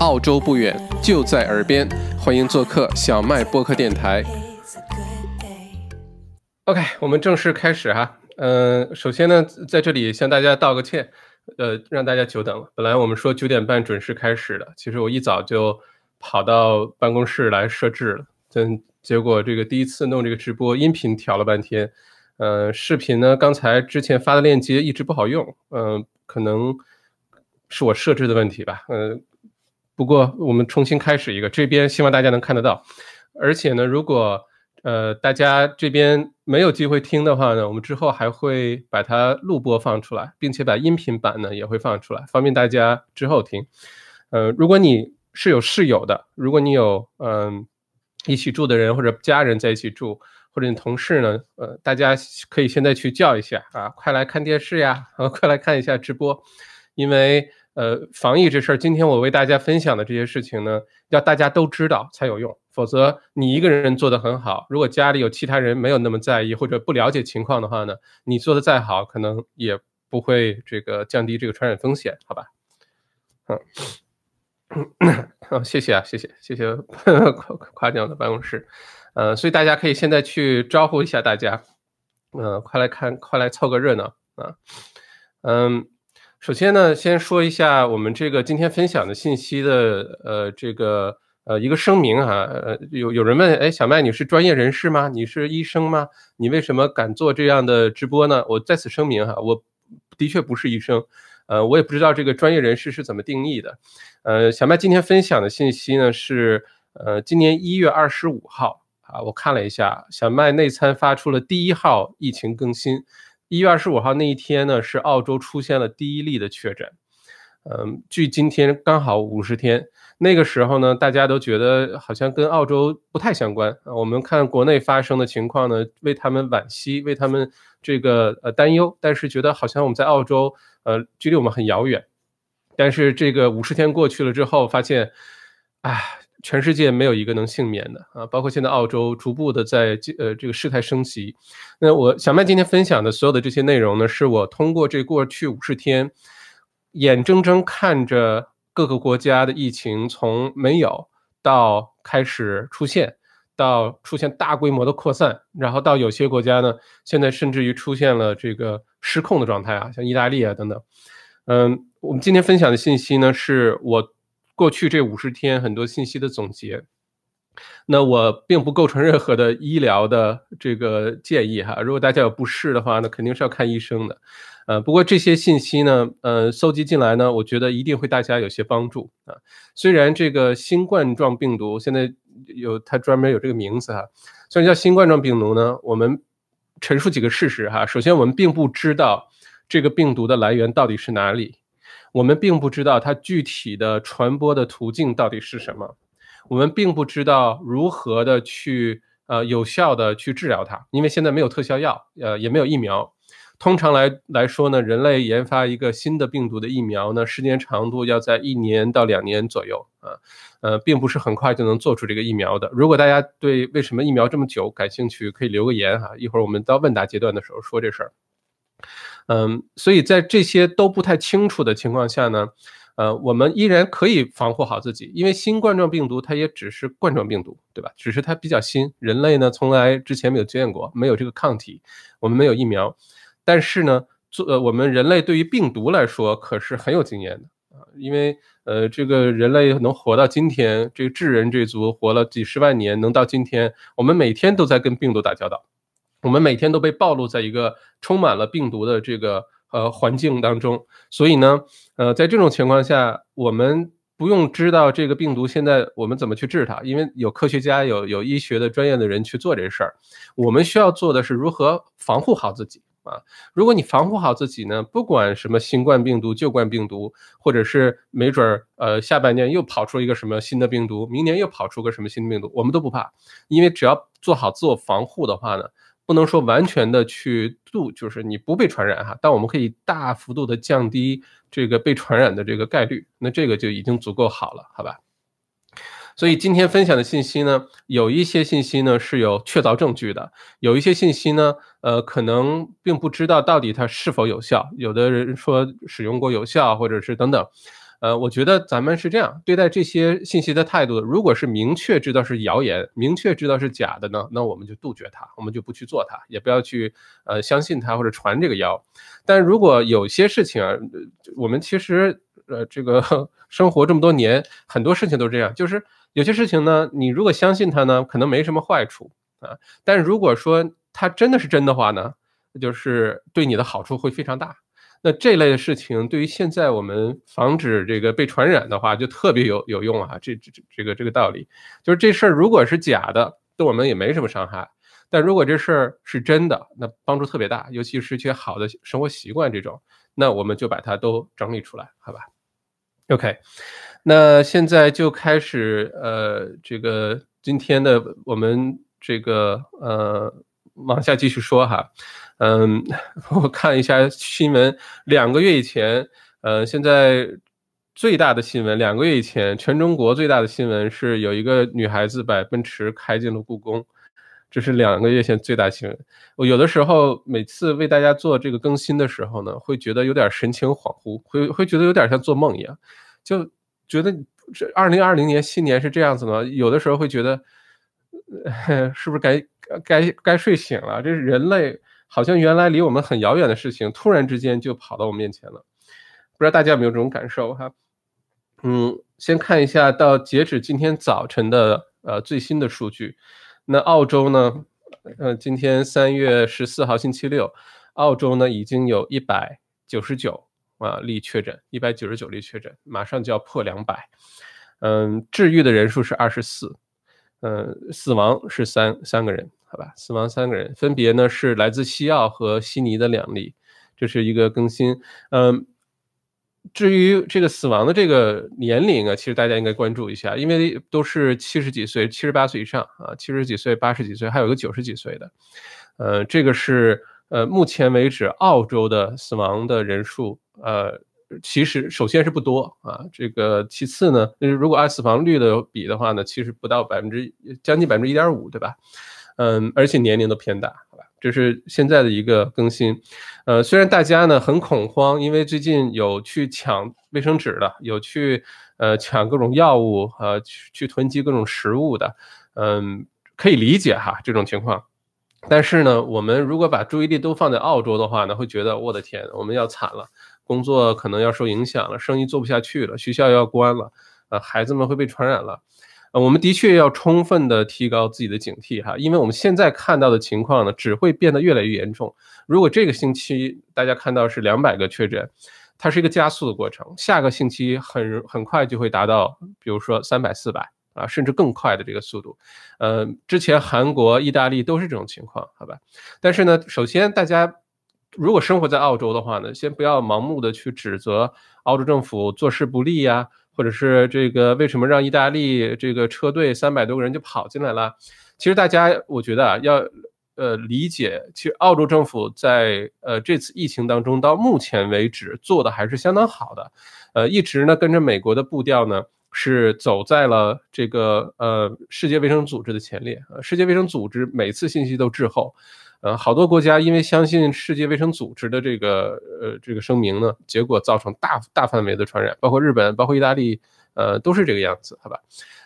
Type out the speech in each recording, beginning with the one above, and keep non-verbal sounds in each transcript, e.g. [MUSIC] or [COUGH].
澳洲不远，就在耳边，欢迎做客小麦播客电台。OK，我们正式开始哈。嗯，首先呢，在这里向大家道个歉，呃，让大家久等了。本来我们说九点半准时开始的，其实我一早就跑到办公室来设置了，但结果这个第一次弄这个直播，音频调了半天，呃，视频呢，刚才之前发的链接一直不好用，嗯，可能是我设置的问题吧，嗯。不过我们重新开始一个，这边希望大家能看得到，而且呢，如果呃大家这边没有机会听的话呢，我们之后还会把它录播放出来，并且把音频版呢也会放出来，方便大家之后听。呃，如果你是有室友的，如果你有嗯一起住的人或者家人在一起住，或者你同事呢，呃，大家可以现在去叫一下啊，快来看电视呀，啊，快来看一下直播，因为。呃，防疫这事儿，今天我为大家分享的这些事情呢，要大家都知道才有用。否则，你一个人做的很好，如果家里有其他人没有那么在意或者不了解情况的话呢，你做的再好，可能也不会这个降低这个传染风险，好吧？嗯，好，谢谢啊，谢谢，谢谢夸夸奖的办公室。呃，所以大家可以现在去招呼一下大家，嗯，快来看，快来凑个热闹啊，嗯。首先呢，先说一下我们这个今天分享的信息的，呃，这个呃一个声明哈，呃，有有人问，哎，小麦你是专业人士吗？你是医生吗？你为什么敢做这样的直播呢？我在此声明哈，我的确不是医生，呃，我也不知道这个专业人士是怎么定义的，呃，小麦今天分享的信息呢是，呃，今年一月二十五号啊，我看了一下，小麦内参发出了第一号疫情更新。一月二十五号那一天呢，是澳洲出现了第一例的确诊。嗯，距今天刚好五十天。那个时候呢，大家都觉得好像跟澳洲不太相关。我们看国内发生的情况呢，为他们惋惜，为他们这个呃担忧。但是觉得好像我们在澳洲，呃，距离我们很遥远。但是这个五十天过去了之后，发现，唉。全世界没有一个能幸免的啊！包括现在澳洲逐步的在呃这个事态升级。那我小麦今天分享的所有的这些内容呢，是我通过这过去五十天，眼睁睁看着各个国家的疫情从没有到开始出现，到出现大规模的扩散，然后到有些国家呢，现在甚至于出现了这个失控的状态啊，像意大利啊等等。嗯，我们今天分享的信息呢，是我。过去这五十天很多信息的总结，那我并不构成任何的医疗的这个建议哈。如果大家有不适的话，那肯定是要看医生的。呃，不过这些信息呢，呃，搜集进来呢，我觉得一定会大家有些帮助啊。虽然这个新冠状病毒现在有它专门有这个名字哈，虽然叫新冠状病毒呢，我们陈述几个事实哈。首先，我们并不知道这个病毒的来源到底是哪里。我们并不知道它具体的传播的途径到底是什么，我们并不知道如何的去呃有效的去治疗它，因为现在没有特效药，呃也没有疫苗。通常来来说呢，人类研发一个新的病毒的疫苗呢，时间长度要在一年到两年左右啊，呃并不是很快就能做出这个疫苗的。如果大家对为什么疫苗这么久感兴趣，可以留个言哈，一会儿我们到问答阶段的时候说这事儿。嗯，所以在这些都不太清楚的情况下呢，呃，我们依然可以防护好自己，因为新冠状病毒它也只是冠状病毒，对吧？只是它比较新，人类呢从来之前没有见过，没有这个抗体，我们没有疫苗，但是呢，做呃我们人类对于病毒来说可是很有经验的啊，因为呃这个人类能活到今天，这个智人这族活了几十万年，能到今天，我们每天都在跟病毒打交道。我们每天都被暴露在一个充满了病毒的这个呃环境当中，所以呢，呃，在这种情况下，我们不用知道这个病毒现在我们怎么去治它，因为有科学家、有有医学的专业的人去做这事儿。我们需要做的是如何防护好自己啊！如果你防护好自己呢，不管什么新冠病毒、旧冠病毒，或者是没准儿呃下半年又跑出一个什么新的病毒，明年又跑出个什么新的病毒，我们都不怕，因为只要做好自我防护的话呢。不能说完全的去度，就是你不被传染哈，但我们可以大幅度的降低这个被传染的这个概率，那这个就已经足够好了，好吧？所以今天分享的信息呢，有一些信息呢是有确凿证据的，有一些信息呢，呃，可能并不知道到底它是否有效，有的人说使用过有效，或者是等等，呃，我觉得咱们是这样对待这些信息的态度，如果是明确知道是谣言，明确知道是假的呢，那我们就杜绝它，我们就不去做它，也不要去呃相信它或者传这个谣。但如果有些事情啊，我们其实呃这个 [LAUGHS] 生活这么多年，很多事情都这样，就是有些事情呢，你如果相信它呢，可能没什么坏处啊，但如果说它真的是真的话呢，就是对你的好处会非常大。那这类的事情，对于现在我们防止这个被传染的话，就特别有有用啊！这这这个这个道理，就是这事儿如果是假的，对我们也没什么伤害；但如果这事儿是真的，那帮助特别大，尤其是一些好的生活习惯这种，那我们就把它都整理出来，好吧？OK，那现在就开始呃，这个今天的我们这个呃，往下继续说哈。嗯，[LAUGHS] 我看一下新闻，两个月以前，呃，现在最大的新闻，两个月以前，全中国最大的新闻是有一个女孩子把奔驰开进了故宫，这是两个月前最大新闻。我有的时候每次为大家做这个更新的时候呢，会觉得有点神情恍惚，会会觉得有点像做梦一样，就觉得这二零二零年新年是这样子吗？有的时候会觉得，[LAUGHS] 是不是该该该睡醒了？这是人类。好像原来离我们很遥远的事情，突然之间就跑到我面前了，不知道大家有没有这种感受哈？嗯，先看一下到截止今天早晨的呃最新的数据，那澳洲呢，呃，今天三月十四号星期六，澳洲呢已经有一百九十九啊例确诊，一百九十九例确诊，马上就要破两百，嗯，治愈的人数是二十四，嗯，死亡是三三个人。好吧，死亡三个人，分别呢是来自西澳和悉尼的两例，这是一个更新。嗯，至于这个死亡的这个年龄啊，其实大家应该关注一下，因为都是七十几岁、七十八岁以上啊，七十几岁、八十几岁，还有个九十几岁的。呃，这个是呃，目前为止澳洲的死亡的人数，呃，其实首先是不多啊，这个其次呢，就是如果按死亡率的比的话呢，其实不到百分之将近百分之一点五，对吧？嗯，而且年龄都偏大，好吧，这是现在的一个更新。呃，虽然大家呢很恐慌，因为最近有去抢卫生纸的，有去呃抢各种药物，呃去去囤积各种食物的，嗯，可以理解哈这种情况。但是呢，我们如果把注意力都放在澳洲的话呢，会觉得我的天，我们要惨了，工作可能要受影响了，生意做不下去了，学校要关了，呃，孩子们会被传染了。呃，我们的确要充分的提高自己的警惕哈，因为我们现在看到的情况呢，只会变得越来越严重。如果这个星期大家看到是两百个确诊，它是一个加速的过程，下个星期很很快就会达到，比如说三百、四百啊，甚至更快的这个速度。呃，之前韩国、意大利都是这种情况，好吧？但是呢，首先大家如果生活在澳洲的话呢，先不要盲目的去指责澳洲政府做事不力呀。或者是这个为什么让意大利这个车队三百多个人就跑进来了？其实大家我觉得啊，要呃理解，其实澳洲政府在呃这次疫情当中到目前为止做的还是相当好的，呃一直呢跟着美国的步调呢是走在了这个呃世界卫生组织的前列，世界卫生组织每次信息都滞后。呃，好多国家因为相信世界卫生组织的这个呃这个声明呢，结果造成大大范围的传染，包括日本，包括意大利，呃，都是这个样子，好吧？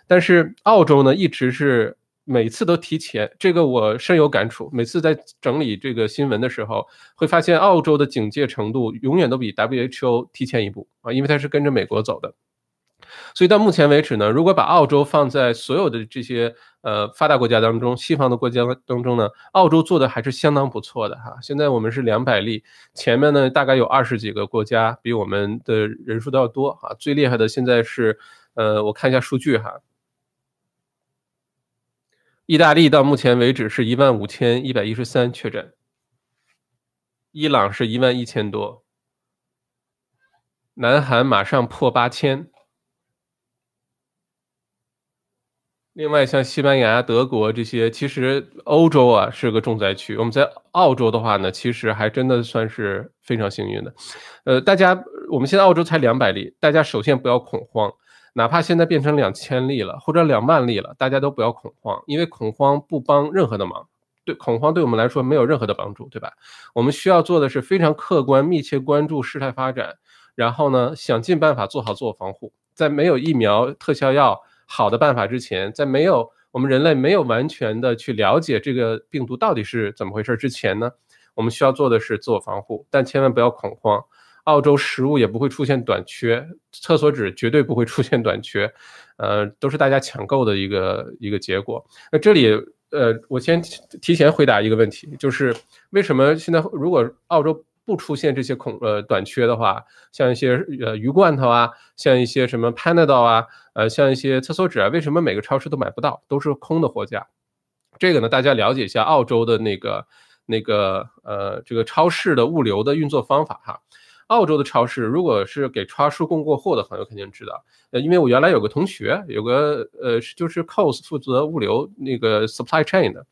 但是澳洲呢，一直是每次都提前，这个我深有感触。每次在整理这个新闻的时候，会发现澳洲的警戒程度永远都比 WHO 提前一步啊，因为它是跟着美国走的。所以到目前为止呢，如果把澳洲放在所有的这些呃发达国家当中，西方的国家当中呢，澳洲做的还是相当不错的哈。现在我们是两百例，前面呢大概有二十几个国家比我们的人数都要多啊。最厉害的现在是呃，我看一下数据哈，意大利到目前为止是一万五千一百一十三确诊，伊朗是一万一千多，南韩马上破八千。另外，像西班牙、德国这些，其实欧洲啊是个重灾区。我们在澳洲的话呢，其实还真的算是非常幸运的。呃，大家，我们现在澳洲才两百例，大家首先不要恐慌，哪怕现在变成两千例了，或者两万例了，大家都不要恐慌，因为恐慌不帮任何的忙。对，恐慌对我们来说没有任何的帮助，对吧？我们需要做的是非常客观、密切关注事态发展。然后呢，想尽办法做好自我防护，在没有疫苗、特效药好的办法之前，在没有我们人类没有完全的去了解这个病毒到底是怎么回事之前呢，我们需要做的是自我防护，但千万不要恐慌。澳洲食物也不会出现短缺，厕所纸绝对不会出现短缺，呃，都是大家抢购的一个一个结果。那这里，呃，我先提前回答一个问题，就是为什么现在如果澳洲不出现这些恐呃短缺的话，像一些呃鱼罐头啊，像一些什么 Panadol 啊，呃，像一些厕所纸啊，为什么每个超市都买不到，都是空的货架？这个呢，大家了解一下澳洲的那个那个呃这个超市的物流的运作方法哈。澳洲的超市，如果是给超市供过货的朋友肯定知道，呃，因为我原来有个同学，有个呃，就是 COS 负责物流那个 supply chain 的，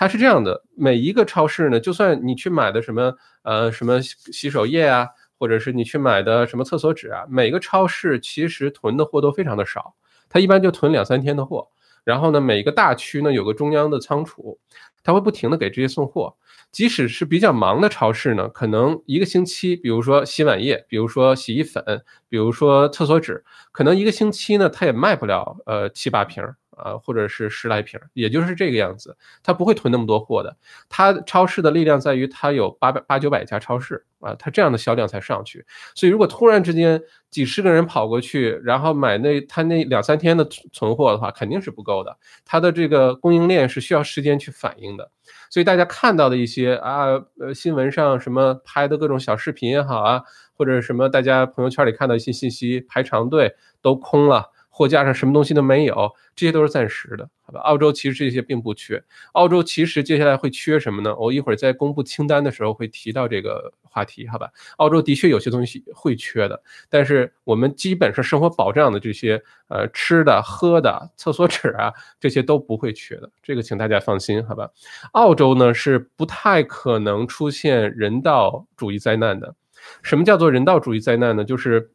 它是这样的，每一个超市呢，就算你去买的什么呃什么洗手液啊，或者是你去买的什么厕所纸啊，每个超市其实囤的货都非常的少，他一般就囤两三天的货，然后呢，每个大区呢有个中央的仓储，他会不停的给这些送货。即使是比较忙的超市呢，可能一个星期，比如说洗碗液，比如说洗衣粉，比如说厕所纸，可能一个星期呢，它也卖不了呃七八瓶。啊，或者是十来瓶，也就是这个样子，他不会囤那么多货的。他超市的力量在于他有八百八九百家超市啊，他这样的销量才上去。所以如果突然之间几十个人跑过去，然后买那他那两三天的存货的话，肯定是不够的。他的这个供应链是需要时间去反应的。所以大家看到的一些啊呃新闻上什么拍的各种小视频也好啊，或者什么大家朋友圈里看到一些信息，排长队都空了。货架上什么东西都没有，这些都是暂时的，好吧？澳洲其实这些并不缺，澳洲其实接下来会缺什么呢？我一会儿在公布清单的时候会提到这个话题，好吧？澳洲的确有些东西会缺的，但是我们基本上生活保障的这些呃吃的、喝的、厕所纸啊，这些都不会缺的，这个请大家放心，好吧？澳洲呢是不太可能出现人道主义灾难的。什么叫做人道主义灾难呢？就是。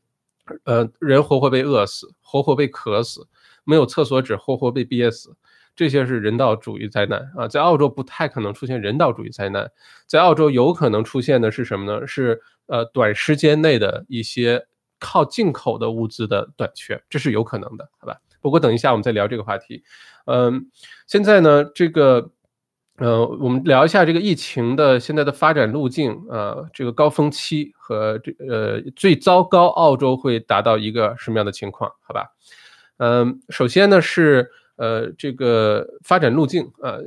呃，人活活被饿死，活活被渴死，没有厕所纸，活活被憋死，这些是人道主义灾难啊！在澳洲不太可能出现人道主义灾难，在澳洲有可能出现的是什么呢？是呃短时间内的一些靠进口的物资的短缺，这是有可能的，好吧？不过等一下我们再聊这个话题。嗯，现在呢，这个。呃，我们聊一下这个疫情的现在的发展路径啊，这个高峰期和这呃最糟糕，澳洲会达到一个什么样的情况？好吧，嗯，首先呢是呃这个发展路径啊，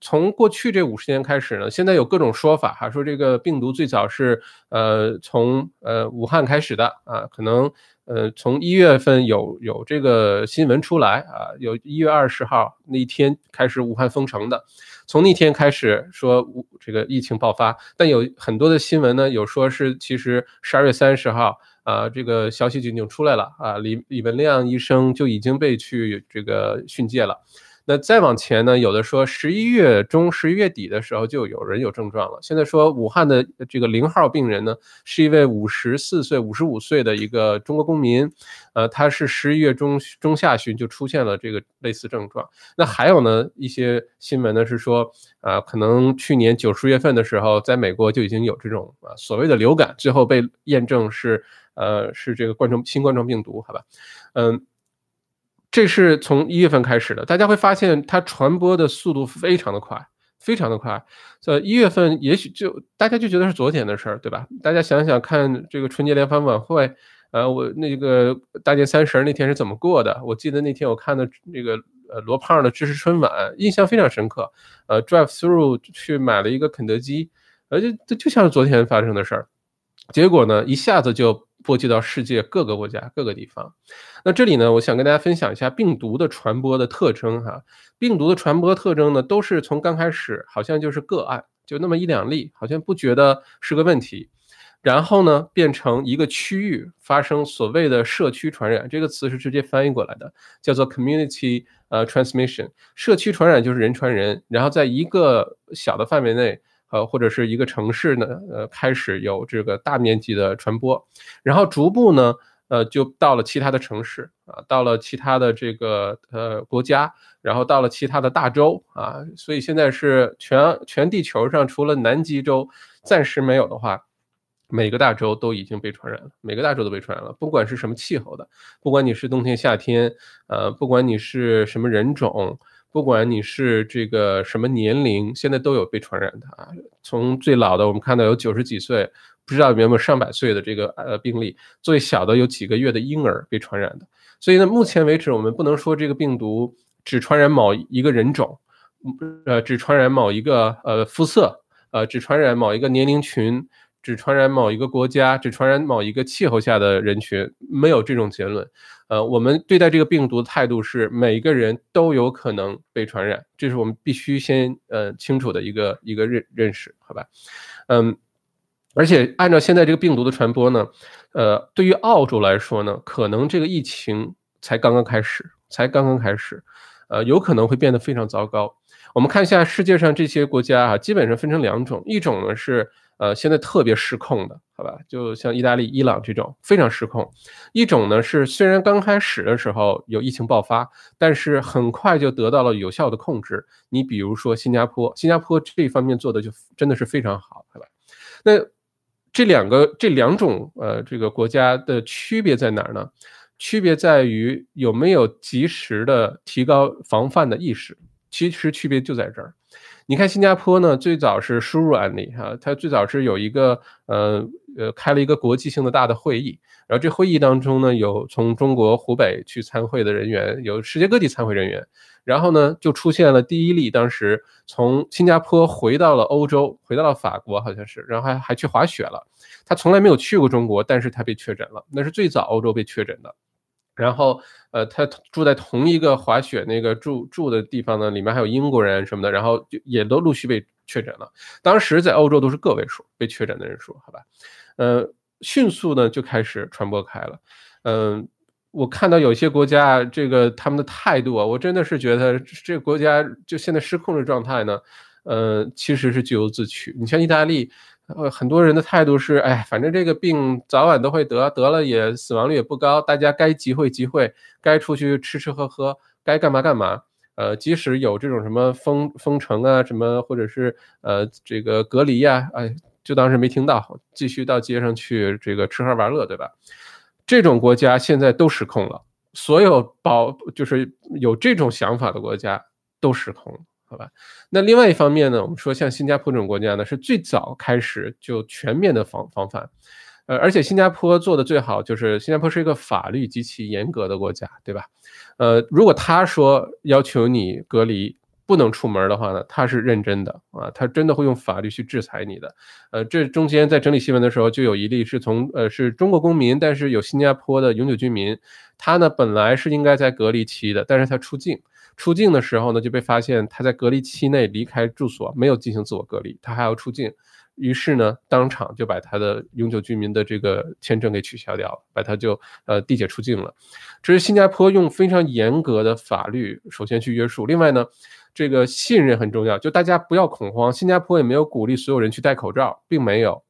从过去这五十年开始呢，现在有各种说法哈，说这个病毒最早是呃从呃武汉开始的啊，可能呃从一月份有有这个新闻出来啊，有一月二十号那一天开始武汉封城的。从那天开始说这个疫情爆发，但有很多的新闻呢，有说是其实十二月三十号啊，这个消息就已经出来了啊，李李文亮医生就已经被去这个训诫了。那再往前呢？有的说十一月中、十一月底的时候就有人有症状了。现在说武汉的这个零号病人呢，是一位五十四岁、五十五岁的一个中国公民，呃，他是十一月中中下旬就出现了这个类似症状。那还有呢一些新闻呢是说，啊，可能去年九十月份的时候，在美国就已经有这种啊所谓的流感，最后被验证是呃是这个冠状新冠状病毒，好吧？嗯。这是从一月份开始的，大家会发现它传播的速度非常的快，非常的快。在一月份，也许就大家就觉得是昨天的事儿，对吧？大家想想看，这个春节联欢晚会，呃，我那个大年三十那天是怎么过的？我记得那天我看的那个呃罗胖的知识春晚，印象非常深刻。呃，drive through 去买了一个肯德基，而且这就像是昨天发生的事儿。结果呢，一下子就。波及到世界各个国家各个地方，那这里呢，我想跟大家分享一下病毒的传播的特征哈。病毒的传播特征呢，都是从刚开始好像就是个案，就那么一两例，好像不觉得是个问题，然后呢，变成一个区域发生所谓的社区传染，这个词是直接翻译过来的，叫做 community 呃 transmission。社区传染就是人传人，然后在一个小的范围内。呃，或者是一个城市呢，呃，开始有这个大面积的传播，然后逐步呢，呃，就到了其他的城市啊，到了其他的这个呃国家，然后到了其他的大洲啊，所以现在是全全地球上除了南极洲暂时没有的话，每个大洲都已经被传染了，每个大洲都被传染了，不管是什么气候的，不管你是冬天夏天，呃，不管你是什么人种，不管你是这个什么年龄，现在都有被传染的啊。从最老的，我们看到有九十几岁，不知道有没有上百岁的这个呃病例，最小的有几个月的婴儿被传染的。所以呢，目前为止，我们不能说这个病毒只传染某一个人种，呃，只传染某一个呃肤色，呃，只传染某一个年龄群。只传染某一个国家，只传染某一个气候下的人群，没有这种结论。呃，我们对待这个病毒的态度是，每一个人都有可能被传染，这是我们必须先呃清楚的一个一个认认识，好吧？嗯，而且按照现在这个病毒的传播呢，呃，对于澳洲来说呢，可能这个疫情才刚刚开始，才刚刚开始，呃，有可能会变得非常糟糕。我们看一下世界上这些国家啊，基本上分成两种，一种呢是。呃，现在特别失控的，好吧？就像意大利、伊朗这种非常失控。一种呢是虽然刚开始的时候有疫情爆发，但是很快就得到了有效的控制。你比如说新加坡，新加坡这方面做的就真的是非常好，好吧？那这两个这两种呃这个国家的区别在哪儿呢？区别在于有没有及时的提高防范的意识。其实区别就在这儿。你看新加坡呢，最早是输入案例哈，它最早是有一个呃呃开了一个国际性的大的会议，然后这会议当中呢，有从中国湖北去参会的人员，有世界各地参会人员，然后呢就出现了第一例，当时从新加坡回到了欧洲，回到了法国好像是，然后还还去滑雪了，他从来没有去过中国，但是他被确诊了，那是最早欧洲被确诊的。然后，呃，他住在同一个滑雪那个住住的地方呢，里面还有英国人什么的，然后就也都陆续被确诊了。当时在欧洲都是个位数被确诊的人数，好吧？呃，迅速呢就开始传播开了。嗯，我看到有些国家这个他们的态度啊，我真的是觉得这个国家就现在失控的状态呢，呃，其实是咎由自取。你像意大利。呃，很多人的态度是，哎，反正这个病早晚都会得，得了也死亡率也不高，大家该集会集会，该出去吃吃喝喝，该干嘛干嘛。呃，即使有这种什么封封城啊，什么或者是呃这个隔离呀，哎，就当是没听到，继续到街上去这个吃喝玩乐，对吧？这种国家现在都失控了，所有保就是有这种想法的国家都失控了。好吧，那另外一方面呢，我们说像新加坡这种国家呢，是最早开始就全面的防防范，呃，而且新加坡做的最好，就是新加坡是一个法律极其严格的国家，对吧？呃，如果他说要求你隔离不能出门的话呢，他是认真的啊，他真的会用法律去制裁你的。呃，这中间在整理新闻的时候，就有一例是从呃是中国公民，但是有新加坡的永久居民，他呢本来是应该在隔离期的，但是他出境。出境的时候呢，就被发现他在隔离期内离开住所，没有进行自我隔离，他还要出境，于是呢，当场就把他的永久居民的这个签证给取消掉了，把他就呃递解出境了。这是新加坡用非常严格的法律首先去约束，另外呢，这个信任很重要，就大家不要恐慌。新加坡也没有鼓励所有人去戴口罩，并没有。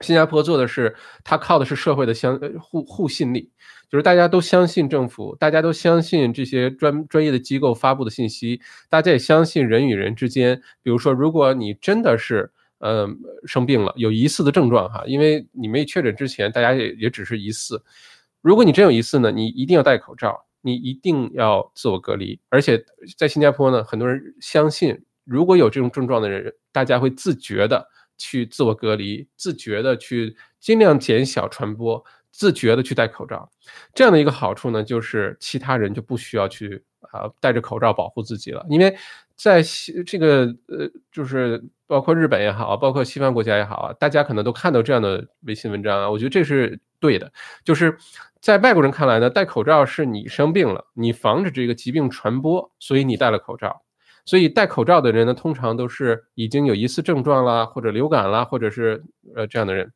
新加坡做的是，他靠的是社会的相互互信力。就是大家都相信政府，大家都相信这些专专业的机构发布的信息，大家也相信人与人之间。比如说，如果你真的是呃生病了，有疑似的症状哈，因为你没确诊之前，大家也也只是疑似。如果你真有疑似呢，你一定要戴口罩，你一定要自我隔离。而且在新加坡呢，很多人相信，如果有这种症状的人，大家会自觉的去自我隔离，自觉的去尽量减小传播。自觉的去戴口罩，这样的一个好处呢，就是其他人就不需要去啊戴着口罩保护自己了。因为在西这个呃，就是包括日本也好，包括西方国家也好啊，大家可能都看到这样的微信文章啊，我觉得这是对的。就是在外国人看来呢，戴口罩是你生病了，你防止这个疾病传播，所以你戴了口罩。所以戴口罩的人呢，通常都是已经有疑似症状啦，或者流感啦，或者是呃这样的人。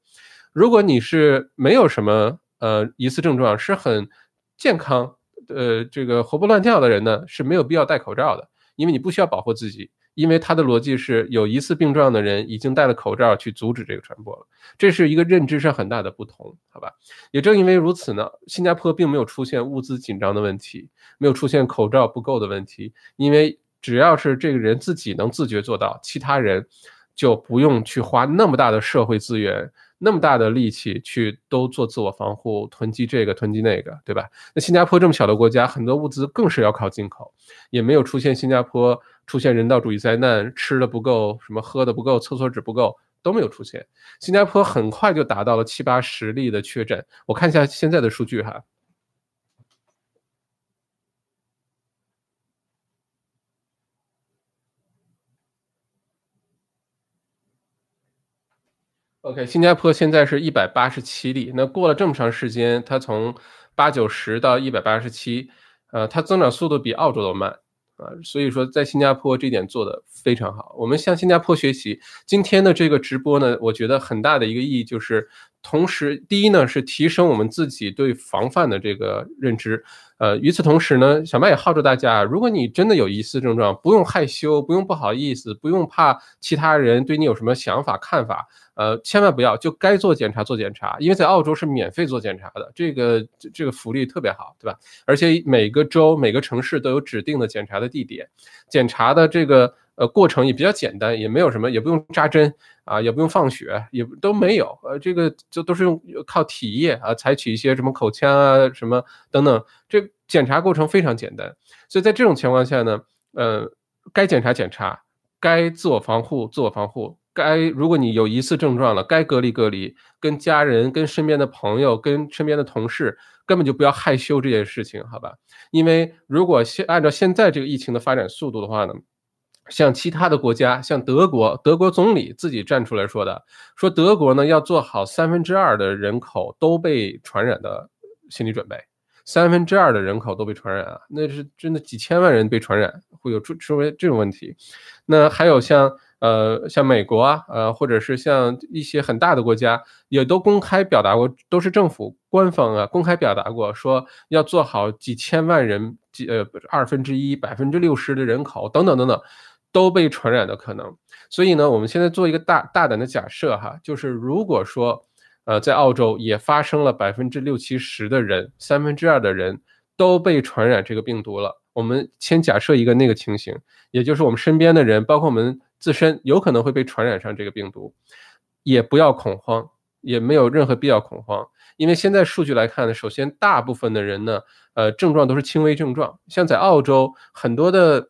如果你是没有什么呃疑似症状，是很健康，呃，这个活蹦乱跳的人呢，是没有必要戴口罩的，因为你不需要保护自己，因为他的逻辑是有疑似病状的人已经戴了口罩去阻止这个传播了，这是一个认知上很大的不同，好吧？也正因为如此呢，新加坡并没有出现物资紧张的问题，没有出现口罩不够的问题，因为只要是这个人自己能自觉做到，其他人就不用去花那么大的社会资源。那么大的力气去都做自我防护，囤积这个囤积那个，对吧？那新加坡这么小的国家，很多物资更是要靠进口，也没有出现新加坡出现人道主义灾难，吃的不够，什么喝的不够，厕所纸不够都没有出现。新加坡很快就达到了七八十例的确诊，我看一下现在的数据哈。OK，新加坡现在是一百八十七例。那过了这么长时间，它从八九十到一百八十七，呃，它增长速度比澳洲都慢啊。所以说，在新加坡这点做的非常好。我们向新加坡学习。今天的这个直播呢，我觉得很大的一个意义就是，同时第一呢是提升我们自己对防范的这个认知。呃，与此同时呢，小麦也号召大家，如果你真的有疑似症状，不用害羞，不用不好意思，不用怕其他人对你有什么想法看法。呃，千万不要就该做检查做检查，因为在澳洲是免费做检查的，这个这个福利特别好，对吧？而且每个州每个城市都有指定的检查的地点，检查的这个呃过程也比较简单，也没有什么，也不用扎针啊，也不用放血，也都没有，呃，这个就都是用靠体液啊，采取一些什么口腔啊什么等等，这检查过程非常简单，所以在这种情况下呢，呃，该检查检查，该自我防护自我防护。该如果你有疑似症状了，该隔离隔离，跟家人、跟身边的朋友、跟身边的同事，根本就不要害羞这件事情，好吧？因为如果现按照现在这个疫情的发展速度的话呢，像其他的国家，像德国，德国总理自己站出来说的，说德国呢要做好三分之二的人口都被传染的心理准备，三分之二的人口都被传染啊，那是真的几千万人被传染，会有出出为这种问题。那还有像。呃，像美国啊，呃，或者是像一些很大的国家，也都公开表达过，都是政府官方啊公开表达过，说要做好几千万人，几呃二分之一、百分之六十的人口等等等等，都被传染的可能。所以呢，我们现在做一个大大胆的假设哈，就是如果说，呃，在澳洲也发生了百分之六七十的人，三分之二的人都被传染这个病毒了，我们先假设一个那个情形，也就是我们身边的人，包括我们。自身有可能会被传染上这个病毒，也不要恐慌，也没有任何必要恐慌，因为现在数据来看呢，首先大部分的人呢，呃，症状都是轻微症状，像在澳洲很多的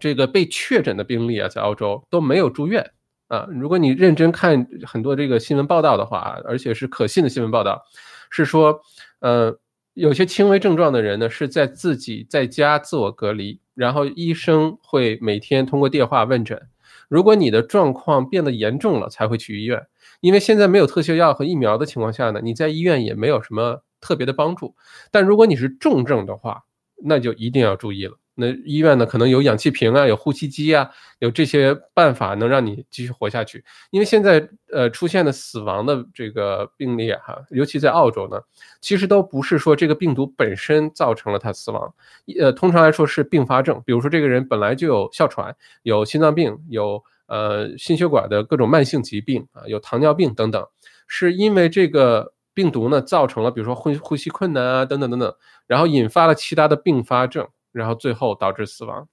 这个被确诊的病例啊，在澳洲都没有住院啊。如果你认真看很多这个新闻报道的话，而且是可信的新闻报道，是说，呃，有些轻微症状的人呢，是在自己在家自我隔离，然后医生会每天通过电话问诊。如果你的状况变得严重了，才会去医院，因为现在没有特效药和疫苗的情况下呢，你在医院也没有什么特别的帮助。但如果你是重症的话，那就一定要注意了。那医院呢，可能有氧气瓶啊，有呼吸机啊，有这些办法能让你继续活下去。因为现在呃出现的死亡的这个病例哈，尤其在澳洲呢，其实都不是说这个病毒本身造成了他死亡，呃，通常来说是并发症，比如说这个人本来就有哮喘、有心脏病、有呃心血管的各种慢性疾病啊，有糖尿病等等，是因为这个病毒呢造成了，比如说呼呼吸困难啊等等等等，然后引发了其他的并发症。然后最后导致死亡，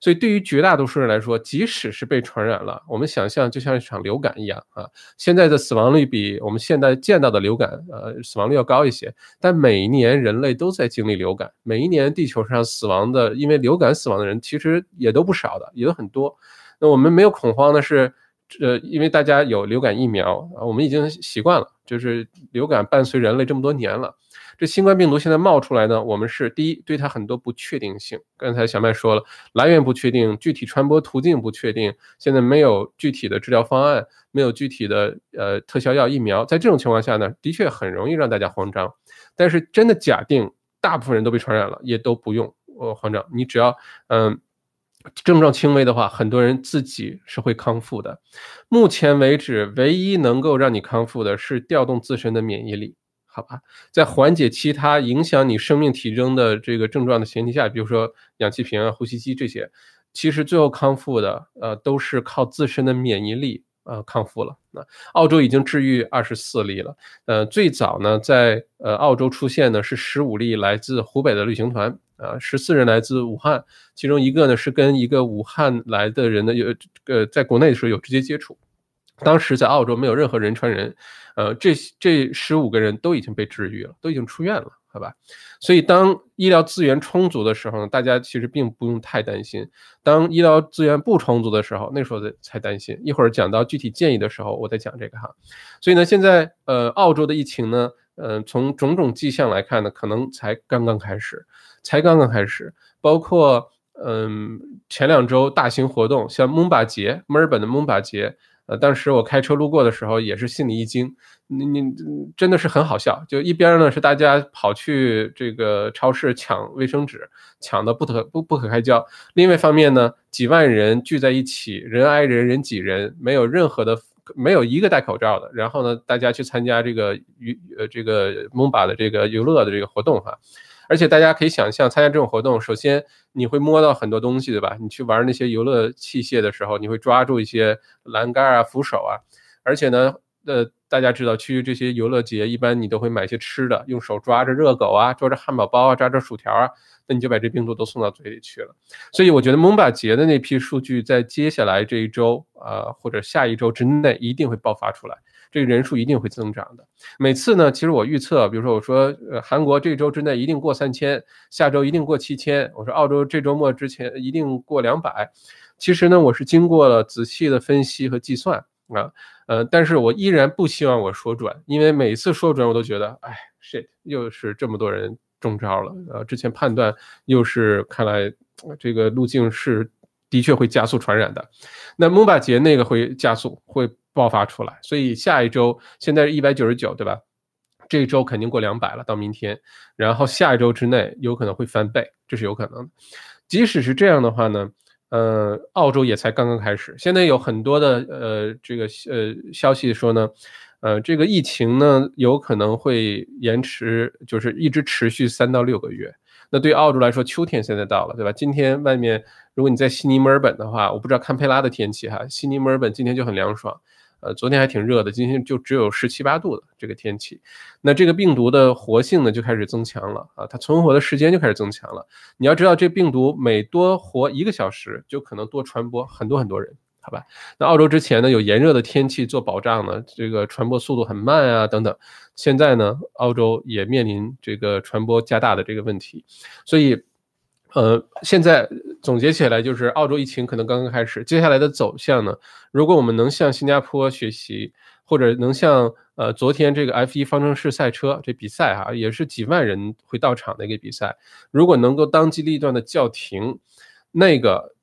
所以对于绝大多数人来说，即使是被传染了，我们想象就像一场流感一样啊。现在的死亡率比我们现在见到的流感，呃，死亡率要高一些。但每一年人类都在经历流感，每一年地球上死亡的，因为流感死亡的人其实也都不少的，也都很多。那我们没有恐慌的是，呃，因为大家有流感疫苗啊，我们已经习惯了，就是流感伴随人类这么多年了。这新冠病毒现在冒出来呢，我们是第一对它很多不确定性。刚才小麦说了，来源不确定，具体传播途径不确定，现在没有具体的治疗方案，没有具体的呃特效药、疫苗。在这种情况下呢，的确很容易让大家慌张。但是真的假定大部分人都被传染了，也都不用呃慌张。你只要嗯症状轻微的话，很多人自己是会康复的。目前为止，唯一能够让你康复的是调动自身的免疫力。好吧，在缓解其他影响你生命体征的这个症状的前提下，比如说氧气瓶啊、呼吸机这些，其实最后康复的，呃，都是靠自身的免疫力，呃，康复了。那澳洲已经治愈二十四例了，呃，最早呢，在呃澳洲出现的是十五例来自湖北的旅行团，啊，十四人来自武汉，其中一个呢是跟一个武汉来的人呢有，呃，在国内的时候有直接接触。当时在澳洲没有任何人传人，呃，这这十五个人都已经被治愈了，都已经出院了，好吧？所以当医疗资源充足的时候呢，大家其实并不用太担心；当医疗资源不充足的时候，那时候才才担心。一会儿讲到具体建议的时候，我再讲这个哈。所以呢，现在呃，澳洲的疫情呢，呃，从种种迹象来看呢，可能才刚刚开始，才刚刚开始，包括嗯，前两周大型活动，像蒙巴节，墨尔本的蒙巴节。呃，当时我开车路过的时候，也是心里一惊，你你真的是很好笑。就一边呢是大家跑去这个超市抢卫生纸，抢的不可不不可开交；另外一方面呢，几万人聚在一起，人挨人人挤人，没有任何的，没有一个戴口罩的。然后呢，大家去参加这个娱呃这个蒙巴的这个游乐的这个活动哈。而且大家可以想象，参加这种活动，首先你会摸到很多东西，对吧？你去玩那些游乐器械的时候，你会抓住一些栏杆啊、扶手啊。而且呢，呃，大家知道去这些游乐节，一般你都会买些吃的，用手抓着热狗啊，抓着汉堡包啊，抓着薯条啊，那你就把这病毒都送到嘴里去了。所以我觉得蒙巴节的那批数据，在接下来这一周啊，或者下一周之内，一定会爆发出来。这个人数一定会增长的。每次呢，其实我预测，比如说我说，呃，韩国这周之内一定过三千，下周一定过七千。我说澳洲这周末之前一定过两百。其实呢，我是经过了仔细的分析和计算啊，呃，但是我依然不希望我说准，因为每次说准我都觉得，哎，shit，又是这么多人中招了。呃，之前判断又是看来这个路径是的确会加速传染的。那蒙巴节那个会加速会。爆发出来，所以下一周现在是一百九十九，对吧？这一周肯定过两百了，到明天，然后下一周之内有可能会翻倍，这是有可能的。即使是这样的话呢，呃，澳洲也才刚刚开始，现在有很多的呃这个呃消息说呢，呃，这个疫情呢有可能会延迟，就是一直持续三到六个月。那对澳洲来说，秋天现在到了，对吧？今天外面如果你在悉尼、墨尔本的话，我不知道堪培拉的天气哈，悉尼、墨尔本今天就很凉爽。呃，昨天还挺热的，今天就只有十七八度的这个天气，那这个病毒的活性呢就开始增强了啊，它存活的时间就开始增强了。你要知道，这病毒每多活一个小时，就可能多传播很多很多人，好吧？那澳洲之前呢有炎热的天气做保障呢，这个传播速度很慢啊等等。现在呢，澳洲也面临这个传播加大的这个问题，所以。呃，现在总结起来就是，澳洲疫情可能刚刚开始，接下来的走向呢？如果我们能向新加坡学习，或者能像呃昨天这个 F1 方程式赛车这比赛哈，也是几万人会到场的一个比赛，如果能够当机立断的叫停，那个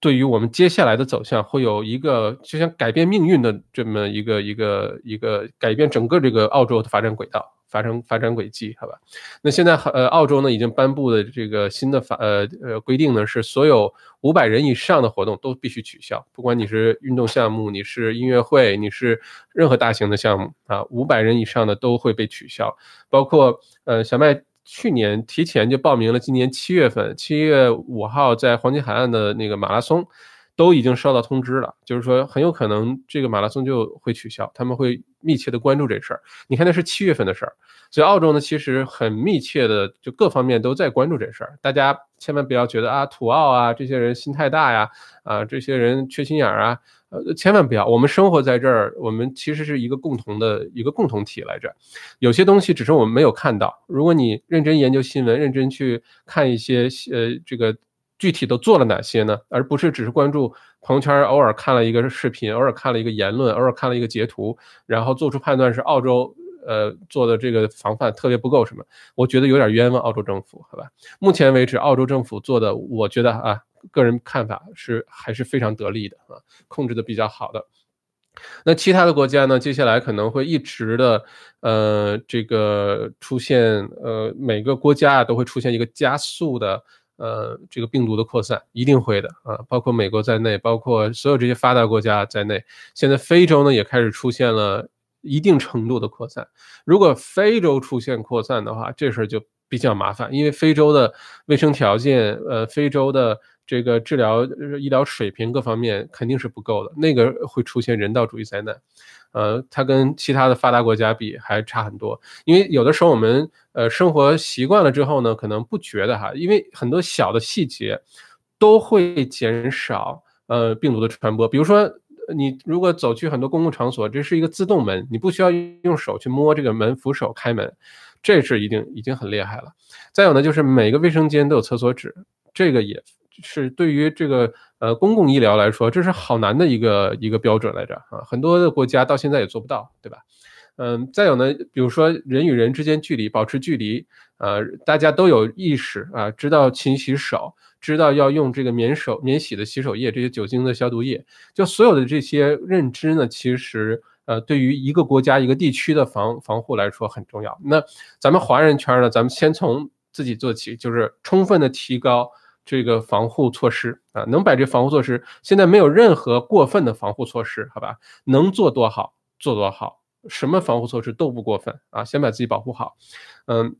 对于我们接下来的走向会有一个就像改变命运的这么一个一个一个改变整个这个澳洲的发展轨道。发生发展轨迹，好吧？那现在呃，澳洲呢已经颁布的这个新的法呃呃规定呢，是所有五百人以上的活动都必须取消，不管你是运动项目，你是音乐会，你是任何大型的项目啊，五百人以上的都会被取消。包括呃，小麦去年提前就报名了，今年七月份七月五号在黄金海岸的那个马拉松。都已经收到通知了，就是说很有可能这个马拉松就会取消，他们会密切的关注这事儿。你看那是七月份的事儿，所以澳洲呢其实很密切的，就各方面都在关注这事儿。大家千万不要觉得啊土澳啊这些人心太大呀，啊这些人缺心眼儿啊，呃千万不要。我们生活在这儿，我们其实是一个共同的一个共同体来着。有些东西只是我们没有看到，如果你认真研究新闻，认真去看一些呃这个。具体都做了哪些呢？而不是只是关注朋友圈，偶尔看了一个视频，偶尔看了一个言论，偶尔看了一个截图，然后做出判断是澳洲呃做的这个防范特别不够什么？我觉得有点冤枉澳洲政府，好吧？目前为止，澳洲政府做的，我觉得啊，个人看法是还是非常得力的啊，控制的比较好的。那其他的国家呢？接下来可能会一直的呃这个出现呃每个国家啊都会出现一个加速的。呃，这个病毒的扩散一定会的啊，包括美国在内，包括所有这些发达国家在内。现在非洲呢也开始出现了一定程度的扩散。如果非洲出现扩散的话，这事儿就比较麻烦，因为非洲的卫生条件，呃，非洲的这个治疗医疗水平各方面肯定是不够的，那个会出现人道主义灾难。呃，它跟其他的发达国家比还差很多，因为有的时候我们呃生活习惯了之后呢，可能不觉得哈，因为很多小的细节都会减少呃病毒的传播。比如说你如果走去很多公共场所，这是一个自动门，你不需要用手去摸这个门扶手开门，这是一定已经很厉害了。再有呢，就是每个卫生间都有厕所纸，这个也是对于这个呃公共医疗来说，这是好难的一个一个标准来着啊，很多的国家到现在也做不到，对吧？嗯，再有呢，比如说人与人之间距离保持距离，呃，大家都有意识啊，知道勤洗手。知道要用这个免手免洗的洗手液，这些酒精的消毒液，就所有的这些认知呢，其实呃，对于一个国家一个地区的防防护来说很重要。那咱们华人圈呢，咱们先从自己做起，就是充分的提高这个防护措施啊，能把这防护措施，现在没有任何过分的防护措施，好吧？能做多好做多好，什么防护措施都不过分啊，先把自己保护好，嗯。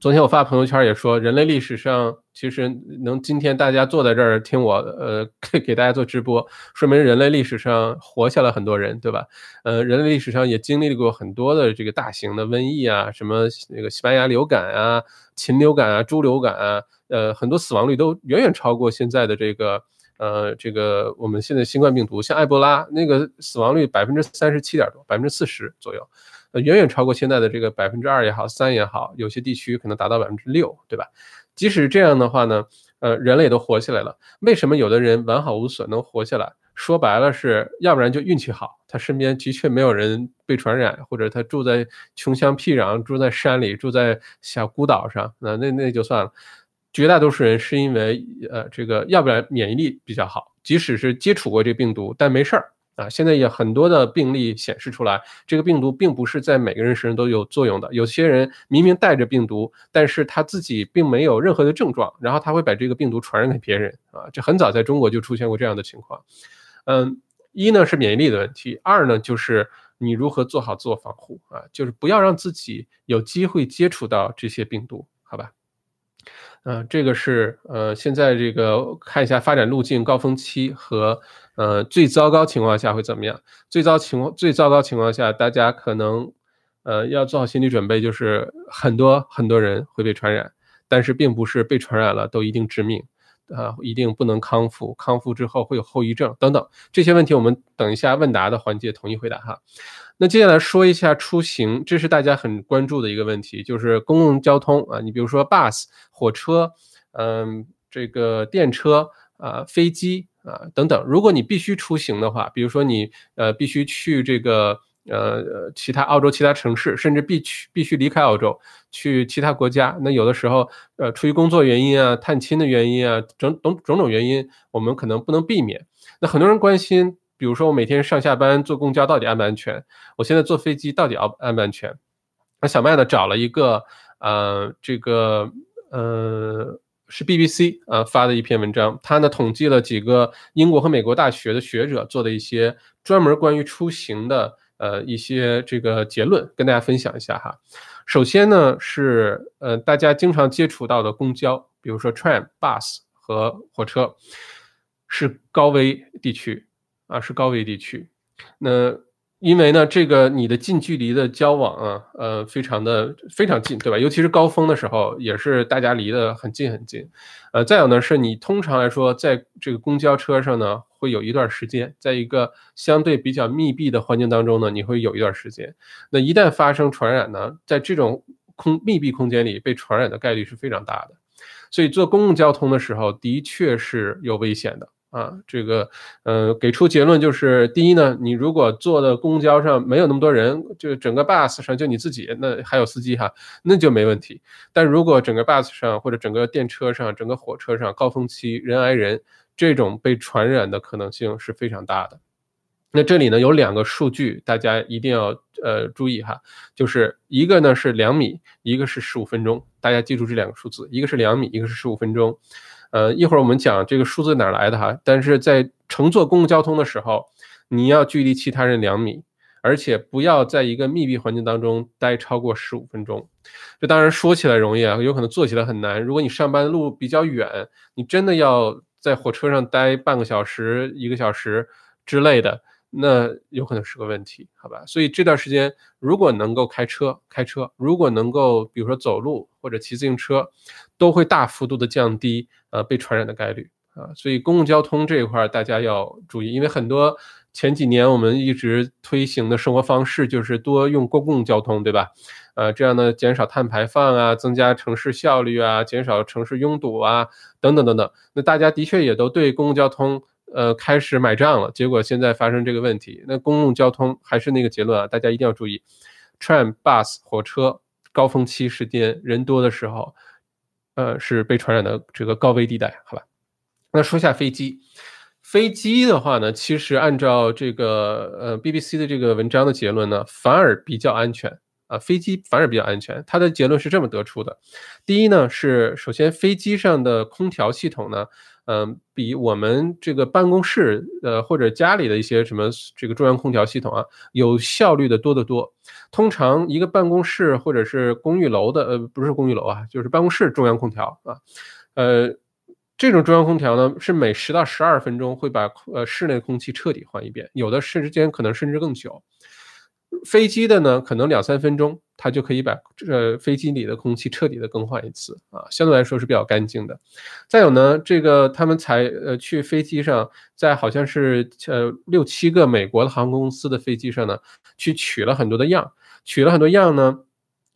昨天我发朋友圈也说，人类历史上其实能今天大家坐在这儿听我，呃，给 [LAUGHS] 给大家做直播，说明人类历史上活下了很多人，对吧？呃，人类历史上也经历过很多的这个大型的瘟疫啊，什么那个西班牙流感啊、禽流感啊、猪流感啊，呃，很多死亡率都远远超过现在的这个，呃，这个我们现在新冠病毒，像埃博拉那个死亡率百分之三十七点多，百分之四十左右。呃，远远超过现在的这个百分之二也好，三也好，有些地区可能达到百分之六，对吧？即使这样的话呢，呃，人类都活下来了。为什么有的人完好无损能活下来？说白了是要不然就运气好，他身边的确没有人被传染，或者他住在穷乡僻壤，住在山里，住在小孤岛上，那那那就算了。绝大多数人是因为呃这个，要不然免疫力比较好，即使是接触过这病毒，但没事儿。啊，现在也很多的病例显示出来，这个病毒并不是在每个人身上都有作用的。有些人明明带着病毒，但是他自己并没有任何的症状，然后他会把这个病毒传染给别人。啊，这很早在中国就出现过这样的情况。嗯，一呢是免疫力的问题，二呢就是你如何做好自我防护啊，就是不要让自己有机会接触到这些病毒，好吧？嗯，这个是呃，现在这个看一下发展路径，高峰期和。呃，最糟糕情况下会怎么样？最糟情况，最糟糕情况下，大家可能，呃，要做好心理准备，就是很多很多人会被传染，但是并不是被传染了都一定致命，啊，一定不能康复，康复之后会有后遗症等等这些问题，我们等一下问答的环节统一回答哈。那接下来说一下出行，这是大家很关注的一个问题，就是公共交通啊，你比如说 bus 火车，嗯，这个电车啊，飞机。啊，等等，如果你必须出行的话，比如说你呃必须去这个呃其他澳洲其他城市，甚至必须必须离开澳洲去其他国家，那有的时候呃出于工作原因啊、探亲的原因啊，种种种种原因，我们可能不能避免。那很多人关心，比如说我每天上下班坐公交到底安不安全？我现在坐飞机到底安安不安全？那小麦呢找了一个呃这个呃。是 BBC 啊发的一篇文章，他呢统计了几个英国和美国大学的学者做的一些专门关于出行的呃一些这个结论，跟大家分享一下哈。首先呢是呃大家经常接触到的公交，比如说 tram、bus 和火车，是高危地区啊，是高危地区。那因为呢，这个你的近距离的交往啊，呃，非常的非常近，对吧？尤其是高峰的时候，也是大家离得很近很近。呃，再有呢，是你通常来说，在这个公交车上呢，会有一段时间，在一个相对比较密闭的环境当中呢，你会有一段时间。那一旦发生传染呢，在这种空密闭空间里被传染的概率是非常大的。所以坐公共交通的时候，的确是有危险的。啊，这个，呃，给出结论就是，第一呢，你如果坐的公交上没有那么多人，就整个 bus 上就你自己，那还有司机哈，那就没问题。但如果整个 bus 上或者整个电车上、整个火车上高峰期人挨人，这种被传染的可能性是非常大的。那这里呢有两个数据，大家一定要呃注意哈，就是一个呢是两米，一个是十五分钟，大家记住这两个数字，一个是两米，一个是十五分钟。呃，一会儿我们讲这个数字哪来的哈，但是在乘坐公共交通的时候，你要距离其他人两米，而且不要在一个密闭环境当中待超过十五分钟。这当然说起来容易啊，有可能做起来很难。如果你上班路比较远，你真的要在火车上待半个小时、一个小时之类的。那有可能是个问题，好吧？所以这段时间如果能够开车，开车；如果能够，比如说走路或者骑自行车，都会大幅度的降低呃被传染的概率啊。所以公共交通这一块大家要注意，因为很多前几年我们一直推行的生活方式就是多用公共交通，对吧？呃，这样呢，减少碳排放啊，增加城市效率啊，减少城市拥堵啊，等等等等。那大家的确也都对公共交通呃开始买账了，结果现在发生这个问题。那公共交通还是那个结论啊，大家一定要注意，tram、bus 火车高峰期时间人多的时候，呃，是被传染的这个高危地带，好吧？那说下飞机，飞机的话呢，其实按照这个呃 BBC 的这个文章的结论呢，反而比较安全。啊，飞机反而比较安全。它的结论是这么得出的：第一呢，是首先飞机上的空调系统呢，嗯，比我们这个办公室呃或者家里的一些什么这个中央空调系统啊，有效率的多得多。通常一个办公室或者是公寓楼的呃不是公寓楼啊，就是办公室中央空调啊，呃，这种中央空调呢是每十到十二分钟会把呃室内空气彻底换一遍，有的时间可能甚至更久。飞机的呢，可能两三分钟，它就可以把呃飞机里的空气彻底的更换一次啊，相对来说是比较干净的。再有呢，这个他们才呃去飞机上，在好像是呃六七个美国的航空公司的飞机上呢，去取了很多的样，取了很多样呢，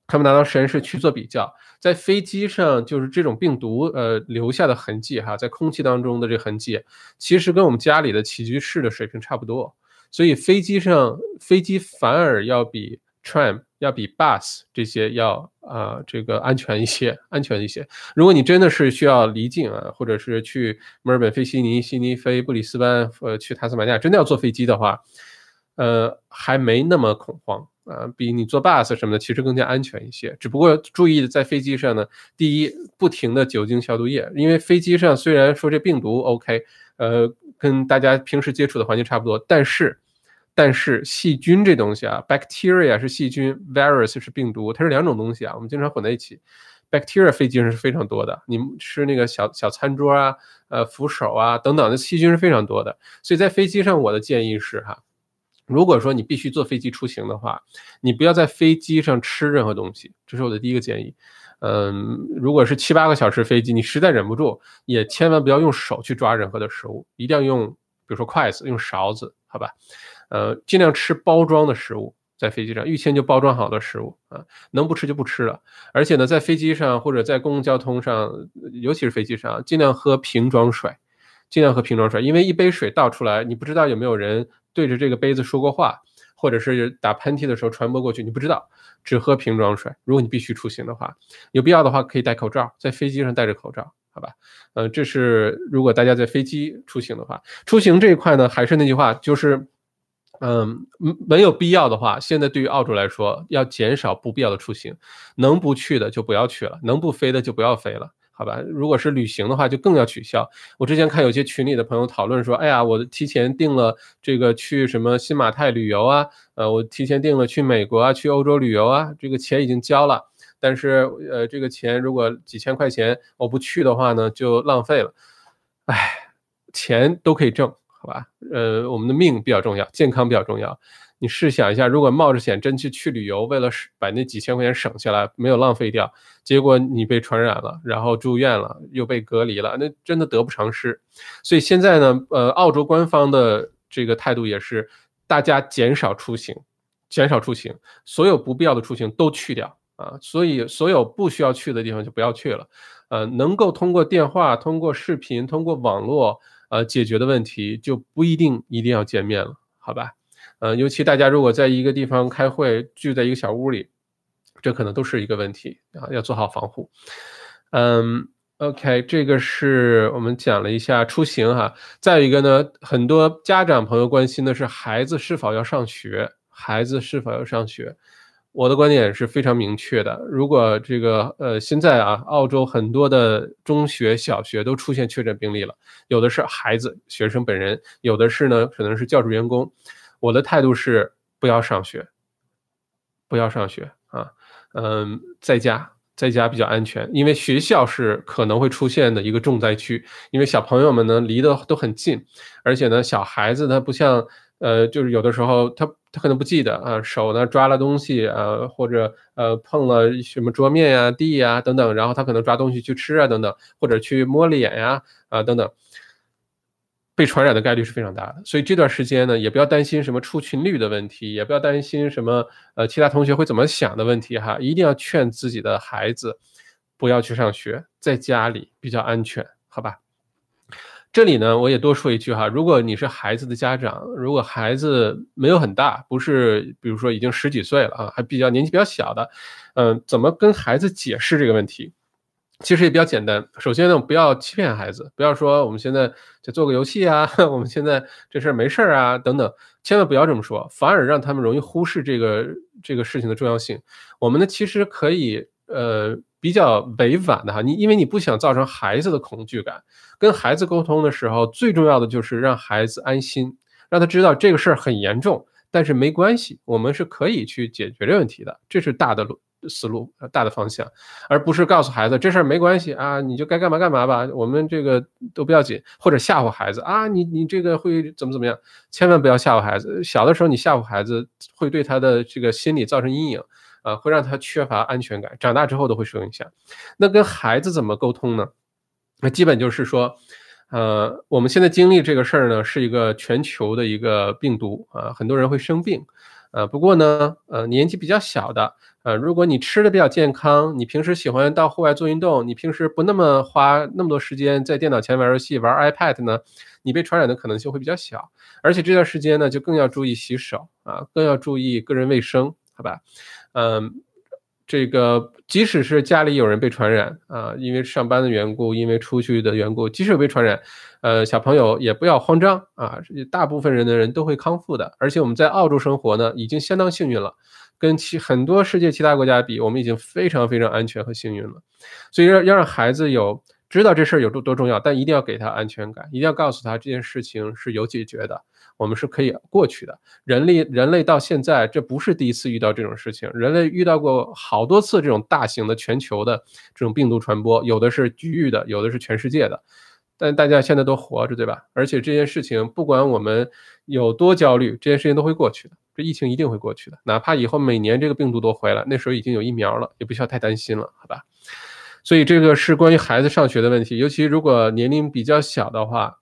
他们拿到实验室去做比较，在飞机上就是这种病毒呃留下的痕迹哈，在空气当中的这痕迹，其实跟我们家里的起居室的水平差不多。所以飞机上飞机反而要比 tram 要比 bus 这些要啊这个安全一些，安全一些。如果你真的是需要离境啊，或者是去墨尔本飞悉尼，悉尼飞布里斯班，呃去塔斯马尼亚，真的要坐飞机的话，呃还没那么恐慌啊，比你坐 bus 什么的其实更加安全一些。只不过注意在飞机上呢，第一不停的酒精消毒液，因为飞机上虽然说这病毒 OK，呃跟大家平时接触的环境差不多，但是。但是细菌这东西啊，bacteria 是细菌，virus 是病毒，它是两种东西啊，我们经常混在一起。bacteria 飞机上是非常多的，你吃那个小小餐桌啊，呃扶手啊等等的细菌是非常多的。所以在飞机上，我的建议是哈，如果说你必须坐飞机出行的话，你不要在飞机上吃任何东西，这是我的第一个建议。嗯，如果是七八个小时飞机，你实在忍不住，也千万不要用手去抓任何的食物，一定要用，比如说筷子，用勺子，好吧？呃，尽量吃包装的食物，在飞机上预先就包装好的食物啊，能不吃就不吃了。而且呢，在飞机上或者在公共交通上，尤其是飞机上，尽量喝瓶装水，尽量喝瓶装水，因为一杯水倒出来，你不知道有没有人对着这个杯子说过话，或者是打喷嚏的时候传播过去，你不知道。只喝瓶装水。如果你必须出行的话，有必要的话可以戴口罩，在飞机上戴着口罩，好吧？呃，这是如果大家在飞机出行的话，出行这一块呢，还是那句话，就是。嗯，没有必要的话，现在对于澳洲来说，要减少不必要的出行，能不去的就不要去了，能不飞的就不要飞了，好吧？如果是旅行的话，就更要取消。我之前看有些群里的朋友讨论说，哎呀，我提前订了这个去什么新马泰旅游啊，呃，我提前订了去美国啊，去欧洲旅游啊，这个钱已经交了，但是呃，这个钱如果几千块钱我不去的话呢，就浪费了，哎，钱都可以挣。好吧，呃，我们的命比较重要，健康比较重要。你试想一下，如果冒着险真去去旅游，为了把那几千块钱省下来，没有浪费掉，结果你被传染了，然后住院了，又被隔离了，那真的得不偿失。所以现在呢，呃，澳洲官方的这个态度也是，大家减少出行，减少出行，所有不必要的出行都去掉啊。所以所有不需要去的地方就不要去了。呃，能够通过电话、通过视频、通过网络。呃，解决的问题就不一定一定要见面了，好吧？呃，尤其大家如果在一个地方开会，聚在一个小屋里，这可能都是一个问题啊，要做好防护。嗯，OK，这个是我们讲了一下出行哈。再有一个呢，很多家长朋友关心的是孩子是否要上学，孩子是否要上学。我的观点是非常明确的。如果这个呃，现在啊，澳洲很多的中学、小学都出现确诊病例了，有的是孩子、学生本人，有的是呢，可能是教职员工。我的态度是不要上学，不要上学啊，嗯，在家，在家比较安全，因为学校是可能会出现的一个重灾区，因为小朋友们呢离得都很近，而且呢，小孩子他不像。呃，就是有的时候他他可能不记得啊，手呢抓了东西啊，或者呃碰了什么桌面呀、地呀等等，然后他可能抓东西去吃啊等等，或者去摸脸呀啊等等。被传染的概率是非常大的。所以这段时间呢，也不要担心什么出勤率的问题，也不要担心什么呃其他同学会怎么想的问题哈，一定要劝自己的孩子不要去上学，在家里比较安全，好吧？这里呢，我也多说一句哈，如果你是孩子的家长，如果孩子没有很大，不是比如说已经十几岁了啊，还比较年纪比较小的，嗯，怎么跟孩子解释这个问题？其实也比较简单。首先呢，不要欺骗孩子，不要说我们现在在做个游戏啊，[LAUGHS] 我们现在这事儿没事儿啊，等等，千万不要这么说，反而让他们容易忽视这个这个事情的重要性。我们呢，其实可以呃。比较委婉的哈，你因为你不想造成孩子的恐惧感，跟孩子沟通的时候，最重要的就是让孩子安心，让他知道这个事儿很严重，但是没关系，我们是可以去解决这问题的，这是大的路思路，大的方向，而不是告诉孩子这事儿没关系啊，你就该干嘛干嘛吧，我们这个都不要紧，或者吓唬孩子啊，你你这个会怎么怎么样，千万不要吓唬孩子，小的时候你吓唬孩子，会对他的这个心理造成阴影。啊，会让他缺乏安全感，长大之后都会受影响。那跟孩子怎么沟通呢？那基本就是说，呃，我们现在经历这个事儿呢，是一个全球的一个病毒啊，很多人会生病。呃，不过呢，呃，年纪比较小的，呃，如果你吃的比较健康，你平时喜欢到户外做运动，你平时不那么花那么多时间在电脑前玩游戏、玩 iPad 呢，你被传染的可能性会比较小。而且这段时间呢，就更要注意洗手啊，更要注意个人卫生，好吧？嗯，这个即使是家里有人被传染啊，因为上班的缘故，因为出去的缘故，即使被传染，呃，小朋友也不要慌张啊，大部分人的人都会康复的。而且我们在澳洲生活呢，已经相当幸运了，跟其很多世界其他国家比，我们已经非常非常安全和幸运了。所以要要让孩子有知道这事儿有多多重要，但一定要给他安全感，一定要告诉他这件事情是有解决的。我们是可以过去的。人类人类到现在，这不是第一次遇到这种事情。人类遇到过好多次这种大型的全球的这种病毒传播，有的是局域的，有的是全世界的。但大家现在都活着，对吧？而且这件事情，不管我们有多焦虑，这件事情都会过去的。这疫情一定会过去的，哪怕以后每年这个病毒都回来，那时候已经有疫苗了，也不需要太担心了，好吧？所以这个是关于孩子上学的问题，尤其如果年龄比较小的话。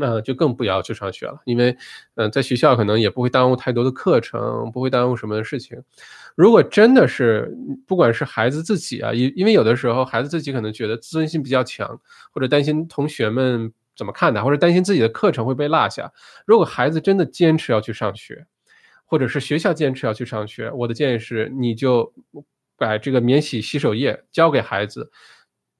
那就更不要去上学了，因为，嗯，在学校可能也不会耽误太多的课程，不会耽误什么事情。如果真的是，不管是孩子自己啊，因因为有的时候孩子自己可能觉得自尊心比较强，或者担心同学们怎么看他，或者担心自己的课程会被落下。如果孩子真的坚持要去上学，或者是学校坚持要去上学，我的建议是，你就把这个免洗洗手液交给孩子。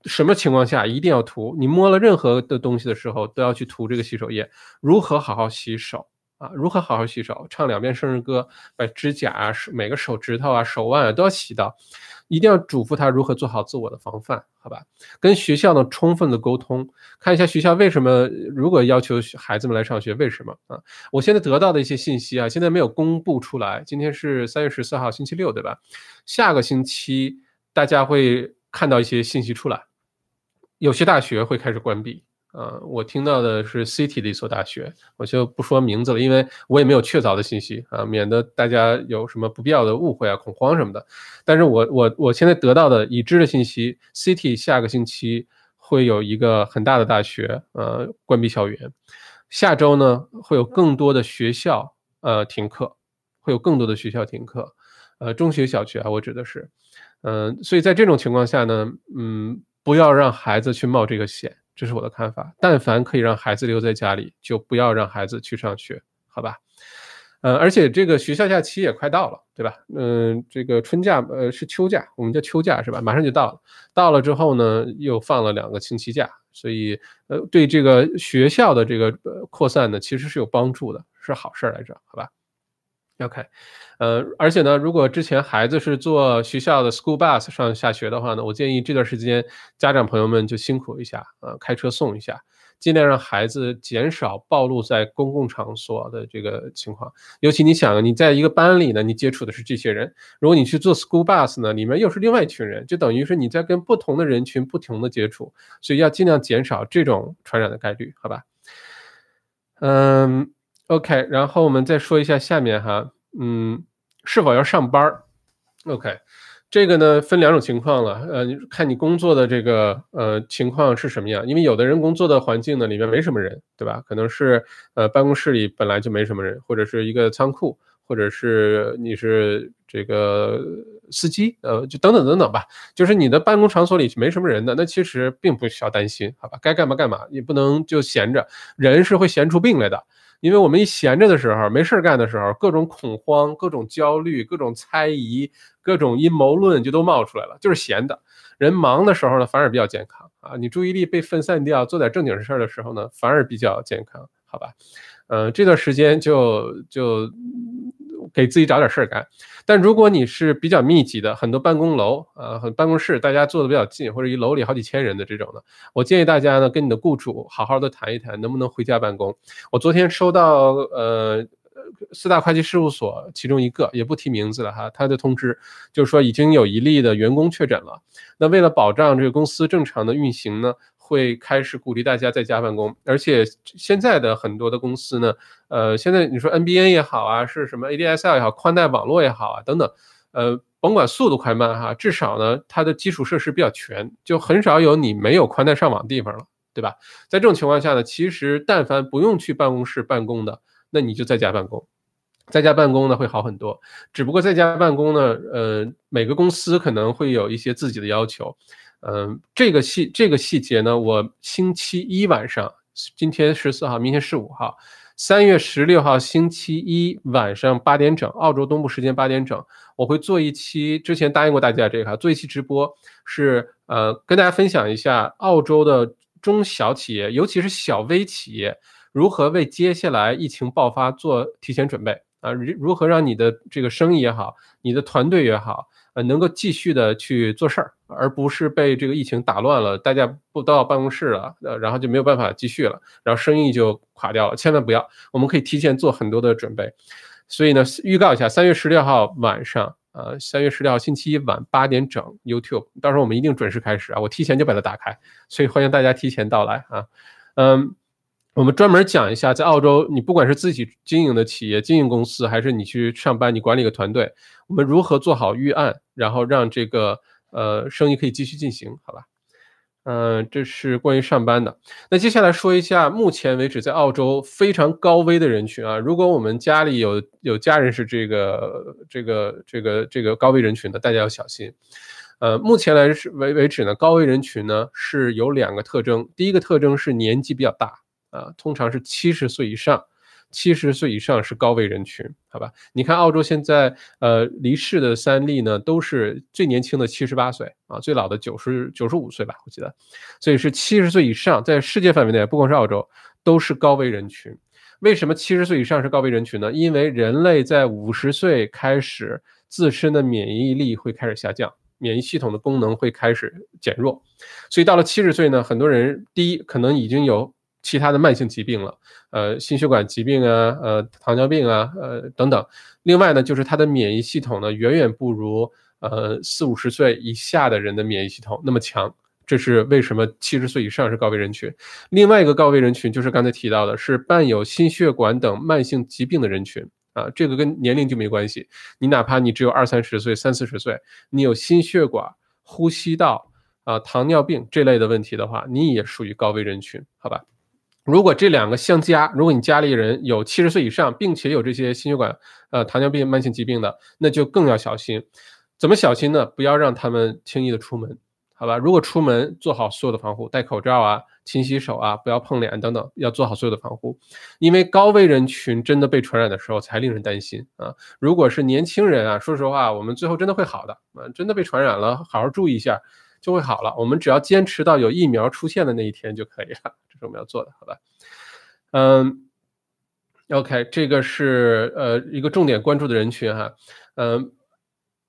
什么情况下一定要涂？你摸了任何的东西的时候，都要去涂这个洗手液。如何好好洗手啊？如何好好洗手？唱两遍生日歌，把指甲啊、每个手指头啊、手腕啊都要洗到。一定要嘱咐他如何做好自我的防范，好吧？跟学校呢充分的沟通，看一下学校为什么如果要求孩子们来上学，为什么啊？我现在得到的一些信息啊，现在没有公布出来。今天是三月十四号，星期六，对吧？下个星期大家会看到一些信息出来。有些大学会开始关闭，呃，我听到的是 City 的一所大学，我就不说名字了，因为我也没有确凿的信息啊，免得大家有什么不必要的误会啊、恐慌什么的。但是我我我现在得到的已知的信息，City 下个星期会有一个很大的大学呃关闭校园，下周呢会有更多的学校呃停课，会有更多的学校停课，呃，中学、小学啊，我指的是，嗯，所以在这种情况下呢，嗯。不要让孩子去冒这个险，这是我的看法。但凡可以让孩子留在家里，就不要让孩子去上学，好吧？呃，而且这个学校假期也快到了，对吧？嗯，这个春假呃是秋假，我们叫秋假是吧？马上就到了，到了之后呢，又放了两个星期假，所以呃，对这个学校的这个扩散呢，其实是有帮助的，是好事来着，好吧？OK，呃，而且呢，如果之前孩子是坐学校的 school bus 上下学的话呢，我建议这段时间家长朋友们就辛苦一下，呃，开车送一下，尽量让孩子减少暴露在公共场所的这个情况。尤其你想，你在一个班里呢，你接触的是这些人，如果你去坐 school bus 呢，里面又是另外一群人，就等于是你在跟不同的人群不同的接触，所以要尽量减少这种传染的概率，好吧？嗯。OK，然后我们再说一下下面哈，嗯，是否要上班？OK，这个呢分两种情况了，呃，看你工作的这个呃情况是什么样，因为有的人工作的环境呢里面没什么人，对吧？可能是呃办公室里本来就没什么人，或者是一个仓库，或者是你是这个司机，呃，就等等等等吧，就是你的办公场所里没什么人的，那其实并不需要担心，好吧？该干嘛干嘛，你不能就闲着，人是会闲出病来的。因为我们一闲着的时候，没事干的时候，各种恐慌、各种焦虑、各种猜疑、各种阴谋论就都冒出来了。就是闲的人忙的时候呢，反而比较健康啊。你注意力被分散掉，做点正经事儿的时候呢，反而比较健康，好吧？嗯，这段时间就就。给自己找点事儿干，但如果你是比较密集的，很多办公楼呃，很办公室，大家坐的比较近，或者一楼里好几千人的这种的，我建议大家呢，跟你的雇主好好的谈一谈，能不能回家办公。我昨天收到呃四大会计事务所其中一个，也不提名字了哈，他的通知就是说已经有一例的员工确诊了。那为了保障这个公司正常的运行呢？会开始鼓励大家在家办公，而且现在的很多的公司呢，呃，现在你说 NBN 也好啊，是什么 ADSL 也好，宽带网络也好啊，等等，呃，甭管速度快慢哈，至少呢，它的基础设施比较全，就很少有你没有宽带上网的地方了，对吧？在这种情况下呢，其实但凡不用去办公室办公的，那你就在家办公，在家办公呢会好很多。只不过在家办公呢，呃，每个公司可能会有一些自己的要求。嗯，这个细这个细节呢，我星期一晚上，今天十四号，明天十五号，三月十六号星期一晚上八点整，澳洲东部时间八点整，我会做一期，之前答应过大家这个，做一期直播，是呃跟大家分享一下澳洲的中小企业，尤其是小微企业，如何为接下来疫情爆发做提前准备啊，如如何让你的这个生意也好，你的团队也好。能够继续的去做事儿，而不是被这个疫情打乱了，大家不到办公室了，然后就没有办法继续了，然后生意就垮掉了。千万不要，我们可以提前做很多的准备。所以呢，预告一下，三月十六号晚上，呃，三月十六号星期一晚八点整，YouTube，到时候我们一定准时开始啊，我提前就把它打开，所以欢迎大家提前到来啊，嗯。我们专门讲一下，在澳洲，你不管是自己经营的企业、经营公司，还是你去上班，你管理个团队，我们如何做好预案，然后让这个呃生意可以继续进行，好吧？嗯，这是关于上班的。那接下来说一下，目前为止在澳洲非常高危的人群啊，如果我们家里有有家人是这个这个这个这个高危人群的，大家要小心。呃，目前来是为为止呢，高危人群呢是有两个特征，第一个特征是年纪比较大。啊，通常是七十岁以上，七十岁以上是高危人群，好吧？你看澳洲现在，呃，离世的三例呢，都是最年轻的七十八岁啊，最老的九十九十五岁吧，我记得，所以是七十岁以上，在世界范围内，不光是澳洲，都是高危人群。为什么七十岁以上是高危人群呢？因为人类在五十岁开始，自身的免疫力会开始下降，免疫系统的功能会开始减弱，所以到了七十岁呢，很多人第一可能已经有。其他的慢性疾病了，呃，心血管疾病啊，呃，糖尿病啊，呃，等等。另外呢，就是他的免疫系统呢，远远不如呃四五十岁以下的人的免疫系统那么强。这是为什么七十岁以上是高危人群。另外一个高危人群就是刚才提到的，是伴有心血管等慢性疾病的人群啊，这个跟年龄就没关系。你哪怕你只有二三十岁、三四十岁，你有心血管、呼吸道啊、糖尿病这类的问题的话，你也属于高危人群，好吧？如果这两个相加，如果你家里人有七十岁以上，并且有这些心血管、呃糖尿病、慢性疾病的，那就更要小心。怎么小心呢？不要让他们轻易的出门，好吧？如果出门，做好所有的防护，戴口罩啊，勤洗手啊，不要碰脸等等，要做好所有的防护。因为高危人群真的被传染的时候才令人担心啊。如果是年轻人啊，说实话，我们最后真的会好的啊，真的被传染了，好好注意一下就会好了。我们只要坚持到有疫苗出现的那一天就可以了。这是我们要做的，好吧？嗯，OK，这个是呃一个重点关注的人群哈。嗯，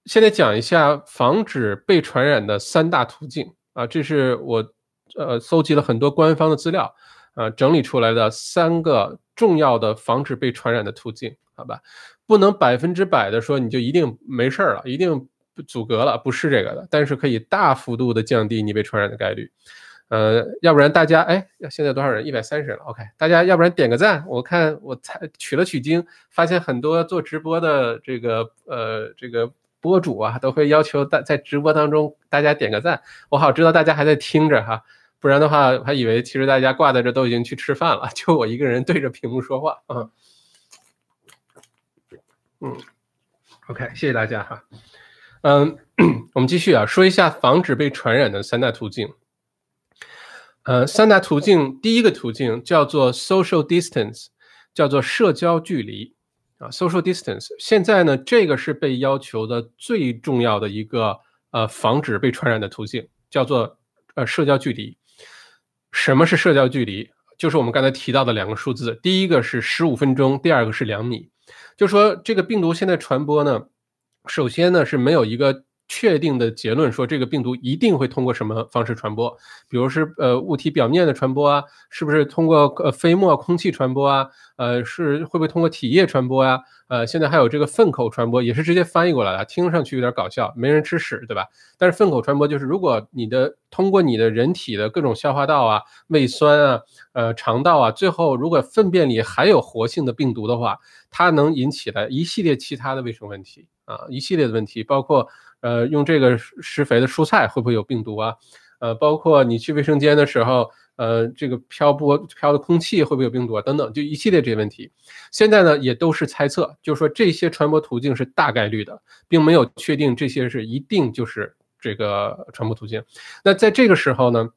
现在讲一下防止被传染的三大途径啊，这是我呃搜集了很多官方的资料啊，整理出来的三个重要的防止被传染的途径，好吧？不能百分之百的说你就一定没事儿了，一定阻隔了，不是这个的，但是可以大幅度的降低你被传染的概率。呃，要不然大家哎，现在多少人？一百三十人了。OK，大家要不然点个赞。我看我才取了取经，发现很多做直播的这个呃这个博主啊，都会要求大在直播当中大家点个赞，我好知道大家还在听着哈，不然的话还以为其实大家挂在这都已经去吃饭了，就我一个人对着屏幕说话啊。嗯，OK，谢谢大家哈。嗯，[CLEARS THROAT] 我们继续啊，说一下防止被传染的三大途径。呃，三大途径，第一个途径叫做 social distance，叫做社交距离啊，social distance。现在呢，这个是被要求的最重要的一个呃防止被传染的途径，叫做呃社交距离。什么是社交距离？就是我们刚才提到的两个数字，第一个是十五分钟，第二个是两米。就说这个病毒现在传播呢，首先呢是没有一个。确定的结论说这个病毒一定会通过什么方式传播，比如是呃物体表面的传播啊，是不是通过呃飞沫、空气传播啊？呃，是会不会通过体液传播呀？呃，现在还有这个粪口传播，也是直接翻译过来的，听上去有点搞笑，没人吃屎，对吧？但是粪口传播就是如果你的通过你的人体的各种消化道啊、胃酸啊、呃肠道啊，最后如果粪便里还有活性的病毒的话，它能引起来一系列其他的卫生问题啊，一系列的问题，包括。呃，用这个施肥的蔬菜会不会有病毒啊？呃，包括你去卫生间的时候，呃，这个漂泊飘的空气会不会有病毒啊？等等，就一系列这些问题。现在呢，也都是猜测，就是说这些传播途径是大概率的，并没有确定这些是一定就是这个传播途径。那在这个时候呢，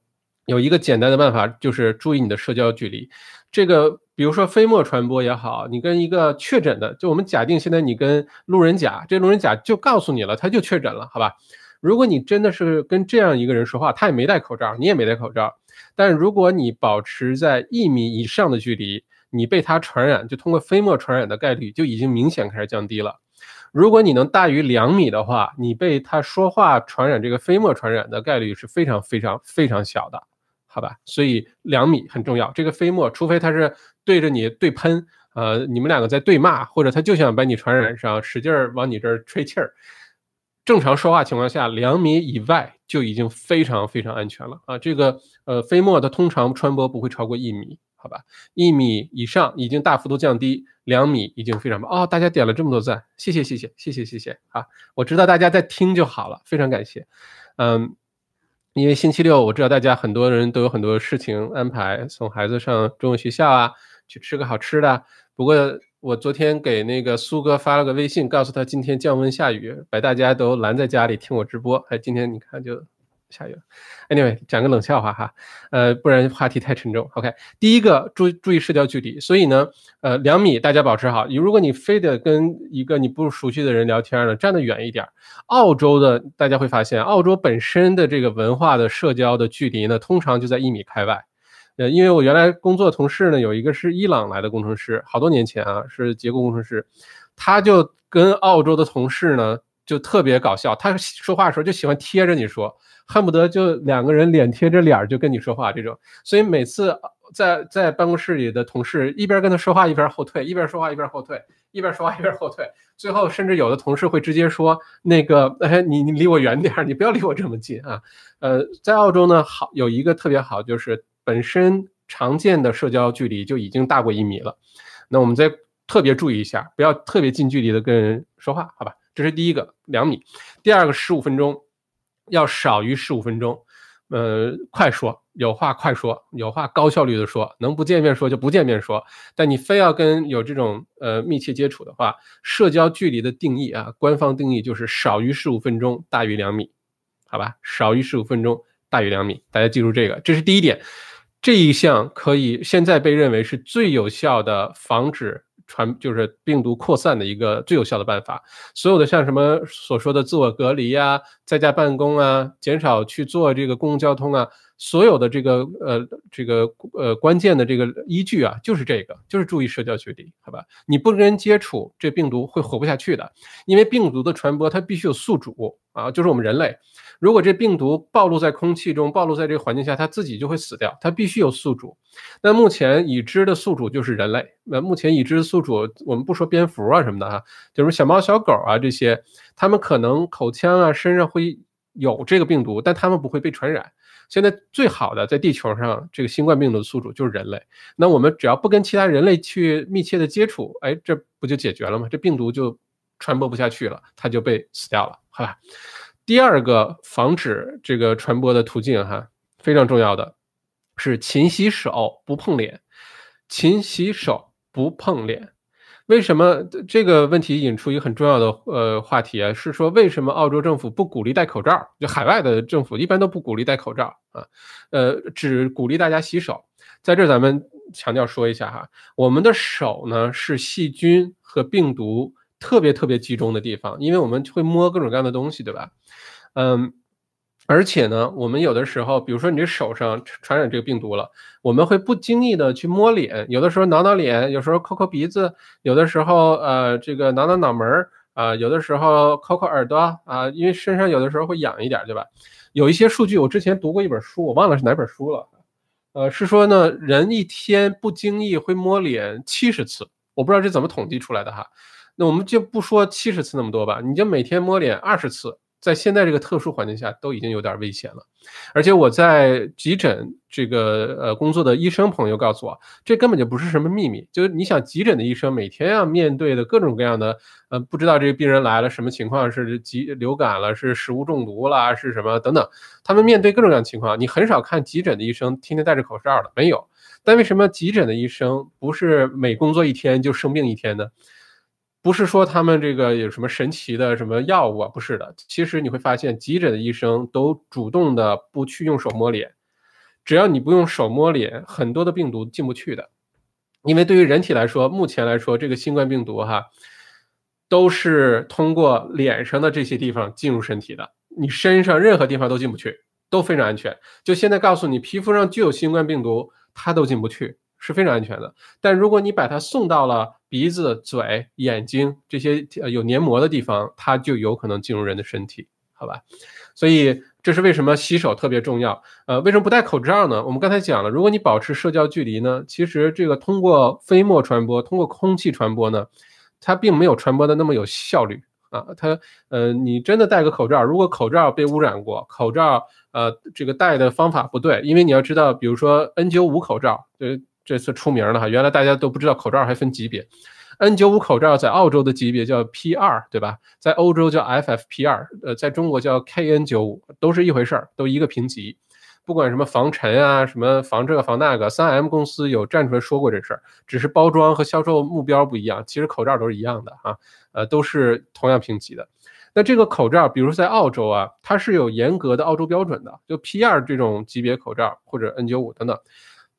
有一个简单的办法，就是注意你的社交距离。这个。比如说飞沫传播也好，你跟一个确诊的，就我们假定现在你跟路人甲，这路人甲就告诉你了，他就确诊了，好吧？如果你真的是跟这样一个人说话，他也没戴口罩，你也没戴口罩，但如果你保持在一米以上的距离，你被他传染，就通过飞沫传染的概率就已经明显开始降低了。如果你能大于两米的话，你被他说话传染这个飞沫传染的概率是非常非常非常小的。好吧，所以两米很重要。这个飞沫，除非他是对着你对喷，呃，你们两个在对骂，或者他就想把你传染上，使劲儿往你这儿吹气儿。正常说话情况下，两米以外就已经非常非常安全了啊。这个呃，飞沫它通常传播不会超过一米，好吧？一米以上已经大幅度降低，两米已经非常棒哦。大家点了这么多赞，谢谢谢谢谢谢谢谢啊！我知道大家在听就好了，非常感谢，嗯。因为星期六，我知道大家很多人都有很多事情安排，送孩子上中文学校啊，去吃个好吃的。不过我昨天给那个苏哥发了个微信，告诉他今天降温下雨，把大家都拦在家里听我直播。哎，今天你看就。下雨了，Anyway，讲个冷笑话哈，呃，不然话题太沉重。OK，第一个注注意社交距离，所以呢，呃，两米大家保持好。如果你非得跟一个你不熟悉的人聊天呢，站得远一点。澳洲的大家会发现，澳洲本身的这个文化的社交的距离呢，通常就在一米开外。呃，因为我原来工作同事呢，有一个是伊朗来的工程师，好多年前啊，是结构工程师，他就跟澳洲的同事呢，就特别搞笑，他说话的时候就喜欢贴着你说。恨不得就两个人脸贴着脸就跟你说话这种，所以每次在在办公室里的同事一边跟他说话一边后退，一边说话一边后退，一边说话一边后退，最后甚至有的同事会直接说那个哎你你离我远点，你不要离我这么近啊。呃，在澳洲呢好有一个特别好就是本身常见的社交距离就已经大过一米了，那我们再特别注意一下，不要特别近距离的跟人说话，好吧？这是第一个两米，第二个十五分钟。要少于十五分钟，呃，快说，有话快说，有话高效率的说，能不见面说就不见面说。但你非要跟有这种呃密切接触的话，社交距离的定义啊，官方定义就是少于十五分钟，大于两米，好吧？少于十五分钟，大于两米，大家记住这个，这是第一点。这一项可以现在被认为是最有效的防止。传就是病毒扩散的一个最有效的办法。所有的像什么所说的自我隔离啊，在家办公啊，减少去做这个公共交通啊，所有的这个呃这个呃关键的这个依据啊，就是这个，就是注意社交距离，好吧？你不跟人接触，这病毒会活不下去的，因为病毒的传播它必须有宿主啊，就是我们人类。如果这病毒暴露在空气中，暴露在这个环境下，它自己就会死掉。它必须有宿主。那目前已知的宿主就是人类。那目前已知的宿主，我们不说蝙蝠啊什么的哈，就是小猫小狗啊这些，它们可能口腔啊身上会有这个病毒，但它们不会被传染。现在最好的在地球上这个新冠病毒的宿主就是人类。那我们只要不跟其他人类去密切的接触，哎，这不就解决了吗？这病毒就。传播不下去了，它就被死掉了，好吧？第二个防止这个传播的途径哈，非常重要的是勤洗手不碰脸，勤洗手不碰脸。为什么这个问题引出一个很重要的呃话题啊？是说为什么澳洲政府不鼓励戴口罩？就海外的政府一般都不鼓励戴口罩啊，呃，只鼓励大家洗手。在这咱们强调说一下哈，我们的手呢是细菌和病毒特别特别集中的地方，因为我们会摸各种各样的东西，对吧？嗯。而且呢，我们有的时候，比如说你这手上传染这个病毒了，我们会不经意的去摸脸，有的时候挠挠脸，有时候抠抠鼻子，有的时候呃这个挠挠脑门儿啊，有的时候抠抠耳朵啊，因为身上有的时候会痒一点，对吧？有一些数据，我之前读过一本书，我忘了是哪本书了，呃，是说呢，人一天不经意会摸脸七十次，我不知道这怎么统计出来的哈。那我们就不说七十次那么多吧，你就每天摸脸二十次。在现在这个特殊环境下，都已经有点危险了。而且我在急诊这个呃工作的医生朋友告诉我，这根本就不是什么秘密。就是你想，急诊的医生每天要面对的各种各样的，呃，不知道这个病人来了什么情况，是急流感了，是食物中毒了，是什么等等。他们面对各种各样的情况，你很少看急诊的医生天天戴着口罩的，没有。但为什么急诊的医生不是每工作一天就生病一天呢？不是说他们这个有什么神奇的什么药物啊？不是的，其实你会发现，急诊的医生都主动的不去用手摸脸，只要你不用手摸脸，很多的病毒进不去的。因为对于人体来说，目前来说，这个新冠病毒哈，都是通过脸上的这些地方进入身体的，你身上任何地方都进不去，都非常安全。就现在告诉你，皮肤上就有新冠病毒，它都进不去。是非常安全的，但如果你把它送到了鼻子、嘴、眼睛这些有黏膜的地方，它就有可能进入人的身体，好吧？所以这是为什么洗手特别重要。呃，为什么不戴口罩呢？我们刚才讲了，如果你保持社交距离呢，其实这个通过飞沫传播、通过空气传播呢，它并没有传播的那么有效率啊。它呃，你真的戴个口罩，如果口罩被污染过，口罩呃这个戴的方法不对，因为你要知道，比如说 N95 口罩，呃。这次出名了哈，原来大家都不知道口罩还分级别，N95 口罩在澳洲的级别叫 P2，对吧？在欧洲叫 FFP2，呃，在中国叫 KN95，都是一回事儿，都一个评级。不管什么防尘啊，什么防这个防那个，三 M 公司有站出来说过这事儿，只是包装和销售目标不一样，其实口罩都是一样的啊，呃，都是同样评级的。那这个口罩，比如在澳洲啊，它是有严格的澳洲标准的，就 P2 这种级别口罩或者 N95 等等。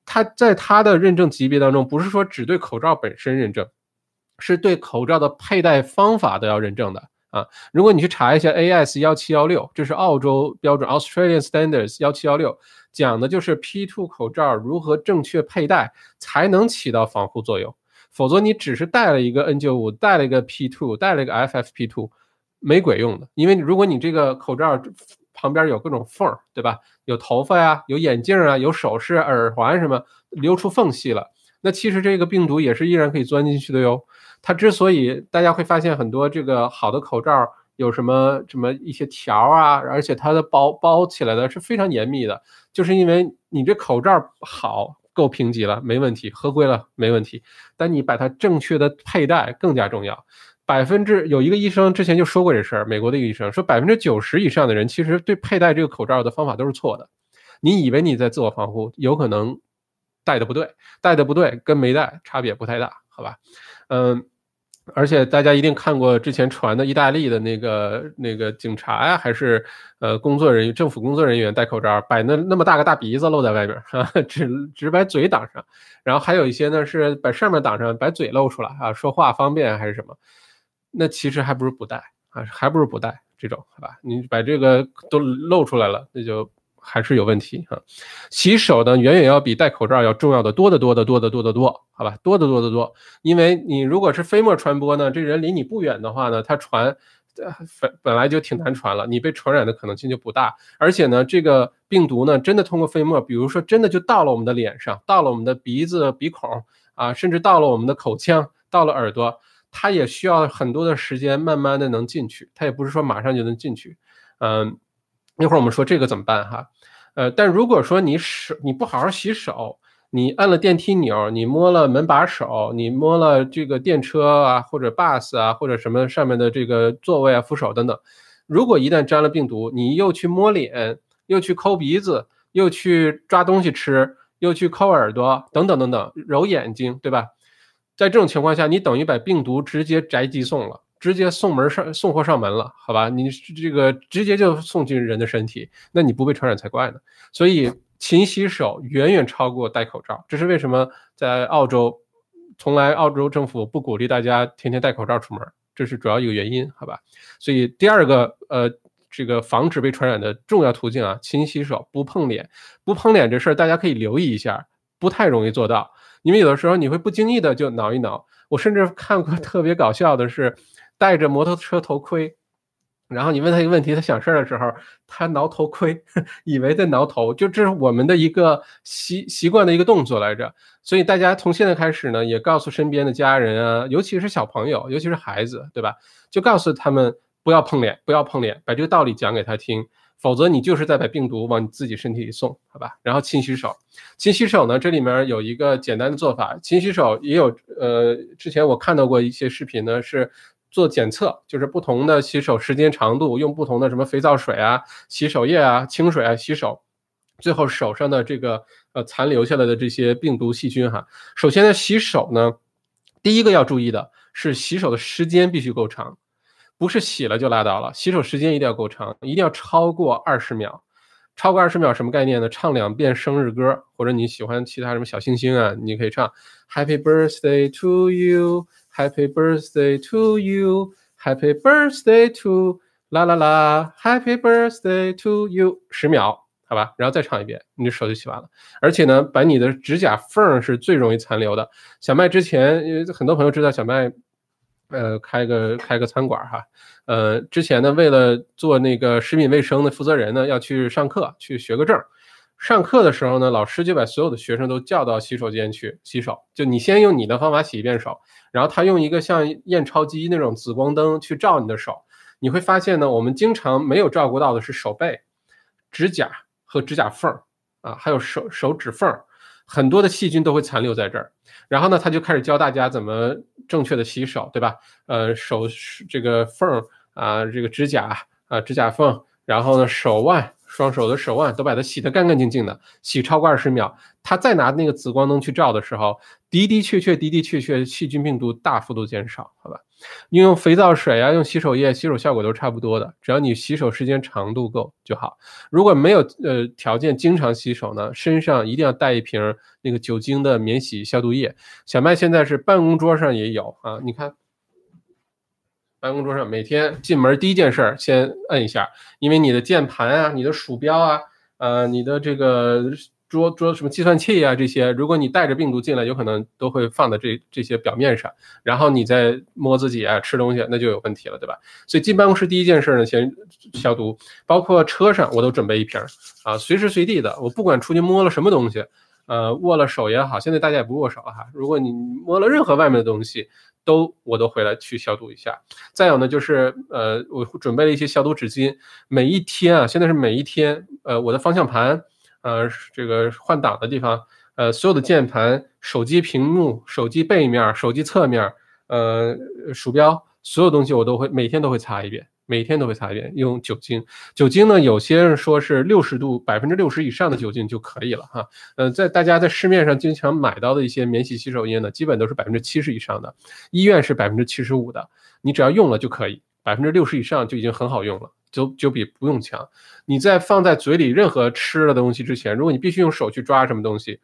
它在它的认证级别当中，不是说只对口罩本身认证，是对口罩的佩戴方法都要认证的啊。如果你去查一下 AS 幺七幺六，这是澳洲标准 Australian Standards 幺七幺六，讲的就是 P2 口罩如何正确佩戴才能起到防护作用。否则你只是戴了一个 N95，戴了一个 P2，戴了一个 FFP2，没鬼用的。因为如果你这个口罩，旁边有各种缝儿，对吧？有头发呀，有眼镜啊，有首饰、耳环什么，留出缝隙了。那其实这个病毒也是依然可以钻进去的哟。它之所以大家会发现很多这个好的口罩有什么什么一些条啊，而且它的包包起来的是非常严密的，就是因为你这口罩好，够评级了，没问题，合规了，没问题。但你把它正确的佩戴更加重要。百分之有一个医生之前就说过这事儿，美国的一个医生说，百分之九十以上的人其实对佩戴这个口罩的方法都是错的。你以为你在自我防护，有可能戴的不对，戴的不对跟没戴差别不太大，好吧？嗯，而且大家一定看过之前传的意大利的那个那个警察呀，还是呃工作人员、政府工作人员戴口罩，把那那么大个大鼻子露在外面，只只把嘴挡上，然后还有一些呢是把上面挡上，把嘴露出来啊，说话方便还是什么？那其实还不如不戴啊，还不如不戴这种，好吧？你把这个都露出来了，那就还是有问题哈。洗手呢，远远要比戴口罩要重要的多得多得多得多得多，好吧？多得多得多，因为你如果是飞沫传播呢，这人离你不远的话呢，他传本本来就挺难传了，你被传染的可能性就不大。而且呢，这个病毒呢，真的通过飞沫，比如说真的就到了我们的脸上，到了我们的鼻子鼻孔啊，甚至到了我们的口腔，到了耳朵。它也需要很多的时间，慢慢的能进去，它也不是说马上就能进去。嗯，一会儿我们说这个怎么办哈？呃，但如果说你手你不好好洗手，你按了电梯钮，你摸了门把手，你摸了这个电车啊，或者 bus 啊，或者什么上面的这个座位啊、扶手等等，如果一旦沾了病毒，你又去摸脸，又去抠鼻子，又去抓东西吃，又去抠耳朵，等等等等，揉眼睛，对吧？在这种情况下，你等于把病毒直接宅急送了，直接送门上送货上门了，好吧？你这个直接就送进人的身体，那你不被传染才怪呢。所以。勤洗手远远超过戴口罩，这是为什么？在澳洲，从来澳洲政府不鼓励大家天天戴口罩出门，这是主要一个原因，好吧？所以第二个，呃，这个防止被传染的重要途径啊，勤洗手，不碰脸，不碰脸这事儿大家可以留意一下，不太容易做到，因为有的时候你会不经意的就挠一挠。我甚至看过特别搞笑的是，戴着摩托车头盔。然后你问他一个问题，他想事儿的时候，他挠头盔，[LAUGHS] 以为在挠头，就这是我们的一个习习惯的一个动作来着。所以大家从现在开始呢，也告诉身边的家人啊，尤其是小朋友，尤其是孩子，对吧？就告诉他们不要碰脸，不要碰脸，把这个道理讲给他听，否则你就是在把病毒往你自己身体里送，好吧？然后勤洗手，勤洗手呢，这里面有一个简单的做法，勤洗手也有，呃，之前我看到过一些视频呢，是。做检测，就是不同的洗手时间长度，用不同的什么肥皂水啊、洗手液啊、清水啊洗手，最后手上的这个呃残留下来的这些病毒细菌哈。首先呢，洗手呢，第一个要注意的是洗手的时间必须够长，不是洗了就拉倒了，洗手时间一定要够长，一定要超过二十秒。超过二十秒什么概念呢？唱两遍生日歌，或者你喜欢其他什么小星星啊，你可以唱 Happy Birthday to you。Happy birthday to you, Happy birthday to 啦啦啦，Happy birthday to you，十秒，好吧，然后再唱一遍，你的手就洗完了。而且呢，把你的指甲缝是最容易残留的。小麦之前，因为很多朋友知道小麦，呃，开个开个餐馆哈，呃，之前呢，为了做那个食品卫生的负责人呢，要去上课去学个证。上课的时候呢，老师就把所有的学生都叫到洗手间去洗手。就你先用你的方法洗一遍手，然后他用一个像验钞机那种紫光灯去照你的手。你会发现呢，我们经常没有照顾到的是手背、指甲和指甲缝儿啊，还有手手指缝儿，很多的细菌都会残留在这儿。然后呢，他就开始教大家怎么正确的洗手，对吧？呃，手这个缝儿啊，这个指甲啊，指甲缝，然后呢，手腕。双手的手腕都把它洗得干干净净的，洗超过二十秒，他再拿那个紫光灯去照的时候，的的确确的的确确细菌病毒大幅度减少，好吧？你用肥皂水啊，用洗手液，洗手效果都差不多的，只要你洗手时间长度够就好。如果没有呃条件经常洗手呢，身上一定要带一瓶那个酒精的免洗消毒液。小麦现在是办公桌上也有啊，你看。办公桌上每天进门第一件事儿先摁一下，因为你的键盘啊、你的鼠标啊、呃、你的这个桌桌什么计算器啊这些，如果你带着病毒进来，有可能都会放在这这些表面上，然后你再摸自己啊、吃东西，那就有问题了，对吧？所以进办公室第一件事呢，先消毒，包括车上我都准备一瓶啊，随时随地的，我不管出去摸了什么东西，呃，握了手也好，现在大家也不握手了哈，如果你摸了任何外面的东西。都我都回来去消毒一下，再有呢就是呃我准备了一些消毒纸巾，每一天啊现在是每一天呃我的方向盘呃这个换挡的地方呃所有的键盘、手机屏幕、手机背面、手机侧面呃鼠标所有东西我都会每天都会擦一遍。每天都会擦一遍，用酒精。酒精呢，有些人说是六十度，百分之六十以上的酒精就可以了哈。呃，在大家在市面上经常买到的一些免洗洗手液呢，基本都是百分之七十以上的，医院是百分之七十五的。你只要用了就可以，百分之六十以上就已经很好用了，就就比不用强。你在放在嘴里任何吃了的东西之前，如果你必须用手去抓什么东西，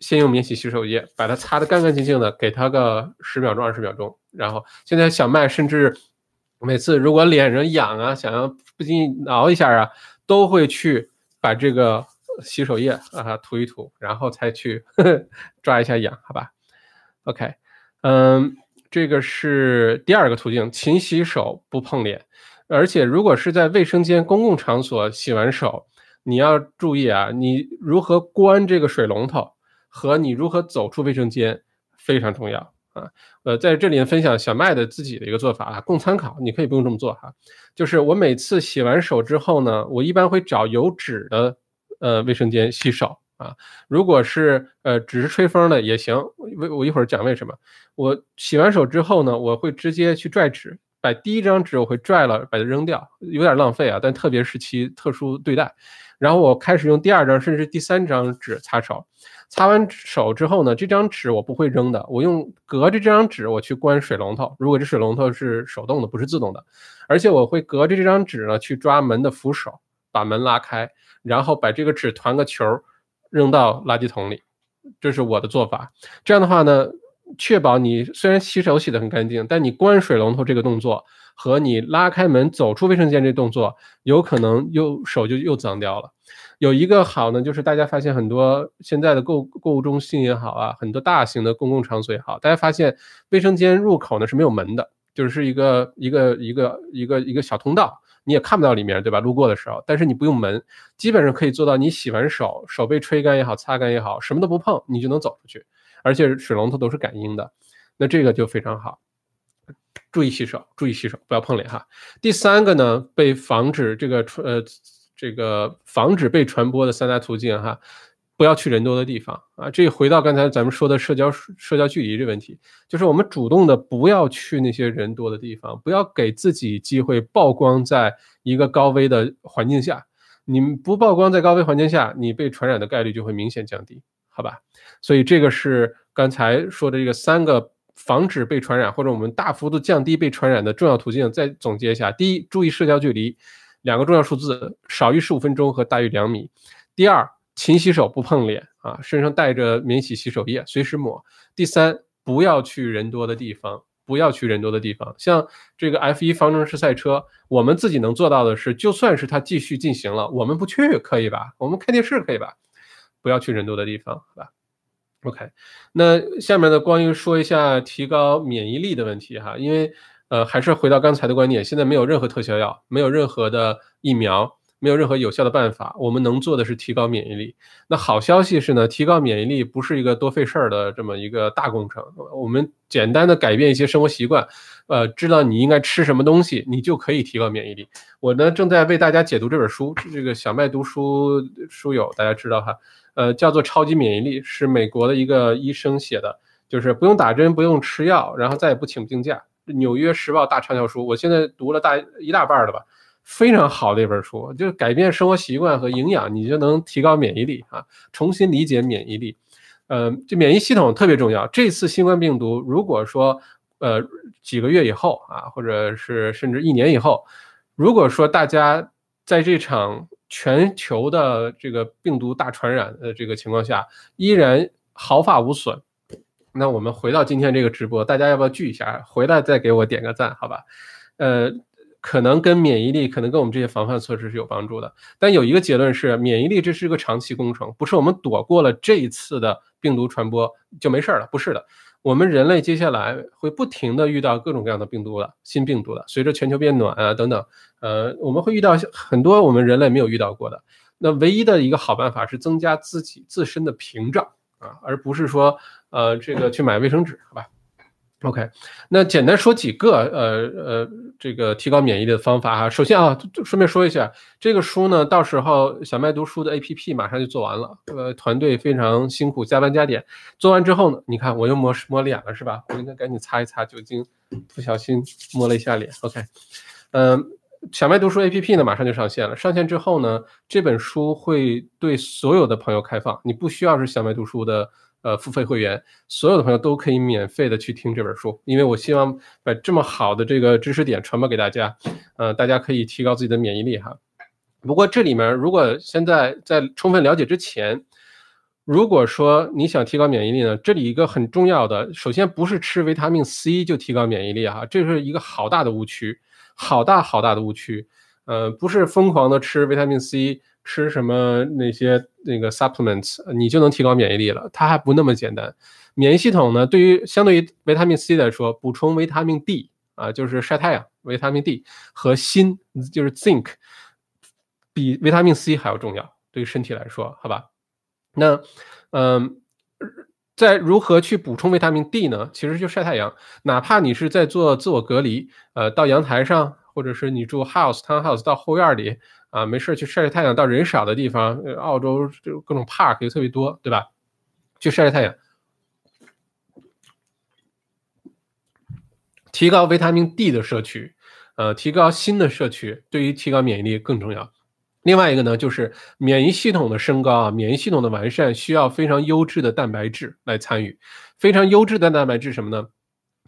先用免洗洗手液把它擦得干干净净的，给它个十秒钟、二十秒钟。然后现在小麦甚至。每次如果脸上痒啊，想要不经意挠一下啊，都会去把这个洗手液啊涂一涂，然后才去呵 [LAUGHS] 呵抓一下痒，好吧？OK，嗯，这个是第二个途径，勤洗手不碰脸。而且如果是在卫生间公共场所洗完手，你要注意啊，你如何关这个水龙头和你如何走出卫生间非常重要。啊，呃，在这里面分享小麦的自己的一个做法啊，供参考，你可以不用这么做哈。就是我每次洗完手之后呢，我一般会找有纸的呃卫生间洗手啊。啊。如果是呃只是吹风的也行，为我一会儿讲为什么。我洗完手之后呢，我会直接去拽纸，把第一张纸我会拽了，把它扔掉，有点浪费啊，但特别时期特殊对待。然后我开始用第二张甚至第三张纸擦手。擦完手之后呢，这张纸我不会扔的，我用隔着这张纸我去关水龙头。如果这水龙头是手动的，不是自动的，而且我会隔着这张纸呢去抓门的扶手，把门拉开，然后把这个纸团个球扔到垃圾桶里。这是我的做法。这样的话呢，确保你虽然洗手洗得很干净，但你关水龙头这个动作和你拉开门走出卫生间这动作，有可能又手就又脏掉了。有一个好呢，就是大家发现很多现在的购购物中心也好啊，很多大型的公共场所也好，大家发现卫生间入口呢是没有门的，就是一个一个一个一个一个小通道，你也看不到里面，对吧？路过的时候，但是你不用门，基本上可以做到，你洗完手，手被吹干也好，擦干也好，什么都不碰，你就能走出去，而且水龙头都是感应的，那这个就非常好。注意洗手，注意洗手，不要碰脸哈。第三个呢，被防止这个传呃。这个防止被传播的三大途径哈，不要去人多的地方啊。这回到刚才咱们说的社交社交距离这问题，就是我们主动的不要去那些人多的地方，不要给自己机会曝光在一个高危的环境下。你不曝光在高危环境下，你被传染的概率就会明显降低，好吧？所以这个是刚才说的这个三个防止被传染或者我们大幅度降低被传染的重要途径。再总结一下：第一，注意社交距离。两个重要数字：少于十五分钟和大于两米。第二，勤洗手，不碰脸啊，身上带着免洗洗手液，随时抹。第三，不要去人多的地方，不要去人多的地方。像这个 F1 方程式赛车，我们自己能做到的是，就算是它继续进行了，我们不去可以吧？我们看电视可以吧？不要去人多的地方，好吧？OK，那下面呢，关于说一下提高免疫力的问题哈，因为。呃，还是回到刚才的观点，现在没有任何特效药，没有任何的疫苗，没有任何有效的办法。我们能做的是提高免疫力。那好消息是呢，提高免疫力不是一个多费事儿的这么一个大工程。我们简单的改变一些生活习惯，呃，知道你应该吃什么东西，你就可以提高免疫力。我呢正在为大家解读这本书，这个小麦读书书友大家知道哈，呃，叫做《超级免疫力》，是美国的一个医生写的，就是不用打针，不用吃药，然后再也不请病假。《纽约时报》大畅销书，我现在读了大一大半了吧，非常好的一本书，就是改变生活习惯和营养，你就能提高免疫力啊，重新理解免疫力。呃，这免疫系统特别重要。这次新冠病毒，如果说呃几个月以后啊，或者是甚至一年以后，如果说大家在这场全球的这个病毒大传染的这个情况下，依然毫发无损。那我们回到今天这个直播，大家要不要聚一下？回来再给我点个赞，好吧？呃，可能跟免疫力，可能跟我们这些防范措施是有帮助的。但有一个结论是，免疫力这是一个长期工程，不是我们躲过了这一次的病毒传播就没事了，不是的。我们人类接下来会不停的遇到各种各样的病毒了新病毒了，随着全球变暖啊等等，呃，我们会遇到很多我们人类没有遇到过的。那唯一的一个好办法是增加自己自身的屏障啊，而不是说。呃，这个去买卫生纸，好吧？OK，那简单说几个呃呃，这个提高免疫力的方法哈。首先啊，顺便说一下，这个书呢，到时候小麦读书的 APP 马上就做完了，呃，团队非常辛苦，加班加点。做完之后呢，你看我又摸摸脸了，是吧？我应该赶紧擦一擦酒精，不小心摸了一下脸。OK，嗯，小麦读书 APP 呢，马上就上线了。上线之后呢，这本书会对所有的朋友开放，你不需要是小麦读书的。呃，付费会员，所有的朋友都可以免费的去听这本书，因为我希望把这么好的这个知识点传播给大家，呃，大家可以提高自己的免疫力哈。不过这里面如果现在在充分了解之前，如果说你想提高免疫力呢，这里一个很重要的，首先不是吃维他命 C 就提高免疫力哈，这是一个好大的误区，好大好大的误区，呃，不是疯狂的吃维他命 C。吃什么那些那个 supplements，你就能提高免疫力了？它还不那么简单。免疫系统呢，对于相对于维他命 C 来说，补充维他命 D 啊，就是晒太阳，维他命 D 和锌，就是 zinc，比维他命 C 还要重要，对于身体来说，好吧？那嗯，在如何去补充维他命 D 呢？其实就晒太阳，哪怕你是在做自我隔离，呃，到阳台上。或者是你住 house townhouse 到后院里啊，没事去晒晒太阳，到人少的地方，澳洲就各种 park 也特别多，对吧？去晒晒太阳，提高维他命 D 的摄取，呃，提高锌的摄取，对于提高免疫力更重要。另外一个呢，就是免疫系统的升高啊，免疫系统的完善需要非常优质的蛋白质来参与。非常优质的蛋白质什么呢？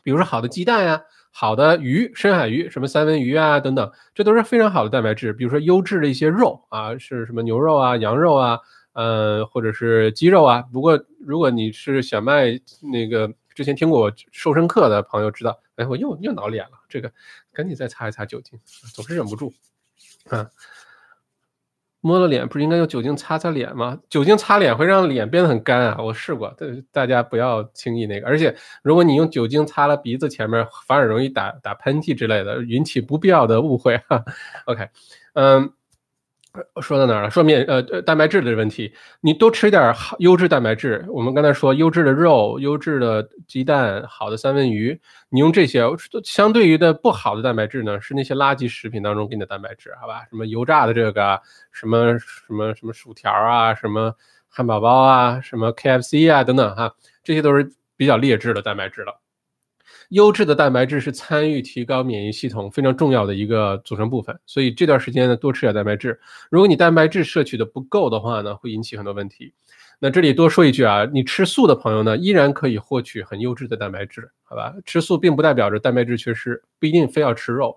比如说好的鸡蛋呀，好的鱼，深海鱼，什么三文鱼啊等等，这都是非常好的蛋白质。比如说优质的一些肉啊，是什么牛肉啊、羊肉啊，呃，或者是鸡肉啊。不过如果你是想卖那个之前听过我瘦身课的朋友知道，哎，我又又挠脸了，这个赶紧再擦一擦酒精，总是忍不住啊。摸了脸不是应该用酒精擦擦脸吗？酒精擦脸会让脸变得很干啊！我试过，大家不要轻易那个。而且如果你用酒精擦了鼻子前面，反而容易打打喷嚏之类的，引起不必要的误会哈。[LAUGHS] OK，嗯。说到哪儿了？说面呃蛋白质的问题，你多吃点优质蛋白质。我们刚才说优质的肉、优质的鸡蛋、好的三文鱼，你用这些相对于的不好的蛋白质呢，是那些垃圾食品当中给你的蛋白质，好吧？什么油炸的这个，什么什么什么薯条啊，什么汉堡包啊，什么 KFC 啊等等哈，这些都是比较劣质的蛋白质了。优质的蛋白质是参与提高免疫系统非常重要的一个组成部分，所以这段时间呢多吃点蛋白质。如果你蛋白质摄取的不够的话呢，会引起很多问题。那这里多说一句啊，你吃素的朋友呢，依然可以获取很优质的蛋白质，好吧？吃素并不代表着蛋白质缺失，不一定非要吃肉。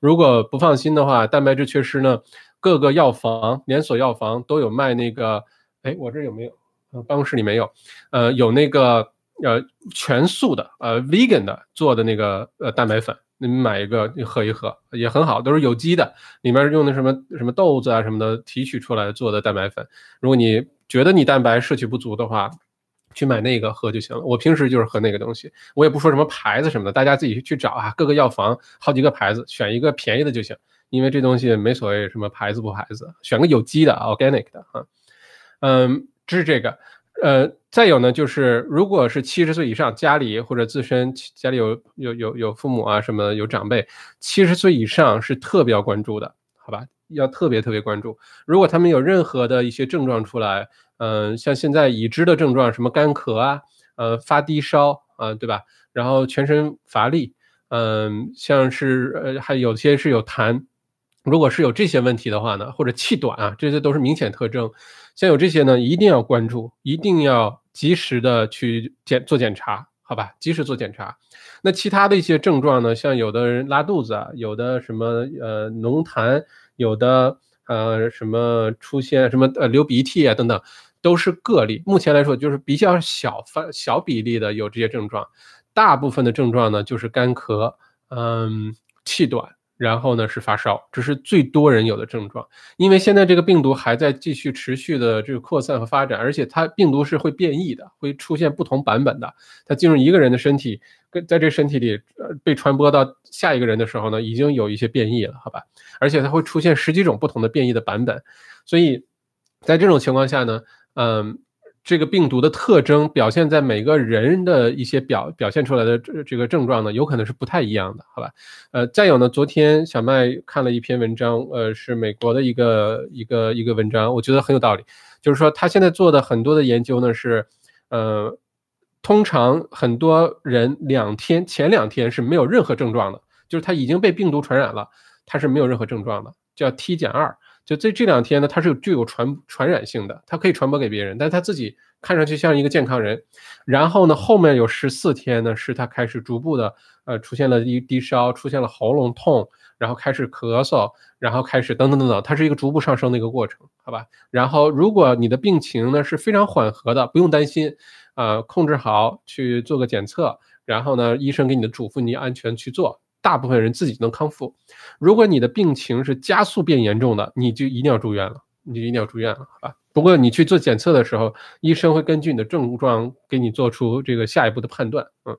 如果不放心的话，蛋白质缺失呢，各个药房、连锁药房都有卖那个，哎，我这有没有？办公室里没有，呃，有那个。呃，全素的，呃，vegan 的做的那个呃蛋白粉，你们买一个，你喝一喝也很好，都是有机的，里面用的什么什么豆子啊什么的提取出来做的蛋白粉。如果你觉得你蛋白摄取不足的话，去买那个喝就行了。我平时就是喝那个东西，我也不说什么牌子什么的，大家自己去找啊，各个药房好几个牌子，选一个便宜的就行，因为这东西没所谓什么牌子不牌子，选个有机的 organic 的啊，嗯，这是这个。呃，再有呢，就是如果是七十岁以上，家里或者自身家里有有有有父母啊什么有长辈，七十岁以上是特别要关注的，好吧？要特别特别关注。如果他们有任何的一些症状出来，嗯，像现在已知的症状，什么干咳啊，呃，发低烧啊，对吧？然后全身乏力，嗯，像是呃还有些是有痰，如果是有这些问题的话呢，或者气短啊，这些都是明显特征。像有这些呢，一定要关注，一定要及时的去检做检查，好吧？及时做检查。那其他的一些症状呢，像有的人拉肚子啊，有的什么呃浓痰，有的呃什么出现什么呃流鼻涕啊等等，都是个例。目前来说，就是比较小范小比例的有这些症状，大部分的症状呢就是干咳，嗯，气短。然后呢是发烧，这是最多人有的症状。因为现在这个病毒还在继续持续的这个扩散和发展，而且它病毒是会变异的，会出现不同版本的。它进入一个人的身体，跟在这身体里被传播到下一个人的时候呢，已经有一些变异了，好吧？而且它会出现十几种不同的变异的版本，所以在这种情况下呢，嗯。这个病毒的特征表现在每个人的一些表表现出来的这这个症状呢，有可能是不太一样的，好吧？呃，再有呢，昨天小麦看了一篇文章，呃，是美国的一个一个一个文章，我觉得很有道理。就是说，他现在做的很多的研究呢，是，呃，通常很多人两天前两天是没有任何症状的，就是他已经被病毒传染了，他是没有任何症状的，叫 T 减二。就这这两天呢，它是具有传传染性的，它可以传播给别人，但是他自己看上去像一个健康人。然后呢，后面有十四天呢，是他开始逐步的呃出现了低低烧，出现了喉咙痛，然后开始咳嗽，然后开始等等等等，它是一个逐步上升的一个过程，好吧？然后如果你的病情呢是非常缓和的，不用担心，呃，控制好去做个检测，然后呢，医生给你的嘱咐你安全去做。大部分人自己能康复，如果你的病情是加速变严重的，你就一定要住院了，你就一定要住院了，好吧？不过你去做检测的时候，医生会根据你的症状给你做出这个下一步的判断，嗯，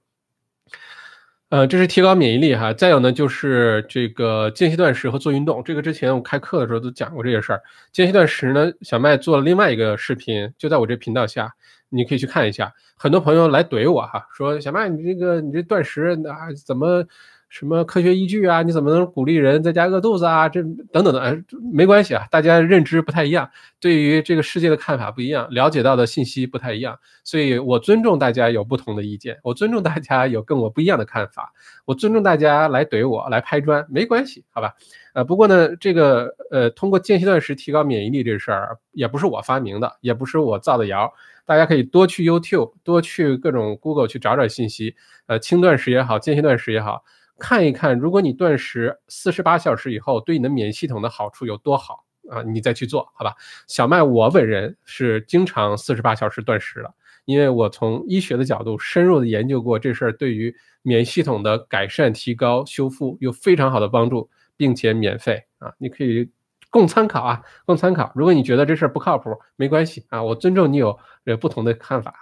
呃，这是提高免疫力哈。再有呢，就是这个间歇断食和做运动，这个之前我开课的时候都讲过这些事儿。间歇断食呢，小麦做了另外一个视频，就在我这频道下，你可以去看一下。很多朋友来怼我哈，说小麦你这个你这断食啊怎么？什么科学依据啊？你怎么能鼓励人在家饿肚子啊？这等等的，哎，没关系啊，大家认知不太一样，对于这个世界的看法不一样，了解到的信息不太一样，所以我尊重大家有不同的意见，我尊重大家有跟我不一样的看法，我尊重大家来怼我来拍砖，没关系，好吧？呃，不过呢，这个呃，通过间歇断食提高免疫力这事儿，也不是我发明的，也不是我造的谣。大家可以多去 YouTube，多去各种 Google 去找找信息。呃，轻断食也好，间歇断食也好，看一看，如果你断食四十八小时以后，对你的免疫系统的好处有多好啊，你再去做好吧。小麦，我本人是经常四十八小时断食的，因为我从医学的角度深入的研究过这事儿，对于免疫系统的改善、提高、修复有非常好的帮助。并且免费啊，你可以供参考啊，供参考。如果你觉得这事儿不靠谱，没关系啊，我尊重你有呃不同的看法。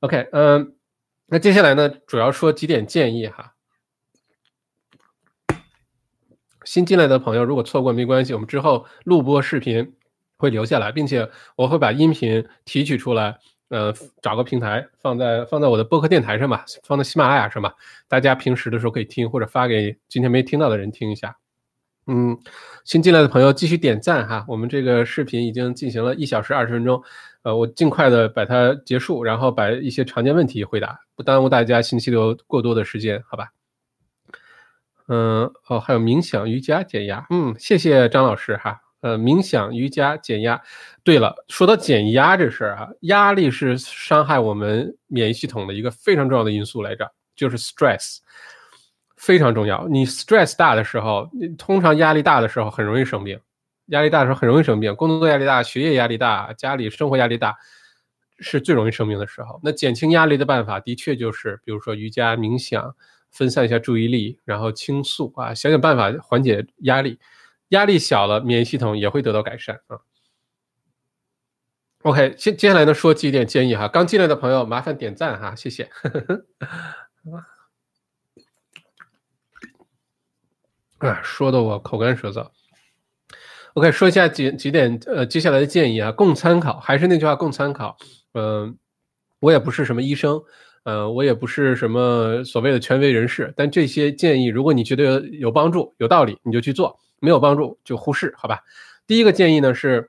OK，嗯，那接下来呢，主要说几点建议哈。新进来的朋友如果错过没关系，我们之后录播视频会留下来，并且我会把音频提取出来，呃，找个平台放在放在我的播客电台上吧，放在喜马拉雅上吧，大家平时的时候可以听，或者发给今天没听到的人听一下。嗯，新进来的朋友继续点赞哈。我们这个视频已经进行了一小时二十分钟，呃，我尽快的把它结束，然后把一些常见问题回答，不耽误大家信息流过多的时间，好吧？嗯，哦，还有冥想、瑜伽、减压，嗯，谢谢张老师哈。呃，冥想、瑜伽、减压。对了，说到减压这事儿啊，压力是伤害我们免疫系统的一个非常重要的因素来着，就是 stress。非常重要。你 stress 大的时候，通常压力大的时候很容易生病。压力大的时候很容易生病，工作压力大、学业压力大、家里生活压力大，是最容易生病的时候。那减轻压力的办法，的确就是，比如说瑜伽、冥想，分散一下注意力，然后倾诉啊，想想办法缓解压力。压力小了，免疫系统也会得到改善啊。OK，接接下来呢，说几点建议哈。刚进来的朋友，麻烦点赞哈，谢谢。啊，说的我口干舌燥。OK，说一下几几点呃，接下来的建议啊，供参考。还是那句话，供参考。嗯，我也不是什么医生，呃，我也不是什么所谓的权威人士，但这些建议，如果你觉得有帮助、有道理，你就去做；没有帮助就忽视，好吧？第一个建议呢是，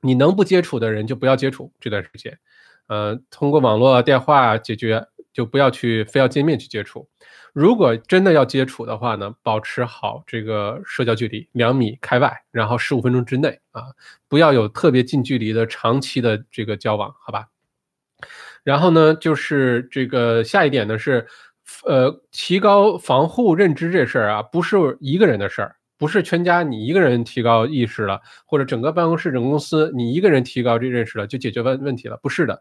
你能不接触的人就不要接触这段时间，呃，通过网络电话解决，就不要去非要见面去接触。如果真的要接触的话呢，保持好这个社交距离，两米开外，然后十五分钟之内啊，不要有特别近距离的长期的这个交往，好吧？然后呢，就是这个下一点呢是，呃，提高防护认知这事儿啊，不是一个人的事儿，不是全家你一个人提高意识了，或者整个办公室、整个公司你一个人提高这认识了就解决问问题了，不是的，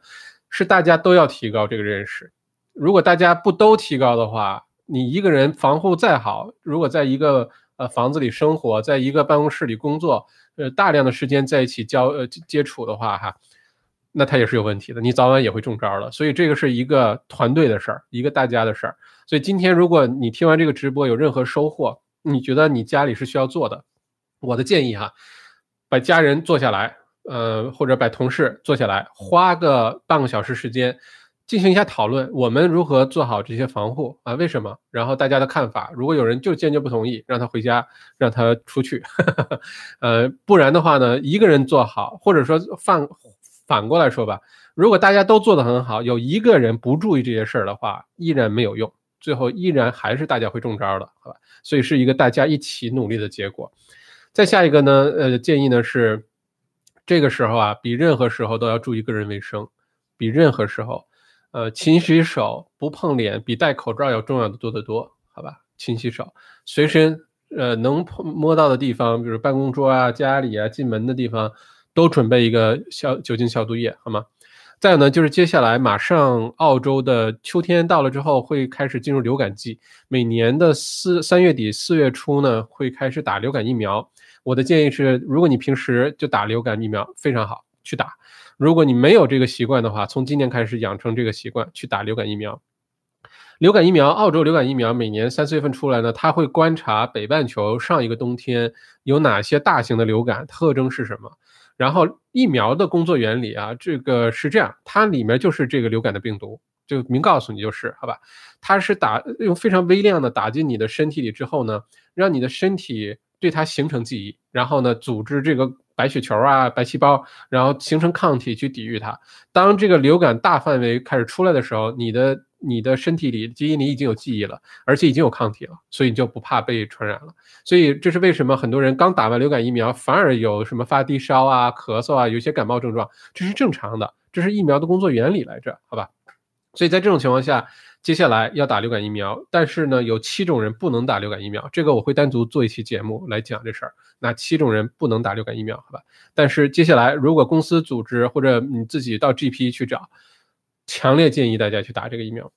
是大家都要提高这个认识。如果大家不都提高的话，你一个人防护再好，如果在一个呃房子里生活，在一个办公室里工作，呃大量的时间在一起交呃接触的话哈，那他也是有问题的，你早晚也会中招的。所以这个是一个团队的事儿，一个大家的事儿。所以今天如果你听完这个直播有任何收获，你觉得你家里是需要做的，我的建议哈，把家人坐下来，呃或者把同事坐下来，花个半个小时时间。进行一下讨论，我们如何做好这些防护啊？为什么？然后大家的看法，如果有人就坚决不同意，让他回家，让他出去。[LAUGHS] 呃，不然的话呢，一个人做好，或者说放反过来说吧，如果大家都做得很好，有一个人不注意这些事儿的话，依然没有用，最后依然还是大家会中招的，好吧？所以是一个大家一起努力的结果。再下一个呢，呃，建议呢是，这个时候啊，比任何时候都要注意个人卫生，比任何时候。呃，勤洗手，不碰脸，比戴口罩要重要的多得多，好吧？勤洗手，随身呃能碰摸到的地方，比如办公桌啊、家里啊、进门的地方，都准备一个消酒精消毒液，好吗？再有呢，就是接下来马上澳洲的秋天到了之后，会开始进入流感季，每年的四三月底四月初呢，会开始打流感疫苗。我的建议是，如果你平时就打流感疫苗，非常好，去打。如果你没有这个习惯的话，从今年开始养成这个习惯，去打流感疫苗。流感疫苗，澳洲流感疫苗每年三四月份出来呢，它会观察北半球上一个冬天有哪些大型的流感，特征是什么。然后疫苗的工作原理啊，这个是这样，它里面就是这个流感的病毒就明告诉你就是好吧。它是打用非常微量的打进你的身体里之后呢，让你的身体对它形成记忆，然后呢组织这个白血球啊、白细胞，然后形成抗体去抵御它。当这个流感大范围开始出来的时候，你的你的身体里基因里已经有记忆了，而且已经有抗体了，所以你就不怕被传染了。所以这是为什么很多人刚打完流感疫苗，反而有什么发低烧啊、咳嗽啊，有些感冒症状，这是正常的，这是疫苗的工作原理来着，好吧？所以在这种情况下。接下来要打流感疫苗，但是呢，有七种人不能打流感疫苗，这个我会单独做一期节目来讲这事儿。哪七种人不能打流感疫苗？好吧。但是接下来，如果公司组织或者你自己到 GP 去找，强烈建议大家去打这个疫苗。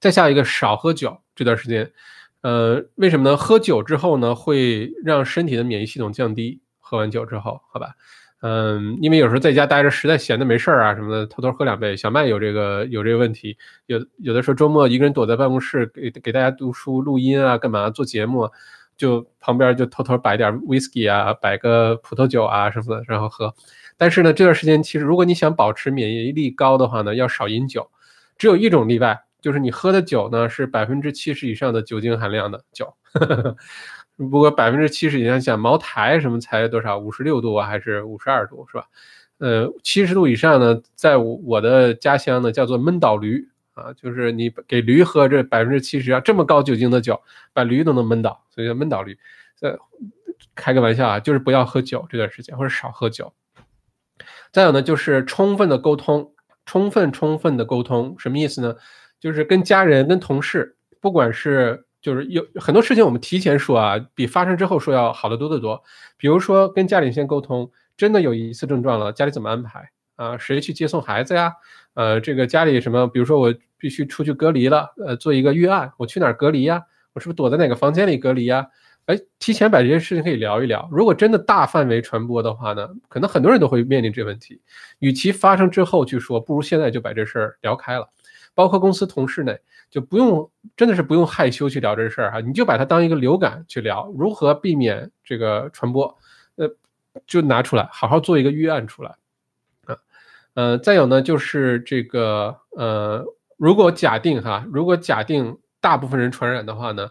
再下一个，少喝酒。这段时间，呃，为什么呢？喝酒之后呢，会让身体的免疫系统降低。喝完酒之后，好吧。嗯，因为有时候在家待着实在闲的没事儿啊什么的，偷偷喝两杯。小麦有这个有这个问题，有有的时候周末一个人躲在办公室给给大家读书、录音啊，干嘛做节目，就旁边就偷偷摆点 whisky 啊，摆个葡萄酒啊什么的，然后喝。但是呢，这段时间其实如果你想保持免疫力高的话呢，要少饮酒。只有一种例外，就是你喝的酒呢是百分之七十以上的酒精含量的酒。[LAUGHS] 不过百分之七十以上，像茅台什么才多少？五十六度啊，还是五十二度，是吧？呃，七十度以上呢，在我的家乡呢，叫做闷倒驴啊，就是你给驴喝这百分之七十啊，这么高酒精的酒，把驴都能闷倒，所以叫闷倒驴。呃，开个玩笑啊，就是不要喝酒这段时间，或者少喝酒。再有呢，就是充分的沟通，充分充分的沟通，什么意思呢？就是跟家人、跟同事，不管是。就是有很多事情我们提前说啊，比发生之后说要好得多得多。比如说跟家里先沟通，真的有一次症状了，家里怎么安排啊？谁去接送孩子呀？呃，这个家里什么？比如说我必须出去隔离了，呃，做一个预案，我去哪儿隔离呀？我是不是躲在哪个房间里隔离呀？哎，提前把这些事情可以聊一聊。如果真的大范围传播的话呢，可能很多人都会面临这问题。与其发生之后去说，不如现在就把这事儿聊开了。包括公司同事内。就不用，真的是不用害羞去聊这事儿哈，你就把它当一个流感去聊，如何避免这个传播，呃，就拿出来好好做一个预案出来，啊，呃，再有呢就是这个呃，如果假定哈，如果假定大部分人传染的话呢，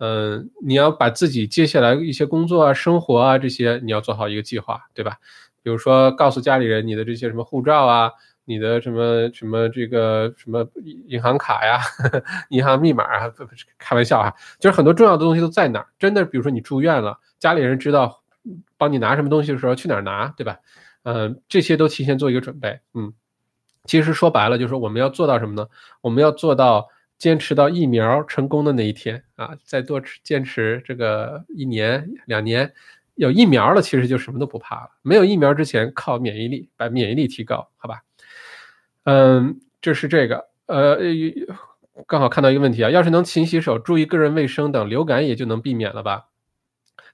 嗯，你要把自己接下来一些工作啊、生活啊这些，你要做好一个计划，对吧？比如说告诉家里人你的这些什么护照啊。你的什么什么这个什么银行卡呀，[LAUGHS] 银行密码啊，不不是开玩笑啊，就是很多重要的东西都在哪儿？真的，比如说你住院了，家里人知道帮你拿什么东西的时候去哪儿拿，对吧？嗯，这些都提前做一个准备。嗯，其实说白了就是我们要做到什么呢？我们要做到坚持到疫苗成功的那一天啊，再多坚持这个一年两年，有疫苗了，其实就什么都不怕了。没有疫苗之前，靠免疫力把免疫力提高，好吧？嗯，这是这个，呃，刚好看到一个问题啊，要是能勤洗手、注意个人卫生等，流感也就能避免了吧？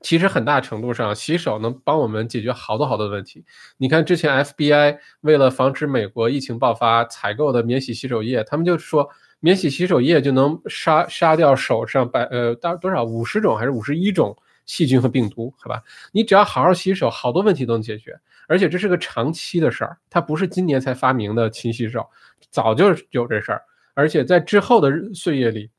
其实很大程度上，洗手能帮我们解决好多好多的问题。你看之前 FBI 为了防止美国疫情爆发，采购的免洗洗手液，他们就说免洗洗手液就能杀杀掉手上百呃大多少五十种还是五十一种细菌和病毒，好吧？你只要好好洗手，好多问题都能解决。而且这是个长期的事儿，它不是今年才发明的勤洗手，早就有这事儿。而且在之后的岁月里，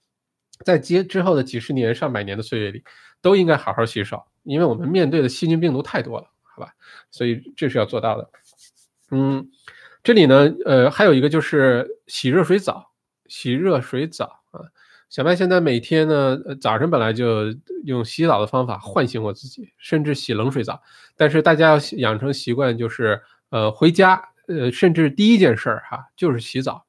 在接之后的几十年、上百年的岁月里，都应该好好洗手，因为我们面对的细菌病毒太多了，好吧？所以这是要做到的。嗯，这里呢，呃，还有一个就是洗热水澡，洗热水澡啊。小麦现在每天呢，早晨本来就用洗澡的方法唤醒我自己，甚至洗冷水澡。但是大家要养成习惯，就是呃回家，呃甚至第一件事儿哈就是洗澡。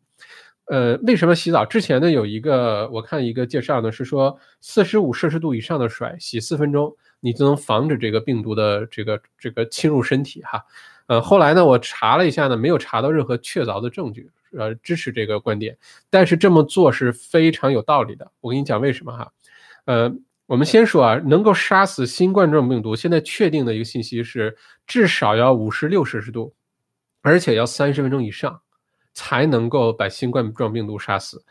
呃，为什么洗澡？之前呢有一个我看一个介绍呢是说，四十五摄氏度以上的水洗四分钟，你就能防止这个病毒的这个这个侵入身体哈。呃，后来呢我查了一下呢，没有查到任何确凿的证据。呃，支持这个观点，但是这么做是非常有道理的。我跟你讲为什么哈？呃，我们先说啊，能够杀死新冠状病毒，现在确定的一个信息是，至少要五十六摄氏度，而且要三十分钟以上，才能够把新冠状病毒杀死。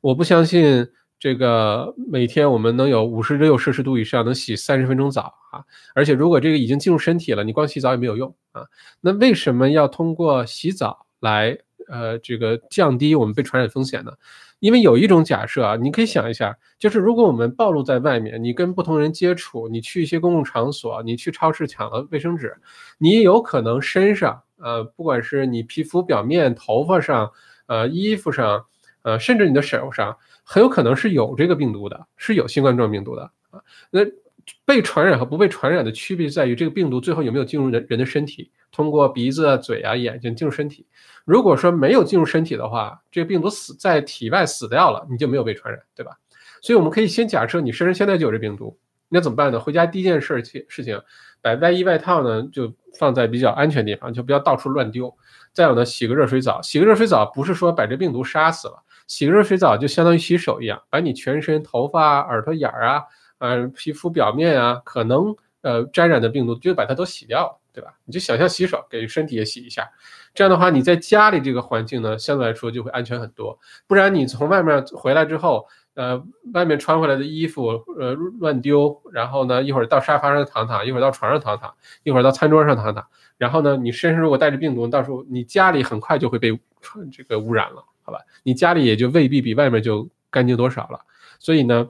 我不相信这个每天我们能有五十六摄氏度以上能洗三十分钟澡啊！而且如果这个已经进入身体了，你光洗澡也没有用啊。那为什么要通过洗澡来？呃这个降低我们被传染风险呢？因为有一种假设啊，你可以想一下，就是如果我们暴露在外面，你跟不同人接触，你去一些公共场所，你去超市抢了卫生纸，你有可能身上，呃，不管是你皮肤表面、头发上，呃，衣服上，呃，甚至你的手上，很有可能是有这个病毒的，是有新冠状病毒的啊。那被传染和不被传染的区别在于，这个病毒最后有没有进入人人的身体，通过鼻子、嘴啊、眼睛进入身体。如果说没有进入身体的话，这个病毒死在体外死掉了，你就没有被传染，对吧？所以我们可以先假设你身上现在就有这病毒，那怎么办呢？回家第一件事情事情，把外衣外套呢就放在比较安全地方，就不要到处乱丢。再有呢，洗个热水澡，洗个热水澡不是说把这病毒杀死了，洗个热水澡就相当于洗手一样，把你全身头发、耳朵眼儿啊，呃，皮肤表面啊，可能呃沾染的病毒就把它都洗掉。对吧？你就想象洗手，给身体也洗一下，这样的话，你在家里这个环境呢，相对来说就会安全很多。不然你从外面回来之后，呃，外面穿回来的衣服，呃，乱丢，然后呢，一会儿到沙发上躺躺，一会儿到床上躺躺，一会儿到餐桌上躺躺，然后呢，你身上如果带着病毒，到时候你家里很快就会被这个污染了，好吧？你家里也就未必比外面就干净多少了。所以呢，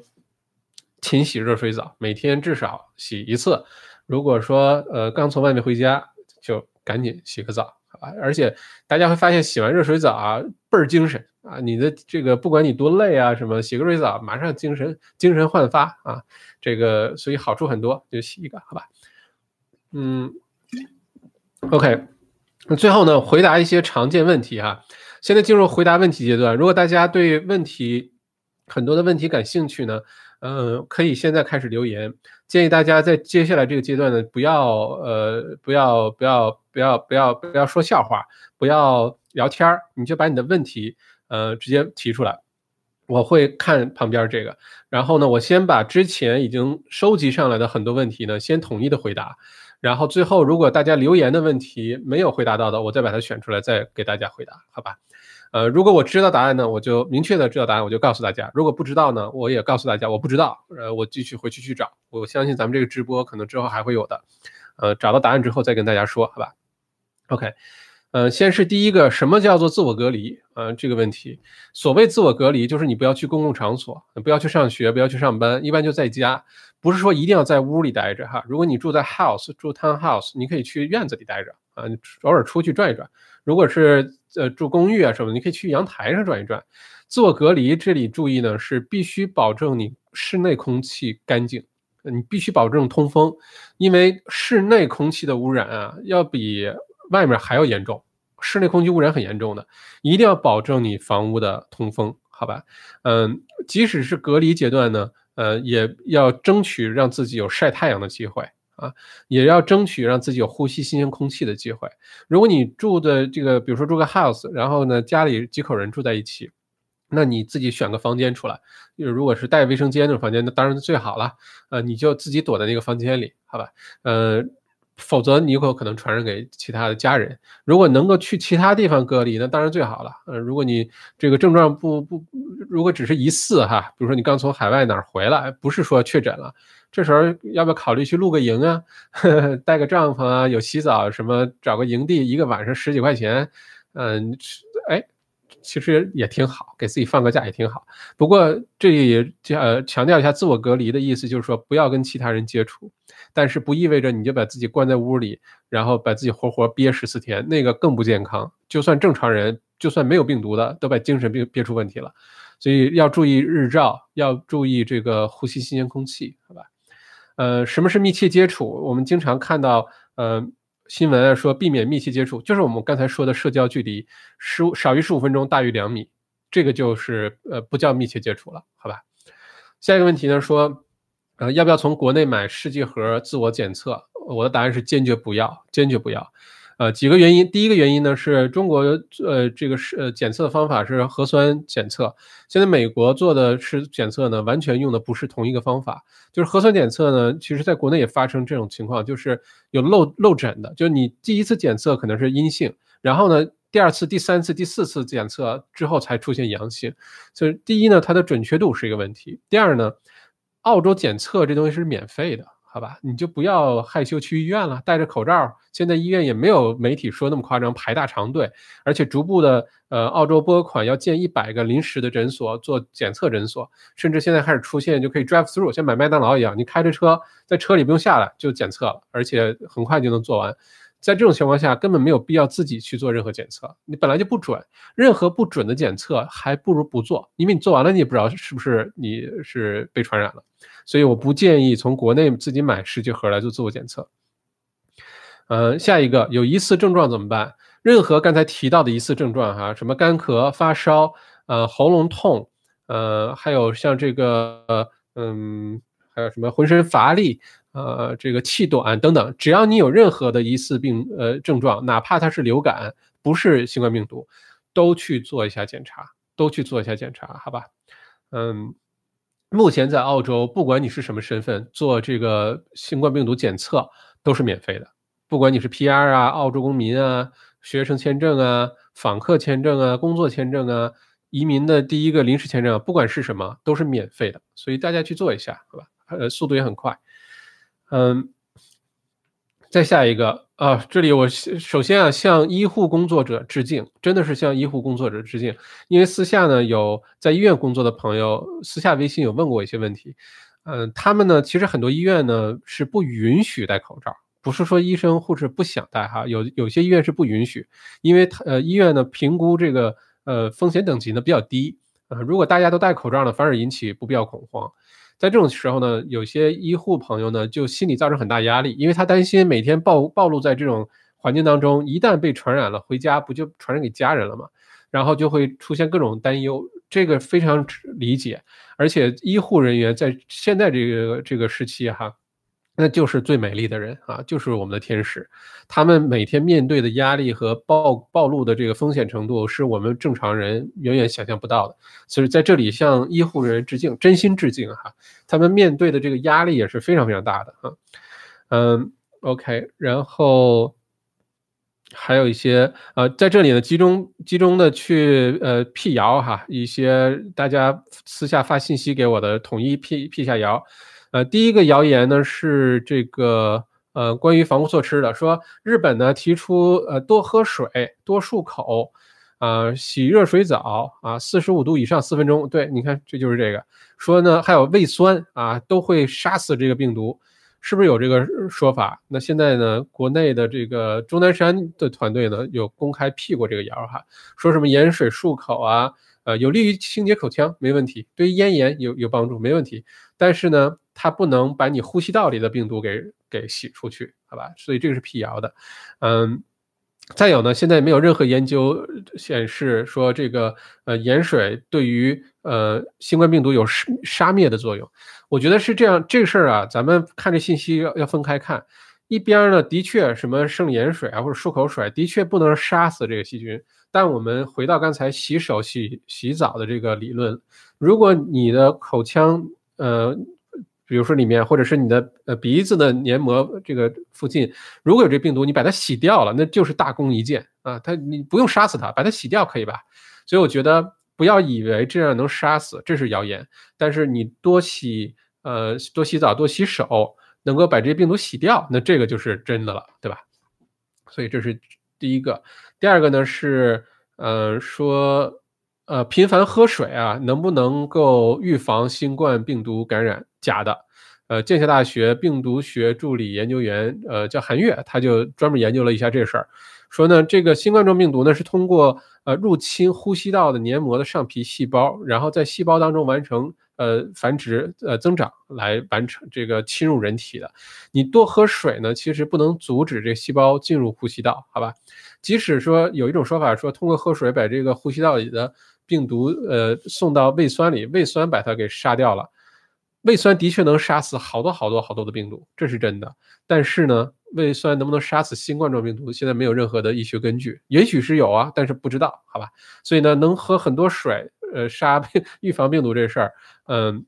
勤洗热水澡，每天至少洗一次。如果说呃刚从外面回家，就赶紧洗个澡，好吧？而且大家会发现洗完热水澡啊倍儿精神啊！你的这个不管你多累啊什么，洗个热水澡马上精神精神焕发啊！这个所以好处很多，就洗一个，好吧？嗯，OK，那最后呢回答一些常见问题哈。现在进入回答问题阶段，如果大家对问题很多的问题感兴趣呢？嗯，可以现在开始留言。建议大家在接下来这个阶段呢，不要呃，不要不要不要不要不要说笑话，不要聊天儿，你就把你的问题呃直接提出来，我会看旁边这个。然后呢，我先把之前已经收集上来的很多问题呢，先统一的回答。然后最后，如果大家留言的问题没有回答到的，我再把它选出来，再给大家回答，好吧？呃，如果我知道答案呢，我就明确的知道答案，我就告诉大家；如果不知道呢，我也告诉大家我不知道。呃，我继续回去去找。我相信咱们这个直播可能之后还会有的。呃，找到答案之后再跟大家说，好吧？OK，呃，先是第一个，什么叫做自我隔离？呃，这个问题，所谓自我隔离，就是你不要去公共场所，不要去上学，不要去上班，一般就在家，不是说一定要在屋里待着哈。如果你住在 house，住 town house，你可以去院子里待着啊，你偶尔出去转一转。如果是呃，住公寓啊什么，你可以去阳台上转一转。自我隔离，这里注意呢，是必须保证你室内空气干净，你必须保证通风，因为室内空气的污染啊，要比外面还要严重。室内空气污染很严重的，一定要保证你房屋的通风，好吧？嗯，即使是隔离阶段呢，呃，也要争取让自己有晒太阳的机会。啊，也要争取让自己有呼吸新鲜空气的机会。如果你住的这个，比如说住个 house，然后呢家里几口人住在一起，那你自己选个房间出来，就如果是带卫生间那房间，那当然最好了。呃，你就自己躲在那个房间里，好吧？呃，否则你有可能传染给其他的家人。如果能够去其他地方隔离，那当然最好了。呃，如果你这个症状不不，如果只是疑似哈，比如说你刚从海外哪儿回来，不是说确诊了。这时候要不要考虑去露个营啊？[LAUGHS] 带个帐篷啊，有洗澡什么？找个营地，一个晚上十几块钱，嗯，其实也挺好，给自己放个假也挺好。不过这里也呃强调一下，自我隔离的意思就是说不要跟其他人接触，但是不意味着你就把自己关在屋里，然后把自己活活憋十四天，那个更不健康。就算正常人，就算没有病毒的，都把精神病憋出问题了。所以要注意日照，要注意这个呼吸新鲜空气，好吧？呃，什么是密切接触？我们经常看到，呃，新闻啊说避免密切接触，就是我们刚才说的社交距离十五少于十五分钟，大于两米，这个就是呃不叫密切接触了，好吧？下一个问题呢说，呃，要不要从国内买试剂盒自我检测？我的答案是坚决不要，坚决不要。呃，几个原因。第一个原因呢，是中国呃这个是呃检测方法是核酸检测，现在美国做的是检测呢，完全用的不是同一个方法。就是核酸检测呢，其实在国内也发生这种情况，就是有漏漏诊的，就是你第一次检测可能是阴性，然后呢，第二次、第三次、第四次检测之后才出现阳性。所以第一呢，它的准确度是一个问题；第二呢，澳洲检测这东西是免费的。好吧？你就不要害羞去医院了，戴着口罩。现在医院也没有媒体说那么夸张，排大长队，而且逐步的，呃，澳洲拨款要建一百个临时的诊所做检测诊所，甚至现在开始出现就可以 drive through，像买麦当劳一样，你开着车在车里不用下来就检测了，而且很快就能做完。在这种情况下，根本没有必要自己去做任何检测，你本来就不准，任何不准的检测还不如不做，因为你做完了你也不知道是不是你是被传染了，所以我不建议从国内自己买十几盒来做自我检测。呃，下一个有疑似症状怎么办？任何刚才提到的疑似症状哈，什么干咳、发烧、呃喉咙痛，呃还有像这个嗯，还有什么浑身乏力。呃，这个气短等等，只要你有任何的疑似病呃症状，哪怕它是流感，不是新冠病毒，都去做一下检查，都去做一下检查，好吧？嗯，目前在澳洲，不管你是什么身份，做这个新冠病毒检测都是免费的，不管你是 PR 啊、澳洲公民啊、学生签证啊、访客签证啊、工作签证啊、移民的第一个临时签证，不管是什么，都是免费的，所以大家去做一下，好吧？呃，速度也很快。嗯，再下一个啊，这里我首先啊向医护工作者致敬，真的是向医护工作者致敬，因为私下呢有在医院工作的朋友私下微信有问过一些问题，嗯，他们呢其实很多医院呢是不允许戴口罩，不是说医生护士不想戴哈，有有些医院是不允许，因为他呃医院呢评估这个呃风险等级呢比较低啊，如果大家都戴口罩呢，反而引起不必要恐慌。在这种时候呢，有些医护朋友呢就心里造成很大压力，因为他担心每天暴暴露在这种环境当中，一旦被传染了，回家不就传染给家人了吗？然后就会出现各种担忧，这个非常理解。而且医护人员在现在这个这个时期哈。那就是最美丽的人啊，就是我们的天使。他们每天面对的压力和暴暴露的这个风险程度，是我们正常人远远想象不到的。所以在这里向医护人员致敬，真心致敬哈。他们面对的这个压力也是非常非常大的啊。嗯，OK，然后还有一些呃，在这里呢，集中集中的去呃辟谣哈，一些大家私下发信息给我的，统一辟辟下谣。呃，第一个谣言呢是这个呃，关于防护措施的，说日本呢提出呃多喝水、多漱口，啊洗热水澡啊，四十五度以上四分钟。对，你看这就是这个。说呢还有胃酸啊都会杀死这个病毒，是不是有这个说法？那现在呢，国内的这个钟南山的团队呢有公开辟过这个谣哈，说什么盐水漱口啊，呃有利于清洁口腔，没问题，对于咽炎有有帮助，没问题。但是呢。它不能把你呼吸道里的病毒给给洗出去，好吧？所以这个是辟谣的。嗯，再有呢，现在没有任何研究显示说这个呃盐水对于呃新冠病毒有杀杀灭的作用。我觉得是这样，这个事儿啊，咱们看这信息要要分开看。一边呢，的确什么圣盐水啊或者漱口水的确不能杀死这个细菌，但我们回到刚才洗手洗洗澡的这个理论，如果你的口腔呃。比如说里面，或者是你的呃鼻子的黏膜这个附近，如果有这病毒，你把它洗掉了，那就是大功一件啊！它你不用杀死它，把它洗掉可以吧？所以我觉得不要以为这样能杀死，这是谣言。但是你多洗呃多洗澡多洗手，能够把这些病毒洗掉，那这个就是真的了，对吧？所以这是第一个。第二个呢是呃说呃频繁喝水啊，能不能够预防新冠病毒感染？假的，呃，剑桥大学病毒学助理研究员，呃，叫韩月，他就专门研究了一下这事儿，说呢，这个新冠状病毒呢是通过呃入侵呼吸道的黏膜的上皮细胞，然后在细胞当中完成呃繁殖呃增长来完成这个侵入人体的。你多喝水呢，其实不能阻止这细胞进入呼吸道，好吧？即使说有一种说法说通过喝水把这个呼吸道里的病毒呃送到胃酸里，胃酸把它给杀掉了。胃酸的确能杀死好多好多好多的病毒，这是真的。但是呢，胃酸能不能杀死新冠状病毒，现在没有任何的医学根据。也许是有啊，但是不知道，好吧？所以呢，能喝很多水，呃，杀病预防病毒这事儿，嗯，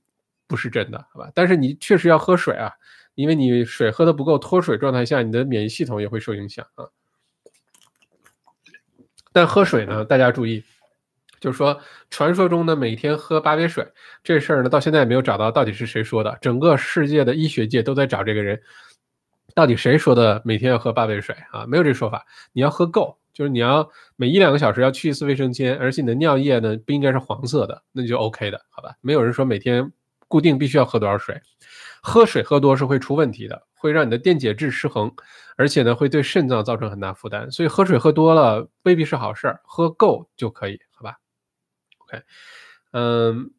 不是真的，好吧？但是你确实要喝水啊，因为你水喝的不够，脱水状态下，你的免疫系统也会受影响啊。但喝水呢，大家注意。就是说，传说中的每天喝八杯水这事儿呢，到现在也没有找到到底是谁说的。整个世界的医学界都在找这个人，到底谁说的每天要喝八杯水啊？没有这说法。你要喝够，就是你要每一两个小时要去一次卫生间，而且你的尿液呢不应该是黄色的，那就 OK 的，好吧？没有人说每天固定必须要喝多少水，喝水喝多是会出问题的，会让你的电解质失衡，而且呢会对肾脏造成很大负担。所以喝水喝多了未必是好事儿，喝够就可以，OK，？嗯，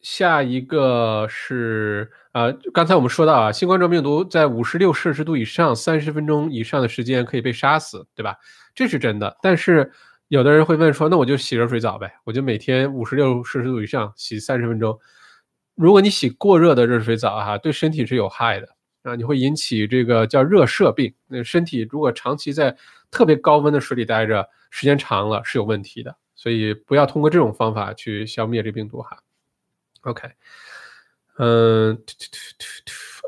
下一个是啊，刚才我们说到啊，新冠状病毒在五十六摄氏度以上三十分钟以上的时间可以被杀死，对吧？这是真的。但是有的人会问说，那我就洗热水澡呗，我就每天五十六摄氏度以上洗三十分钟。如果你洗过热的热水澡哈，对身体是有害的啊，你会引起这个叫热射病。那身体如果长期在特别高温的水里待着，时间长了是有问题的。所以不要通过这种方法去消灭这病毒哈。OK，嗯，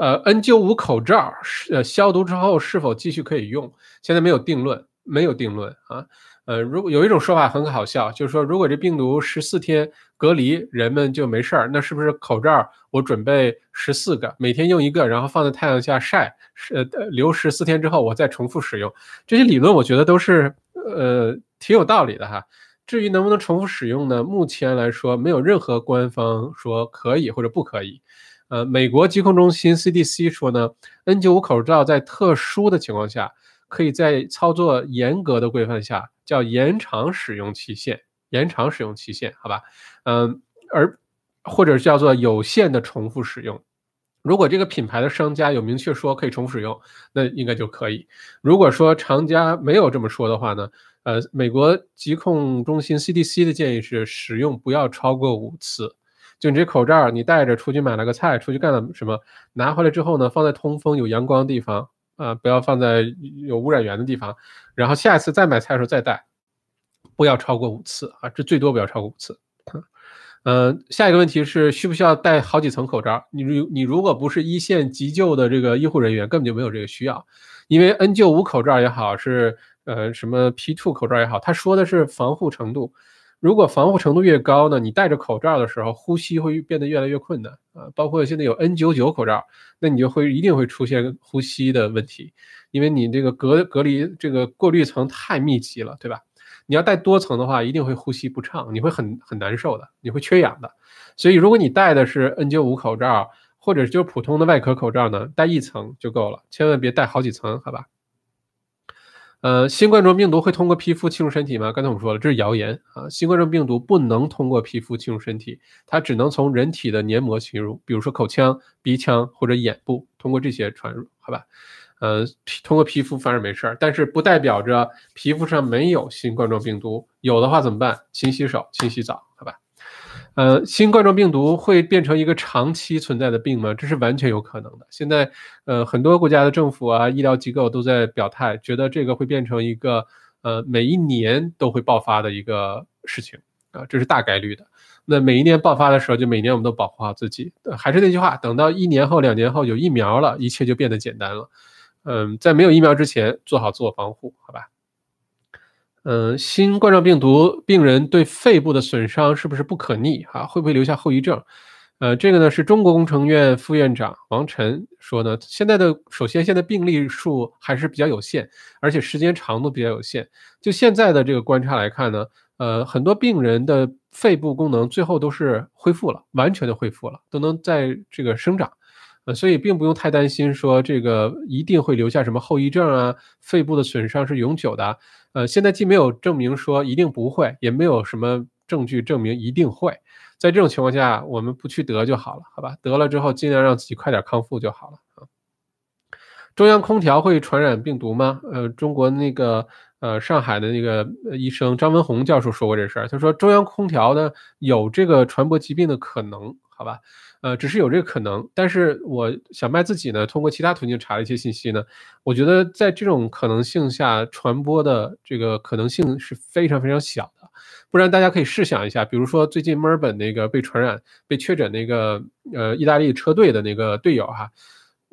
呃，N95 口罩呃消毒之后是否继续可以用？现在没有定论，没有定论啊。呃，如果有一种说法很好笑，就是说如果这病毒十四天隔离，人们就没事儿，那是不是口罩我准备十四个，每天用一个，然后放在太阳下晒，呃，留十四天之后我再重复使用？这些理论我觉得都是呃挺有道理的哈。至于能不能重复使用呢？目前来说，没有任何官方说可以或者不可以。呃，美国疾控中心 CDC 说呢，N95 口罩在特殊的情况下，可以在操作严格的规范下，叫延长使用期限，延长使用期限，好吧？嗯，而或者叫做有限的重复使用。如果这个品牌的商家有明确说可以重复使用，那应该就可以。如果说厂家没有这么说的话呢？呃，美国疾控中心 CDC 的建议是使用不要超过五次。就你这口罩，你戴着出去买了个菜，出去干了什么，拿回来之后呢，放在通风有阳光的地方啊，不要放在有污染源的地方。然后下一次再买菜的时候再戴，不要超过五次啊，这最多不要超过五次。嗯，下一个问题是需不需要戴好几层口罩？你如你如果不是一线急救的这个医护人员，根本就没有这个需要，因为 N95 口罩也好是。呃，什么 P2 口罩也好，他说的是防护程度。如果防护程度越高呢，你戴着口罩的时候，呼吸会变得越来越困难啊。包括现在有 N99 口罩，那你就会一定会出现呼吸的问题，因为你这个隔隔离这个过滤层太密集了，对吧？你要戴多层的话，一定会呼吸不畅，你会很很难受的，你会缺氧的。所以如果你戴的是 N95 口罩，或者就是普通的外科口罩呢，戴一层就够了，千万别戴好几层，好吧？呃，新冠状病毒会通过皮肤侵入身体吗？刚才我们说了，这是谣言啊。新冠状病毒不能通过皮肤侵入身体，它只能从人体的黏膜侵入，比如说口腔、鼻腔或者眼部，通过这些传入，好吧？呃，通过皮肤反而没事儿，但是不代表着皮肤上没有新冠状病毒，有的话怎么办？勤洗手，勤洗澡，好吧？呃，新冠状病毒会变成一个长期存在的病吗？这是完全有可能的。现在，呃，很多国家的政府啊、医疗机构都在表态，觉得这个会变成一个呃每一年都会爆发的一个事情啊，这是大概率的。那每一年爆发的时候，就每年我们都保护好自己。还是那句话，等到一年后、两年后有疫苗了，一切就变得简单了。嗯，在没有疫苗之前，做好自我防护，好吧？嗯，新冠状病毒病人对肺部的损伤是不是不可逆啊？会不会留下后遗症？呃，这个呢是中国工程院副院长王晨说呢。现在的首先，现在病例数还是比较有限，而且时间长度比较有限。就现在的这个观察来看呢，呃，很多病人的肺部功能最后都是恢复了，完全的恢复了，都能在这个生长。呃，所以并不用太担心说这个一定会留下什么后遗症啊，肺部的损伤是永久的。呃，现在既没有证明说一定不会，也没有什么证据证明一定会。在这种情况下，我们不去得就好了，好吧？得了之后，尽量让自己快点康复就好了啊。中央空调会传染病毒吗？呃，中国那个呃上海的那个医生张文宏教授说过这事儿，他说中央空调呢有这个传播疾病的可能，好吧？呃，只是有这个可能，但是我小麦自己呢，通过其他途径查了一些信息呢，我觉得在这种可能性下，传播的这个可能性是非常非常小的。不然大家可以试想一下，比如说最近墨尔本那个被传染、被确诊那个呃意大利车队的那个队友哈，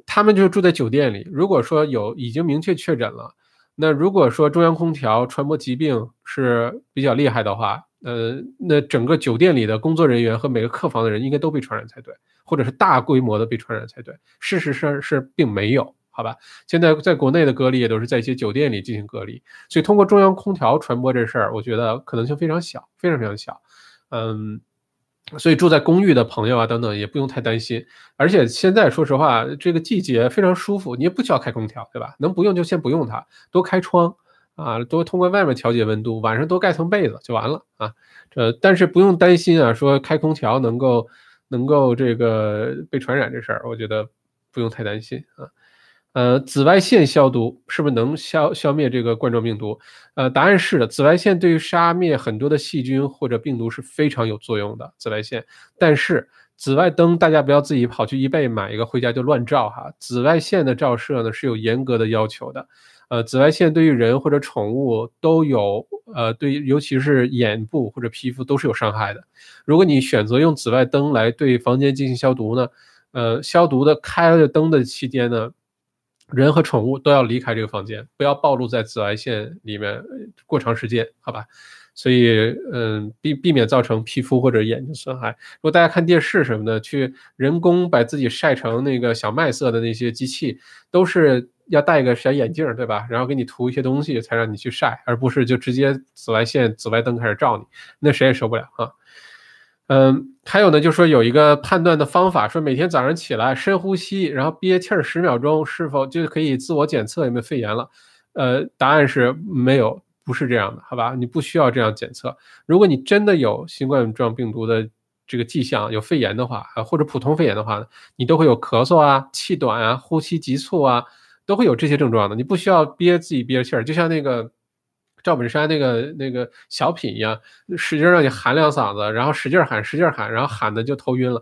他们就住在酒店里。如果说有已经明确确诊了，那如果说中央空调传播疾病是比较厉害的话，呃，那整个酒店里的工作人员和每个客房的人应该都被传染才对，或者是大规模的被传染才对。事实上是并没有，好吧？现在在国内的隔离也都是在一些酒店里进行隔离，所以通过中央空调传播这事儿，我觉得可能性非常小，非常非常小。嗯。所以住在公寓的朋友啊，等等也不用太担心。而且现在说实话，这个季节非常舒服，你也不需要开空调，对吧？能不用就先不用它，多开窗啊，多通过外面调节温度，晚上多盖层被子就完了啊。这但是不用担心啊，说开空调能够能够这个被传染这事儿，我觉得不用太担心啊。呃，紫外线消毒是不是能消消灭这个冠状病毒？呃，答案是的，紫外线对于杀灭很多的细菌或者病毒是非常有作用的。紫外线，但是紫外灯大家不要自己跑去易贝买一个回家就乱照哈。紫外线的照射呢是有严格的要求的。呃，紫外线对于人或者宠物都有呃，对，尤其是眼部或者皮肤都是有伤害的。如果你选择用紫外灯来对房间进行消毒呢，呃，消毒的开了灯的期间呢。人和宠物都要离开这个房间，不要暴露在紫外线里面过长时间，好吧？所以，嗯，避避免造成皮肤或者眼睛损害。如果大家看电视什么的，去人工把自己晒成那个小麦色的那些机器，都是要戴个小眼镜，对吧？然后给你涂一些东西才让你去晒，而不是就直接紫外线、紫外灯开始照你，那谁也受不了啊。嗯，还有呢，就说有一个判断的方法，说每天早上起来深呼吸，然后憋气儿十秒钟，是否就可以自我检测有没有肺炎了？呃，答案是没有，不是这样的，好吧？你不需要这样检测。如果你真的有新冠状病毒的这个迹象，有肺炎的话，啊，或者普通肺炎的话，你都会有咳嗽啊、气短啊、呼吸急促啊，都会有这些症状的。你不需要憋自己憋气儿，就像那个。赵本山那个那个小品一样，使劲让你喊两嗓子，然后使劲喊，使劲喊，然后喊的就头晕了，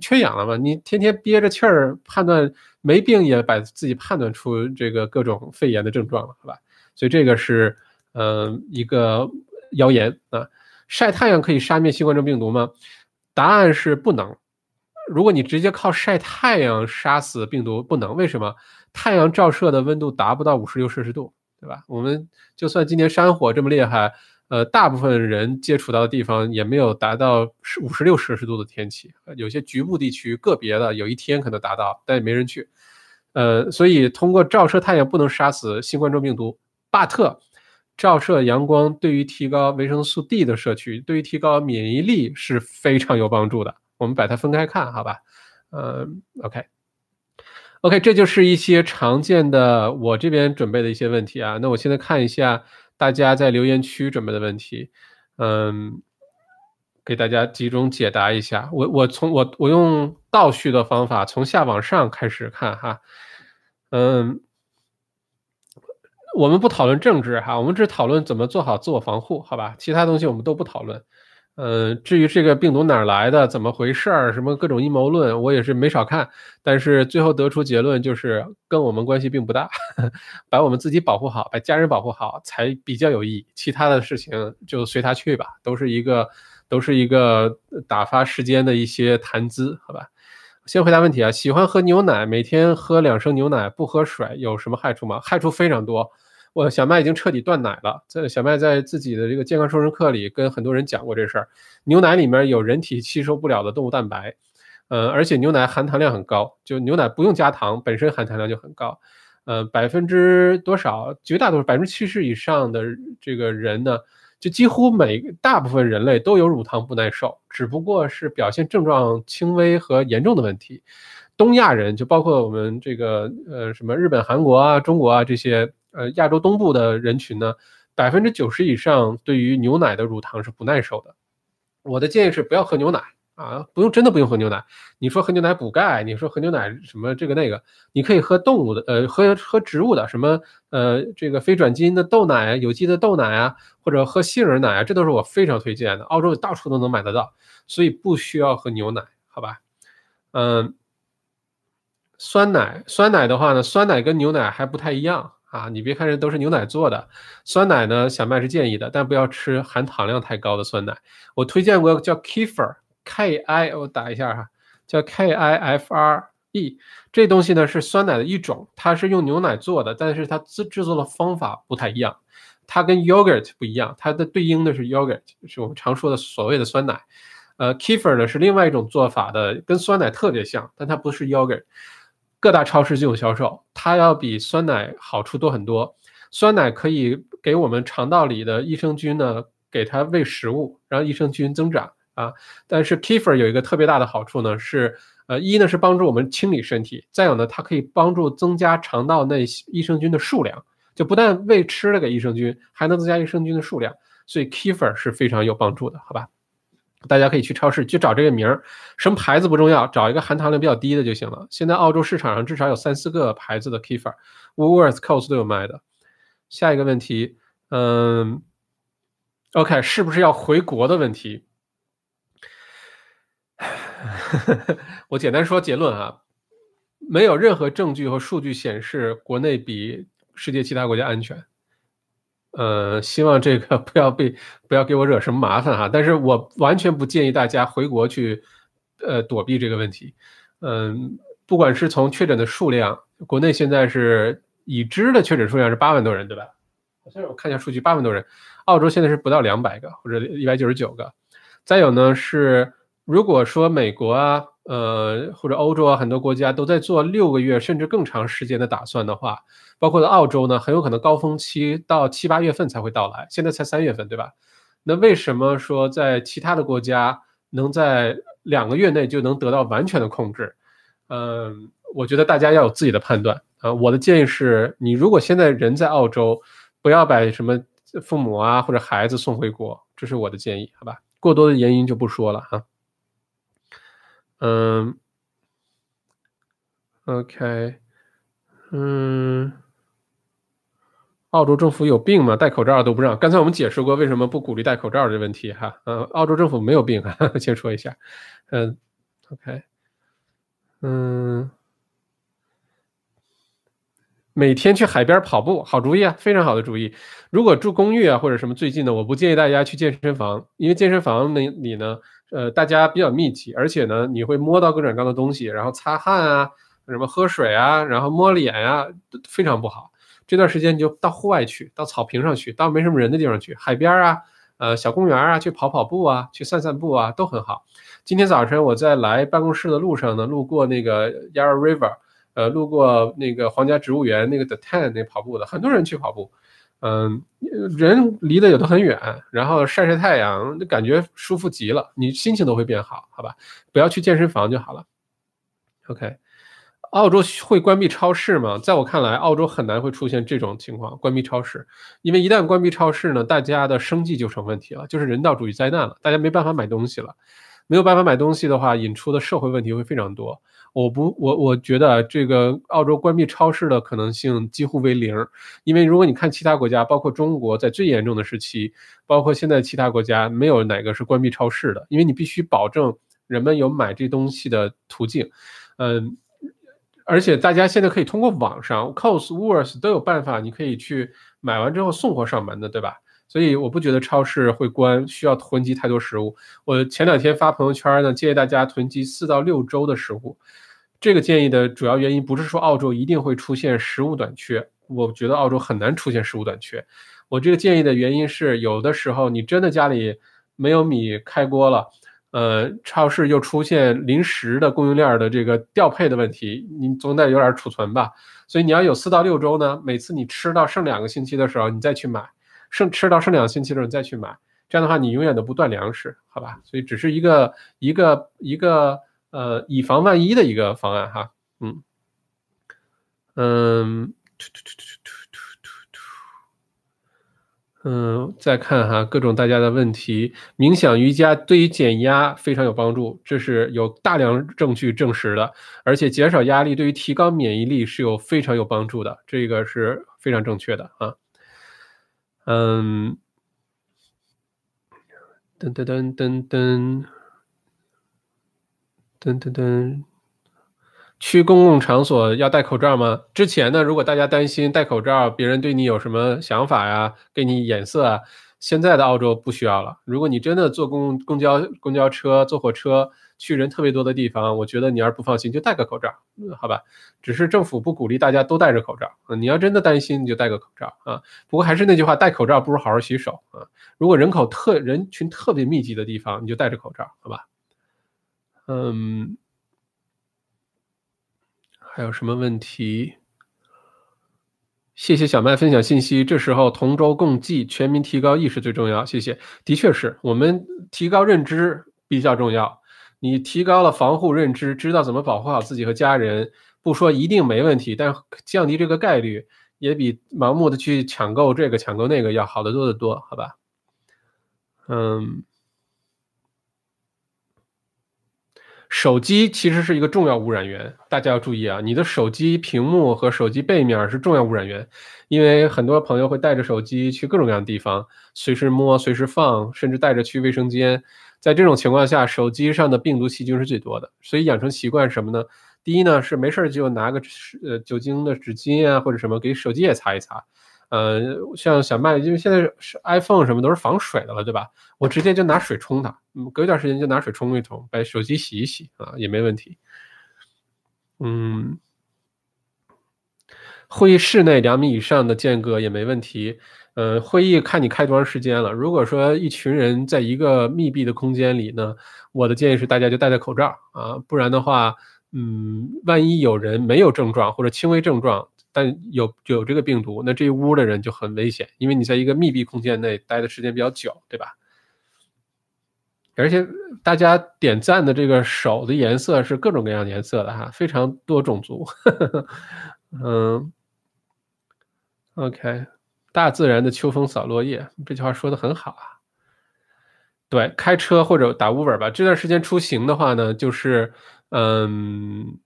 缺氧了嘛？你天天憋着气儿，判断没病也把自己判断出这个各种肺炎的症状了，好吧？所以这个是嗯一个谣言啊。晒太阳可以杀灭新冠状病毒吗？答案是不能。如果你直接靠晒太阳杀死病毒，不能。为什么？太阳照射的温度达不到五十六摄氏度。对吧？我们就算今年山火这么厉害，呃，大部分人接触到的地方也没有达到五十六摄氏度的天气，有些局部地区个别的有一天可能达到，但也没人去。呃，所以通过照射太阳不能杀死新冠状病毒，巴特照射阳光对于提高维生素 D 的摄取，对于提高免疫力是非常有帮助的。我们把它分开看，好吧？嗯，OK。OK，这就是一些常见的我这边准备的一些问题啊。那我现在看一下大家在留言区准备的问题，嗯，给大家集中解答一下。我我从我我用倒序的方法从下往上开始看哈，嗯，我们不讨论政治哈，我们只讨论怎么做好自我防护，好吧？其他东西我们都不讨论。嗯，至于这个病毒哪儿来的，怎么回事儿，什么各种阴谋论，我也是没少看。但是最后得出结论就是跟我们关系并不大，[LAUGHS] 把我们自己保护好，把家人保护好才比较有意义。其他的事情就随他去吧，都是一个都是一个打发时间的一些谈资，好吧？先回答问题啊，喜欢喝牛奶，每天喝两升牛奶，不喝水，有什么害处吗？害处非常多。我小麦已经彻底断奶了。在小麦在自己的这个健康瘦身课里跟很多人讲过这事儿。牛奶里面有人体吸收不了的动物蛋白，呃，而且牛奶含糖量很高，就牛奶不用加糖，本身含糖量就很高。呃，百分之多少？绝大多数百分之七十以上的这个人呢，就几乎每大部分人类都有乳糖不耐受，只不过是表现症状轻微和严重的问题。东亚人就包括我们这个呃什么日本、韩国啊、中国啊这些。呃，亚洲东部的人群呢，百分之九十以上对于牛奶的乳糖是不耐受的。我的建议是不要喝牛奶啊，不用真的不用喝牛奶。你说喝牛奶补钙，你说喝牛奶什么这个那个，你可以喝动物的，呃，喝喝植物的，什么呃这个非转基因的豆奶啊、有机的豆奶啊，或者喝杏仁奶啊，这都是我非常推荐的。澳洲到处都能买得到，所以不需要喝牛奶，好吧？嗯，酸奶，酸奶的话呢，酸奶跟牛奶还不太一样。啊，你别看这都是牛奶做的，酸奶呢，小麦是建议的，但不要吃含糖量太高的酸奶。我推荐过叫 Kefir，K I，我打一下哈，叫 K I F R E，这东西呢是酸奶的一种，它是用牛奶做的，但是它制制作的方法不太一样。它跟 yogurt 不一样，它的对应的是 yogurt，是我们常说的所谓的酸奶。呃，kefir 呢是另外一种做法的，跟酸奶特别像，但它不是 yogurt。各大超市就有销售，它要比酸奶好处多很多。酸奶可以给我们肠道里的益生菌呢，给它喂食物，让益生菌增长啊。但是 kefir 有一个特别大的好处呢，是呃一呢是帮助我们清理身体，再有呢它可以帮助增加肠道内益生菌的数量，就不但喂吃了给益生菌，还能增加益生菌的数量，所以 kefir 是非常有帮助的，好吧？大家可以去超市去找这个名儿，什么牌子不重要，找一个含糖量比较低的就行了。现在澳洲市场上至少有三四个牌子的 kefir，Woolworths、Coles 都有卖的。下一个问题，嗯，OK，是不是要回国的问题？[LAUGHS] 我简单说结论啊，没有任何证据和数据显示国内比世界其他国家安全。呃，希望这个 [LAUGHS] 不要被不要给我惹什么麻烦哈，但是我完全不建议大家回国去，呃，躲避这个问题。嗯，不管是从确诊的数量，国内现在是已知的确诊数量是八万多人，对吧？好像我看一下数据，八万多人。澳洲现在是不到两百个或者一百九十九个。再有呢是，如果说美国啊。呃，或者欧洲啊，很多国家都在做六个月甚至更长时间的打算的话，包括在澳洲呢，很有可能高峰期到七八月份才会到来，现在才三月份，对吧？那为什么说在其他的国家能在两个月内就能得到完全的控制？嗯，我觉得大家要有自己的判断啊。我的建议是你如果现在人在澳洲，不要把什么父母啊或者孩子送回国，这是我的建议，好吧？过多的原因就不说了哈。嗯，OK，嗯，澳洲政府有病吗？戴口罩都不让。刚才我们解释过为什么不鼓励戴口罩的问题哈。嗯，澳洲政府没有病哈，[LAUGHS] 先说一下。嗯，OK，嗯，每天去海边跑步，好主意啊，非常好的主意。如果住公寓啊或者什么最近的，我不建议大家去健身房，因为健身房那里呢。呃，大家比较密集，而且呢，你会摸到各种各样的东西，然后擦汗啊，什么喝水啊，然后摸脸呀，非常不好。这段时间你就到户外去，到草坪上去，到没什么人的地方去，海边啊，呃，小公园啊，去跑跑步啊，去散散步啊，都很好。今天早晨我在来办公室的路上呢，路过那个 Yarra River，呃，路过那个皇家植物园那个 The Ten 那跑步的，很多人去跑步。嗯，人离得也都很远，然后晒晒太阳，就感觉舒服极了，你心情都会变好，好吧？不要去健身房就好了。OK，澳洲会关闭超市吗？在我看来，澳洲很难会出现这种情况，关闭超市，因为一旦关闭超市呢，大家的生计就成问题了，就是人道主义灾难了，大家没办法买东西了，没有办法买东西的话，引出的社会问题会非常多。我不，我我觉得这个澳洲关闭超市的可能性几乎为零，因为如果你看其他国家，包括中国在最严重的时期，包括现在其他国家，没有哪个是关闭超市的，因为你必须保证人们有买这东西的途径，嗯，而且大家现在可以通过网上，COS、w o r s 都有办法，你可以去买完之后送货上门的，对吧？所以我不觉得超市会关，需要囤积太多食物。我前两天发朋友圈呢，建议大家囤积四到六周的食物。这个建议的主要原因不是说澳洲一定会出现食物短缺，我觉得澳洲很难出现食物短缺。我这个建议的原因是，有的时候你真的家里没有米开锅了，呃，超市又出现临时的供应链的这个调配的问题，你总得有点储存吧。所以你要有四到六周呢，每次你吃到剩两个星期的时候，你再去买。剩吃到剩两星期的时候你再去买，这样的话你永远都不断粮食，好吧？所以只是一个一个一个呃以防万一的一个方案哈，嗯嗯，突突突突突突突突嗯，再看哈各种大家的问题，冥想瑜伽对于减压非常有帮助，这是有大量证据证实的，而且减少压力对于提高免疫力是有非常有帮助的，这个是非常正确的啊。嗯，噔噔噔噔噔，噔噔噔，去公共场所要戴口罩吗？之前呢，如果大家担心戴口罩别人对你有什么想法呀，给你眼色啊，现在的澳洲不需要了。如果你真的坐公公交、公交车、坐火车去人特别多的地方，我觉得你要是不放心，就戴个口罩，好吧？只是政府不鼓励大家都戴着口罩。你要真的担心，你就戴个口罩啊。不过还是那句话，戴口罩不如好好洗手啊。如果人口特人群特别密集的地方，你就戴着口罩，好吧？嗯，还有什么问题？谢谢小麦分享信息。这时候同舟共济，全民提高意识最重要。谢谢，的确是我们提高认知比较重要。你提高了防护认知，知道怎么保护好自己和家人，不说一定没问题，但降低这个概率也比盲目的去抢购这个抢购那个要好得多得多，好吧？嗯。手机其实是一个重要污染源，大家要注意啊！你的手机屏幕和手机背面是重要污染源，因为很多朋友会带着手机去各种各样的地方，随时摸、随时放，甚至带着去卫生间。在这种情况下，手机上的病毒细菌是最多的。所以养成习惯什么呢？第一呢是没事就拿个呃酒精的纸巾啊或者什么给手机也擦一擦。呃，像小麦，因为现在是 iPhone 什么都是防水的了，对吧？我直接就拿水冲它，嗯，隔一段时间就拿水冲一冲，把手机洗一洗啊，也没问题。嗯，会议室内两米以上的间隔也没问题。呃，会议看你开多长时间了。如果说一群人在一个密闭的空间里呢，我的建议是大家就戴戴口罩啊，不然的话，嗯，万一有人没有症状或者轻微症状。但有有这个病毒，那这一屋的人就很危险，因为你在一个密闭空间内待的时间比较久，对吧？而且大家点赞的这个手的颜色是各种各样颜色的哈，非常多种族。[LAUGHS] 嗯，OK，大自然的秋风扫落叶，这句话说的很好啊。对，开车或者打 Uber 吧，这段时间出行的话呢，就是嗯。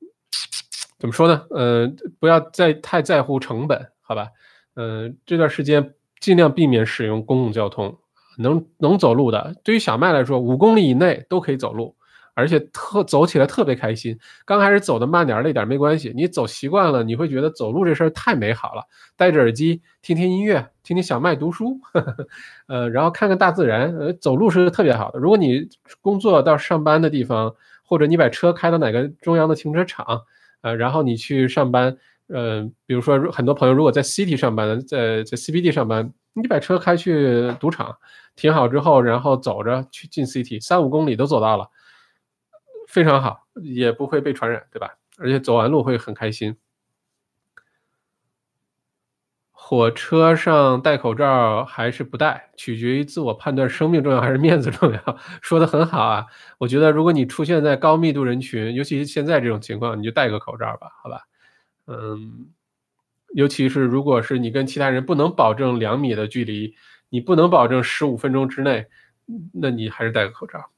怎么说呢？呃，不要再太在乎成本，好吧？嗯，这段时间尽量避免使用公共交通，能能走路的，对于小麦来说，五公里以内都可以走路，而且特走起来特别开心。刚开始走的慢点儿，累点儿没关系，你走习惯了，你会觉得走路这事儿太美好了。戴着耳机听听音乐，听听小麦读书，呵 [LAUGHS] 呵呃，然后看看大自然，呃，走路是特别好的。如果你工作到上班的地方，或者你把车开到哪个中央的停车场。呃，然后你去上班，呃，比如说很多朋友如果在 City 上班的，在在 CBD 上班，你把车开去赌场，停好之后，然后走着去进 City，三五公里都走到了，非常好，也不会被传染，对吧？而且走完路会很开心。火车上戴口罩还是不戴，取决于自我判断，生命重要还是面子重要？说的很好啊，我觉得如果你出现在高密度人群，尤其是现在这种情况，你就戴个口罩吧，好吧？嗯，尤其是如果是你跟其他人不能保证两米的距离，你不能保证十五分钟之内，那你还是戴个口罩。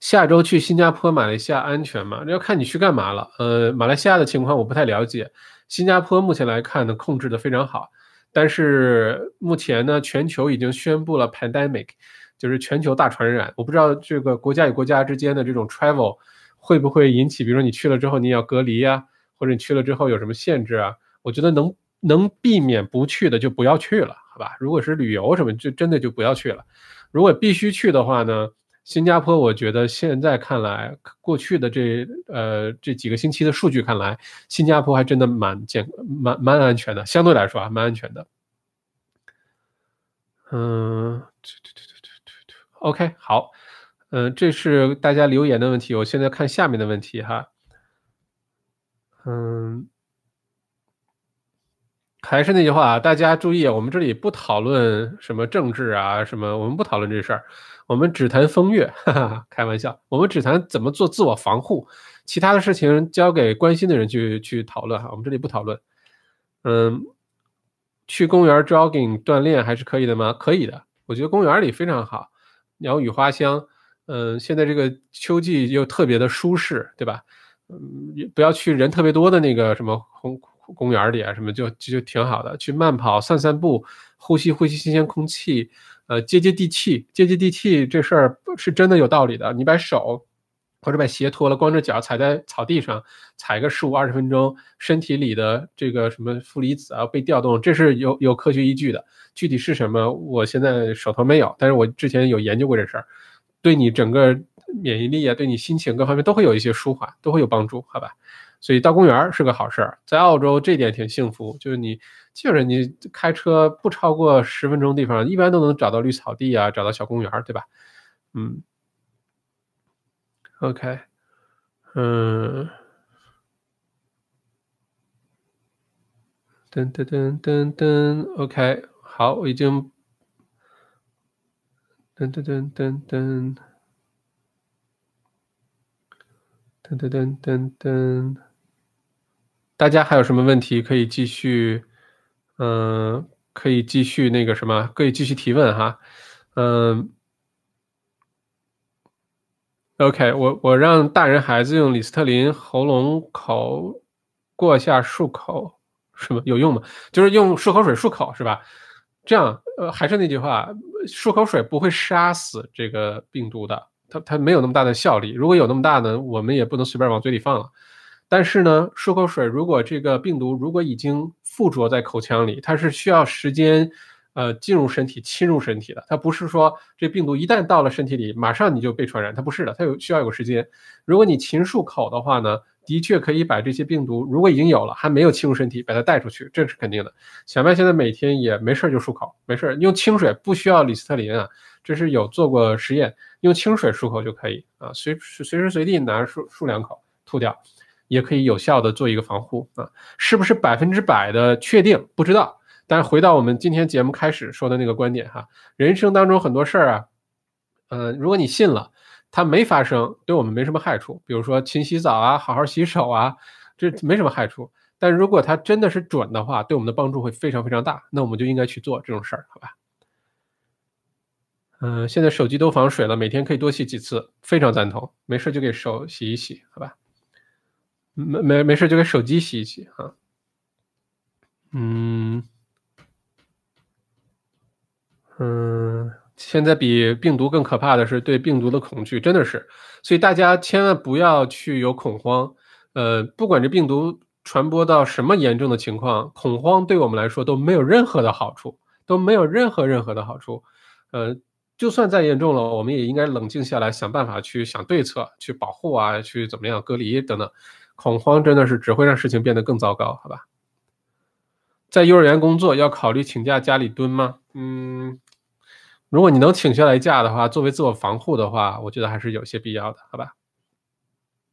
下周去新加坡、马来西亚安全吗？要看你去干嘛了。呃，马来西亚的情况我不太了解。新加坡目前来看呢，控制的非常好，但是目前呢，全球已经宣布了 pandemic，就是全球大传染。我不知道这个国家与国家之间的这种 travel 会不会引起，比如说你去了之后你要隔离啊，或者你去了之后有什么限制啊？我觉得能能避免不去的就不要去了，好吧？如果是旅游什么，就真的就不要去了。如果必须去的话呢？新加坡，我觉得现在看来，过去的这呃这几个星期的数据看来，新加坡还真的蛮健蛮蛮安全的，相对来说啊，蛮安全的。嗯，OK，好，嗯，这是大家留言的问题，我现在看下面的问题哈。嗯，还是那句话啊，大家注意，我们这里不讨论什么政治啊，什么，我们不讨论这事儿。我们只谈风月，哈哈，开玩笑。我们只谈怎么做自我防护，其他的事情交给关心的人去去讨论哈。我们这里不讨论。嗯，去公园 jogging 锻炼还是可以的吗？可以的，我觉得公园里非常好，鸟语花香。嗯，现在这个秋季又特别的舒适，对吧？嗯，不要去人特别多的那个什么公公园里啊，什么就就挺好的。去慢跑、散散步，呼吸呼吸新鲜空气。呃，接接地气，接接地气这事儿是真的有道理的。你把手或者把鞋脱了，光着脚踩在草地上踩个十五二十分钟，身体里的这个什么负离子啊被调动，这是有有科学依据的。具体是什么，我现在手头没有，但是我之前有研究过这事儿，对你整个免疫力啊，对你心情各方面都会有一些舒缓，都会有帮助，好吧？所以到公园是个好事儿，在澳洲这点挺幸福，就是你基本上你开车不超过十分钟地方，一般都能找到绿草地啊，找到小公园，对吧？嗯。OK，嗯，噔噔噔噔噔，OK，好，我已经，噔噔噔噔噔，噔噔噔噔噔，大家还有什么问题可以继续，嗯，可以继续那个什么，可以继续提问哈，嗯。OK，我我让大人孩子用李斯特林喉咙口过下漱口，什么有用吗？就是用漱口水漱口是吧？这样，呃，还是那句话，漱口水不会杀死这个病毒的，它它没有那么大的效力。如果有那么大呢，我们也不能随便往嘴里放了。但是呢，漱口水如果这个病毒如果已经附着在口腔里，它是需要时间。呃，进入身体、侵入身体的，它不是说这病毒一旦到了身体里，马上你就被传染，它不是的，它有需要有时间。如果你勤漱口的话呢，的确可以把这些病毒，如果已经有了还没有侵入身体，把它带出去，这是肯定的。小麦现在每天也没事就漱口，没事用清水，不需要李斯特林啊，这是有做过实验，用清水漱口就可以啊，随随时随地拿漱漱两口吐掉，也可以有效的做一个防护啊，是不是百分之百的确定？不知道。但回到我们今天节目开始说的那个观点哈，人生当中很多事儿啊，嗯，如果你信了，它没发生，对我们没什么害处。比如说勤洗澡啊，好好洗手啊，这没什么害处。但如果它真的是准的话，对我们的帮助会非常非常大，那我们就应该去做这种事儿，好吧？嗯，现在手机都防水了，每天可以多洗几次，非常赞同。没事就给手洗一洗，好吧？没没没事就给手机洗一洗啊，嗯。嗯，现在比病毒更可怕的是对病毒的恐惧，真的是，所以大家千万不要去有恐慌。呃，不管这病毒传播到什么严重的情况，恐慌对我们来说都没有任何的好处，都没有任何任何的好处。呃，就算再严重了，我们也应该冷静下来，想办法去想对策，去保护啊，去怎么样隔离等等。恐慌真的是只会让事情变得更糟糕，好吧？在幼儿园工作要考虑请假家里蹲吗？嗯。如果你能请下来假的话，作为自我防护的话，我觉得还是有些必要的，好吧？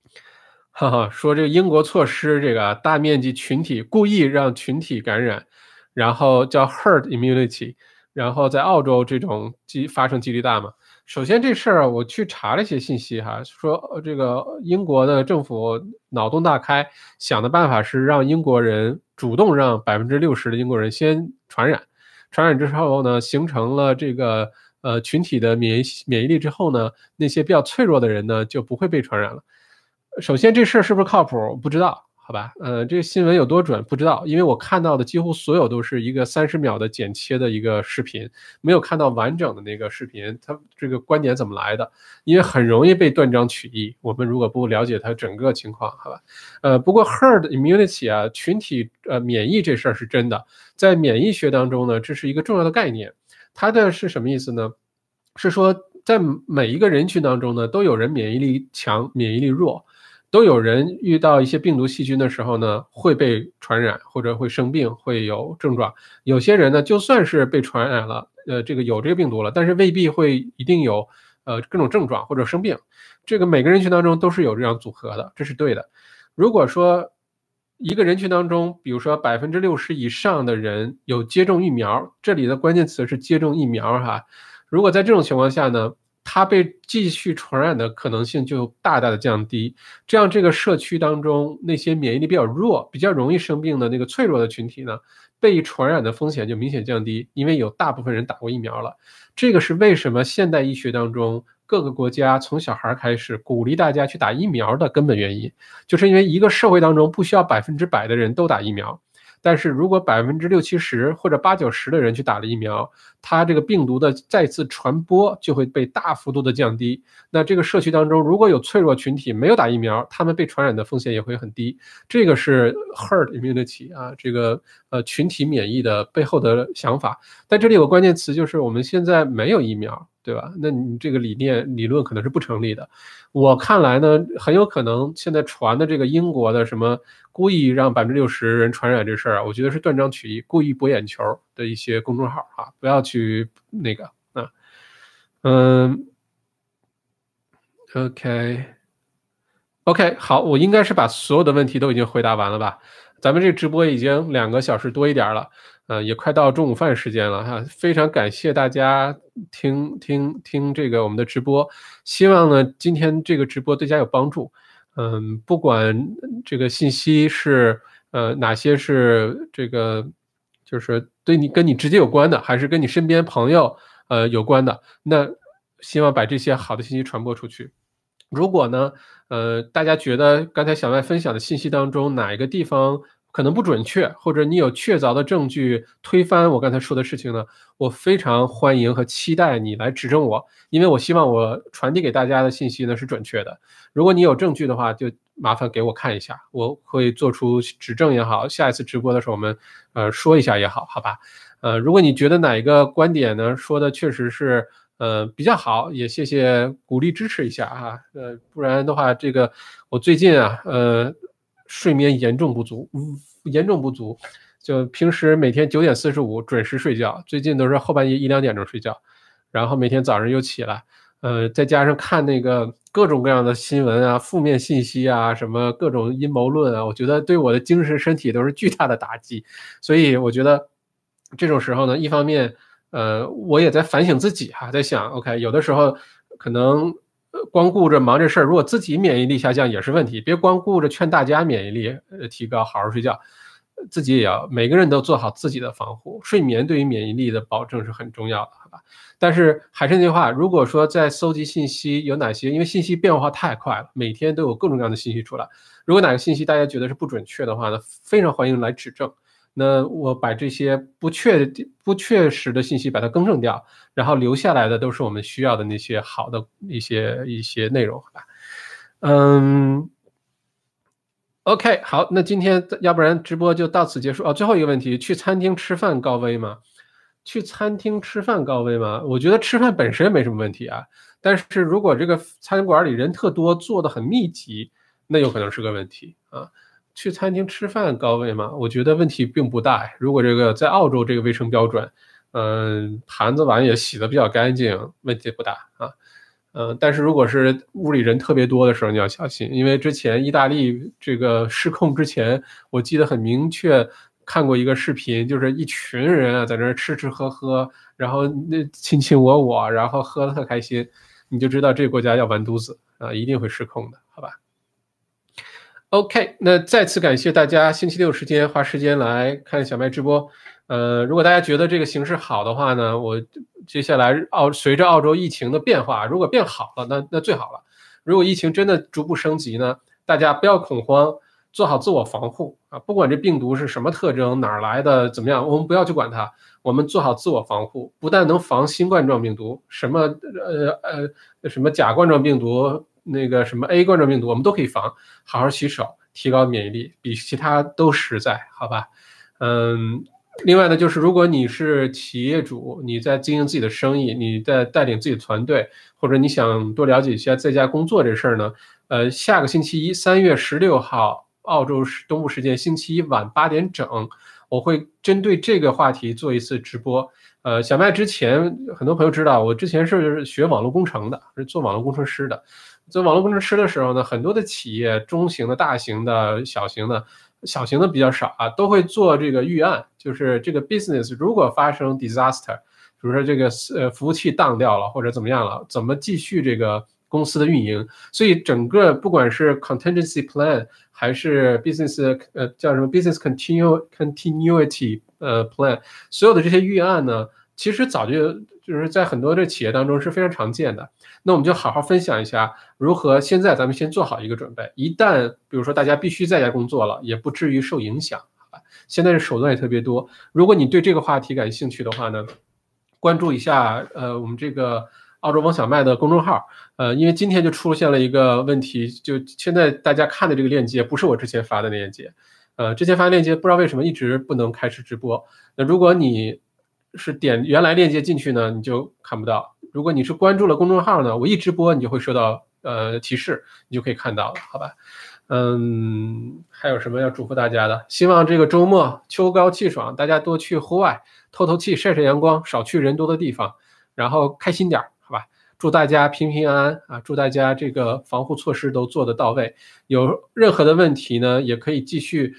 [LAUGHS] 哈哈，说这个英国措施，这个大面积群体故意让群体感染，然后叫 herd immunity，然后在澳洲这种几发生几率大吗？首先这事儿我去查了一些信息哈，说这个英国的政府脑洞大开，想的办法是让英国人主动让百分之六十的英国人先传染。传染之后呢，形成了这个呃群体的免疫免疫力之后呢，那些比较脆弱的人呢就不会被传染了。首先这事儿是不是靠谱？不知道。好吧，呃，这个新闻有多准不知道，因为我看到的几乎所有都是一个三十秒的剪切的一个视频，没有看到完整的那个视频。它这个观点怎么来的？因为很容易被断章取义。我们如果不了解它整个情况，好吧，呃，不过 herd immunity 啊，群体呃免疫这事儿是真的，在免疫学当中呢，这是一个重要的概念。它的是什么意思呢？是说在每一个人群当中呢，都有人免疫力强，免疫力弱。都有人遇到一些病毒细菌的时候呢，会被传染或者会生病，会有症状。有些人呢，就算是被传染了，呃，这个有这个病毒了，但是未必会一定有呃各种症状或者生病。这个每个人群当中都是有这样组合的，这是对的。如果说一个人群当中，比如说百分之六十以上的人有接种疫苗，这里的关键词是接种疫苗哈。如果在这种情况下呢？它被继续传染的可能性就大大的降低，这样这个社区当中那些免疫力比较弱、比较容易生病的那个脆弱的群体呢，被传染的风险就明显降低，因为有大部分人打过疫苗了。这个是为什么现代医学当中各个国家从小孩开始鼓励大家去打疫苗的根本原因，就是因为一个社会当中不需要百分之百的人都打疫苗。但是如果百分之六七十或者八九十的人去打了疫苗，它这个病毒的再次传播就会被大幅度的降低。那这个社区当中如果有脆弱群体没有打疫苗，他们被传染的风险也会很低。这个是 herd immunity 啊，这个呃群体免疫的背后的想法。但这里有个关键词，就是我们现在没有疫苗。对吧？那你这个理念理论可能是不成立的。我看来呢，很有可能现在传的这个英国的什么故意让百分之六十人传染这事儿啊，我觉得是断章取义、故意博眼球的一些公众号啊，不要去那个啊。嗯，OK，OK，好，我应该是把所有的问题都已经回答完了吧？咱们这直播已经两个小时多一点了。呃，也快到中午饭时间了哈，非常感谢大家听听听这个我们的直播，希望呢今天这个直播对大家有帮助。嗯，不管这个信息是呃哪些是这个就是对你跟你直接有关的，还是跟你身边朋友呃有关的，那希望把这些好的信息传播出去。如果呢呃大家觉得刚才小麦分享的信息当中哪一个地方，可能不准确，或者你有确凿的证据推翻我刚才说的事情呢？我非常欢迎和期待你来指正我，因为我希望我传递给大家的信息呢是准确的。如果你有证据的话，就麻烦给我看一下，我会做出指正也好，下一次直播的时候我们呃说一下也好，好吧？呃，如果你觉得哪一个观点呢说的确实是呃比较好，也谢谢鼓励支持一下啊，呃，不然的话这个我最近啊呃。睡眠严重不足，嗯严重不足，就平时每天九点四十五准时睡觉，最近都是后半夜一两点钟睡觉，然后每天早上又起来，呃，再加上看那个各种各样的新闻啊、负面信息啊、什么各种阴谋论啊，我觉得对我的精神身体都是巨大的打击。所以我觉得这种时候呢，一方面，呃，我也在反省自己哈，在想，OK，有的时候可能。光顾着忙这事儿，如果自己免疫力下降也是问题。别光顾着劝大家免疫力呃提高，好好睡觉，自己也要每个人都做好自己的防护。睡眠对于免疫力的保证是很重要的，好吧？但是还是那句话，如果说在搜集信息有哪些，因为信息变化太快了，每天都有各种各样的信息出来。如果哪个信息大家觉得是不准确的话呢，非常欢迎来指正。那我把这些不确不确实的信息把它更正掉，然后留下来的都是我们需要的那些好的一些一些内容，好吧？嗯，OK，好，那今天要不然直播就到此结束哦。最后一个问题，去餐厅吃饭高危吗？去餐厅吃饭高危吗？我觉得吃饭本身没什么问题啊，但是如果这个餐馆里人特多，坐的很密集，那有可能是个问题啊。去餐厅吃饭高危吗？我觉得问题并不大。如果这个在澳洲这个卫生标准，嗯，盘子碗也洗的比较干净，问题不大啊。嗯，但是如果是屋里人特别多的时候，你要小心，因为之前意大利这个失控之前，我记得很明确看过一个视频，就是一群人啊在那吃吃喝喝，然后那卿卿我我，然后喝的特开心，你就知道这个国家要完犊子啊，一定会失控的，好吧？OK，那再次感谢大家星期六时间花时间来看小麦直播。呃，如果大家觉得这个形式好的话呢，我接下来澳随着澳洲疫情的变化，如果变好了，那那最好了。如果疫情真的逐步升级呢，大家不要恐慌，做好自我防护啊！不管这病毒是什么特征，哪儿来的，怎么样，我们不要去管它，我们做好自我防护，不但能防新冠状病毒，什么呃呃什么甲冠状病毒。那个什么 A 冠状病毒，我们都可以防，好好洗手，提高免疫力，比其他都实在，好吧？嗯，另外呢，就是如果你是企业主，你在经营自己的生意，你在带领自己的团队，或者你想多了解一下在家工作这事儿呢？呃，下个星期一，三月十六号，澳洲时东部时间星期一晚八点整，我会针对这个话题做一次直播。呃，小麦之前很多朋友知道，我之前是学网络工程的，是做网络工程师的。做网络工程师的时候呢，很多的企业，中型的、大型的、小型的，小型的比较少啊，都会做这个预案，就是这个 business 如果发生 disaster，比如说这个呃服务器当掉了或者怎么样了，怎么继续这个公司的运营？所以整个不管是 contingency plan 还是 business 呃叫什么 business continue continuity 呃 plan，所有的这些预案呢，其实早就就是在很多的企业当中是非常常见的。那我们就好好分享一下，如何现在咱们先做好一个准备，一旦比如说大家必须在家工作了，也不至于受影响，好吧？现在的手段也特别多。如果你对这个话题感兴趣的话呢，关注一下呃我们这个澳洲王小麦的公众号。呃，因为今天就出现了一个问题，就现在大家看的这个链接不是我之前发的链接。呃，之前发的链接不知道为什么一直不能开始直播。那如果你是点原来链接进去呢，你就看不到。如果你是关注了公众号呢，我一直播你就会收到呃提示，你就可以看到了，好吧？嗯，还有什么要嘱咐大家的？希望这个周末秋高气爽，大家多去户外透透气、晒晒阳光，少去人多的地方，然后开心点儿，好吧？祝大家平平安安啊！祝大家这个防护措施都做得到位。有任何的问题呢，也可以继续。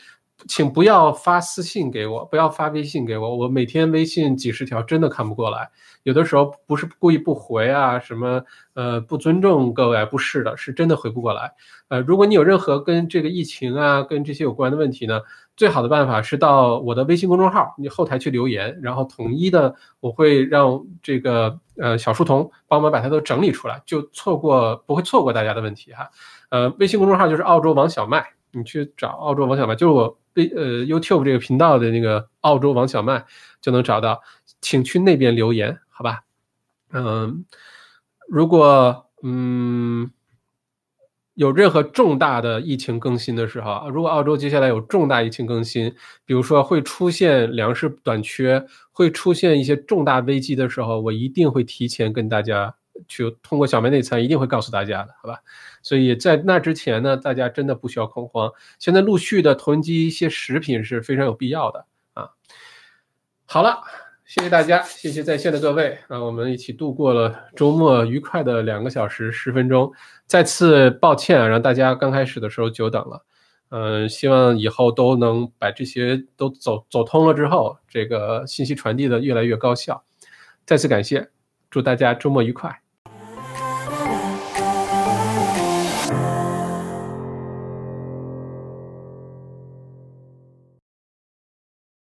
请不要发私信给我，不要发微信给我。我每天微信几十条，真的看不过来。有的时候不是故意不回啊，什么呃不尊重各位，不是的，是真的回不过来。呃，如果你有任何跟这个疫情啊、跟这些有关的问题呢，最好的办法是到我的微信公众号，你后台去留言，然后统一的我会让这个呃小书童帮忙把它都整理出来，就错过不会错过大家的问题哈。呃，微信公众号就是澳洲王小麦，你去找澳洲王小麦，就是我。微呃 YouTube 这个频道的那个澳洲王小麦就能找到，请去那边留言，好吧？嗯，如果嗯有任何重大的疫情更新的时候，如果澳洲接下来有重大疫情更新，比如说会出现粮食短缺，会出现一些重大危机的时候，我一定会提前跟大家去通过小麦内参，一定会告诉大家的，好吧？所以在那之前呢，大家真的不需要恐慌。现在陆续的囤积一些食品是非常有必要的啊。好了，谢谢大家，谢谢在线的各位，让我们一起度过了周末愉快的两个小时十分钟。再次抱歉啊，让大家刚开始的时候久等了。嗯，希望以后都能把这些都走走通了之后，这个信息传递的越来越高效。再次感谢，祝大家周末愉快。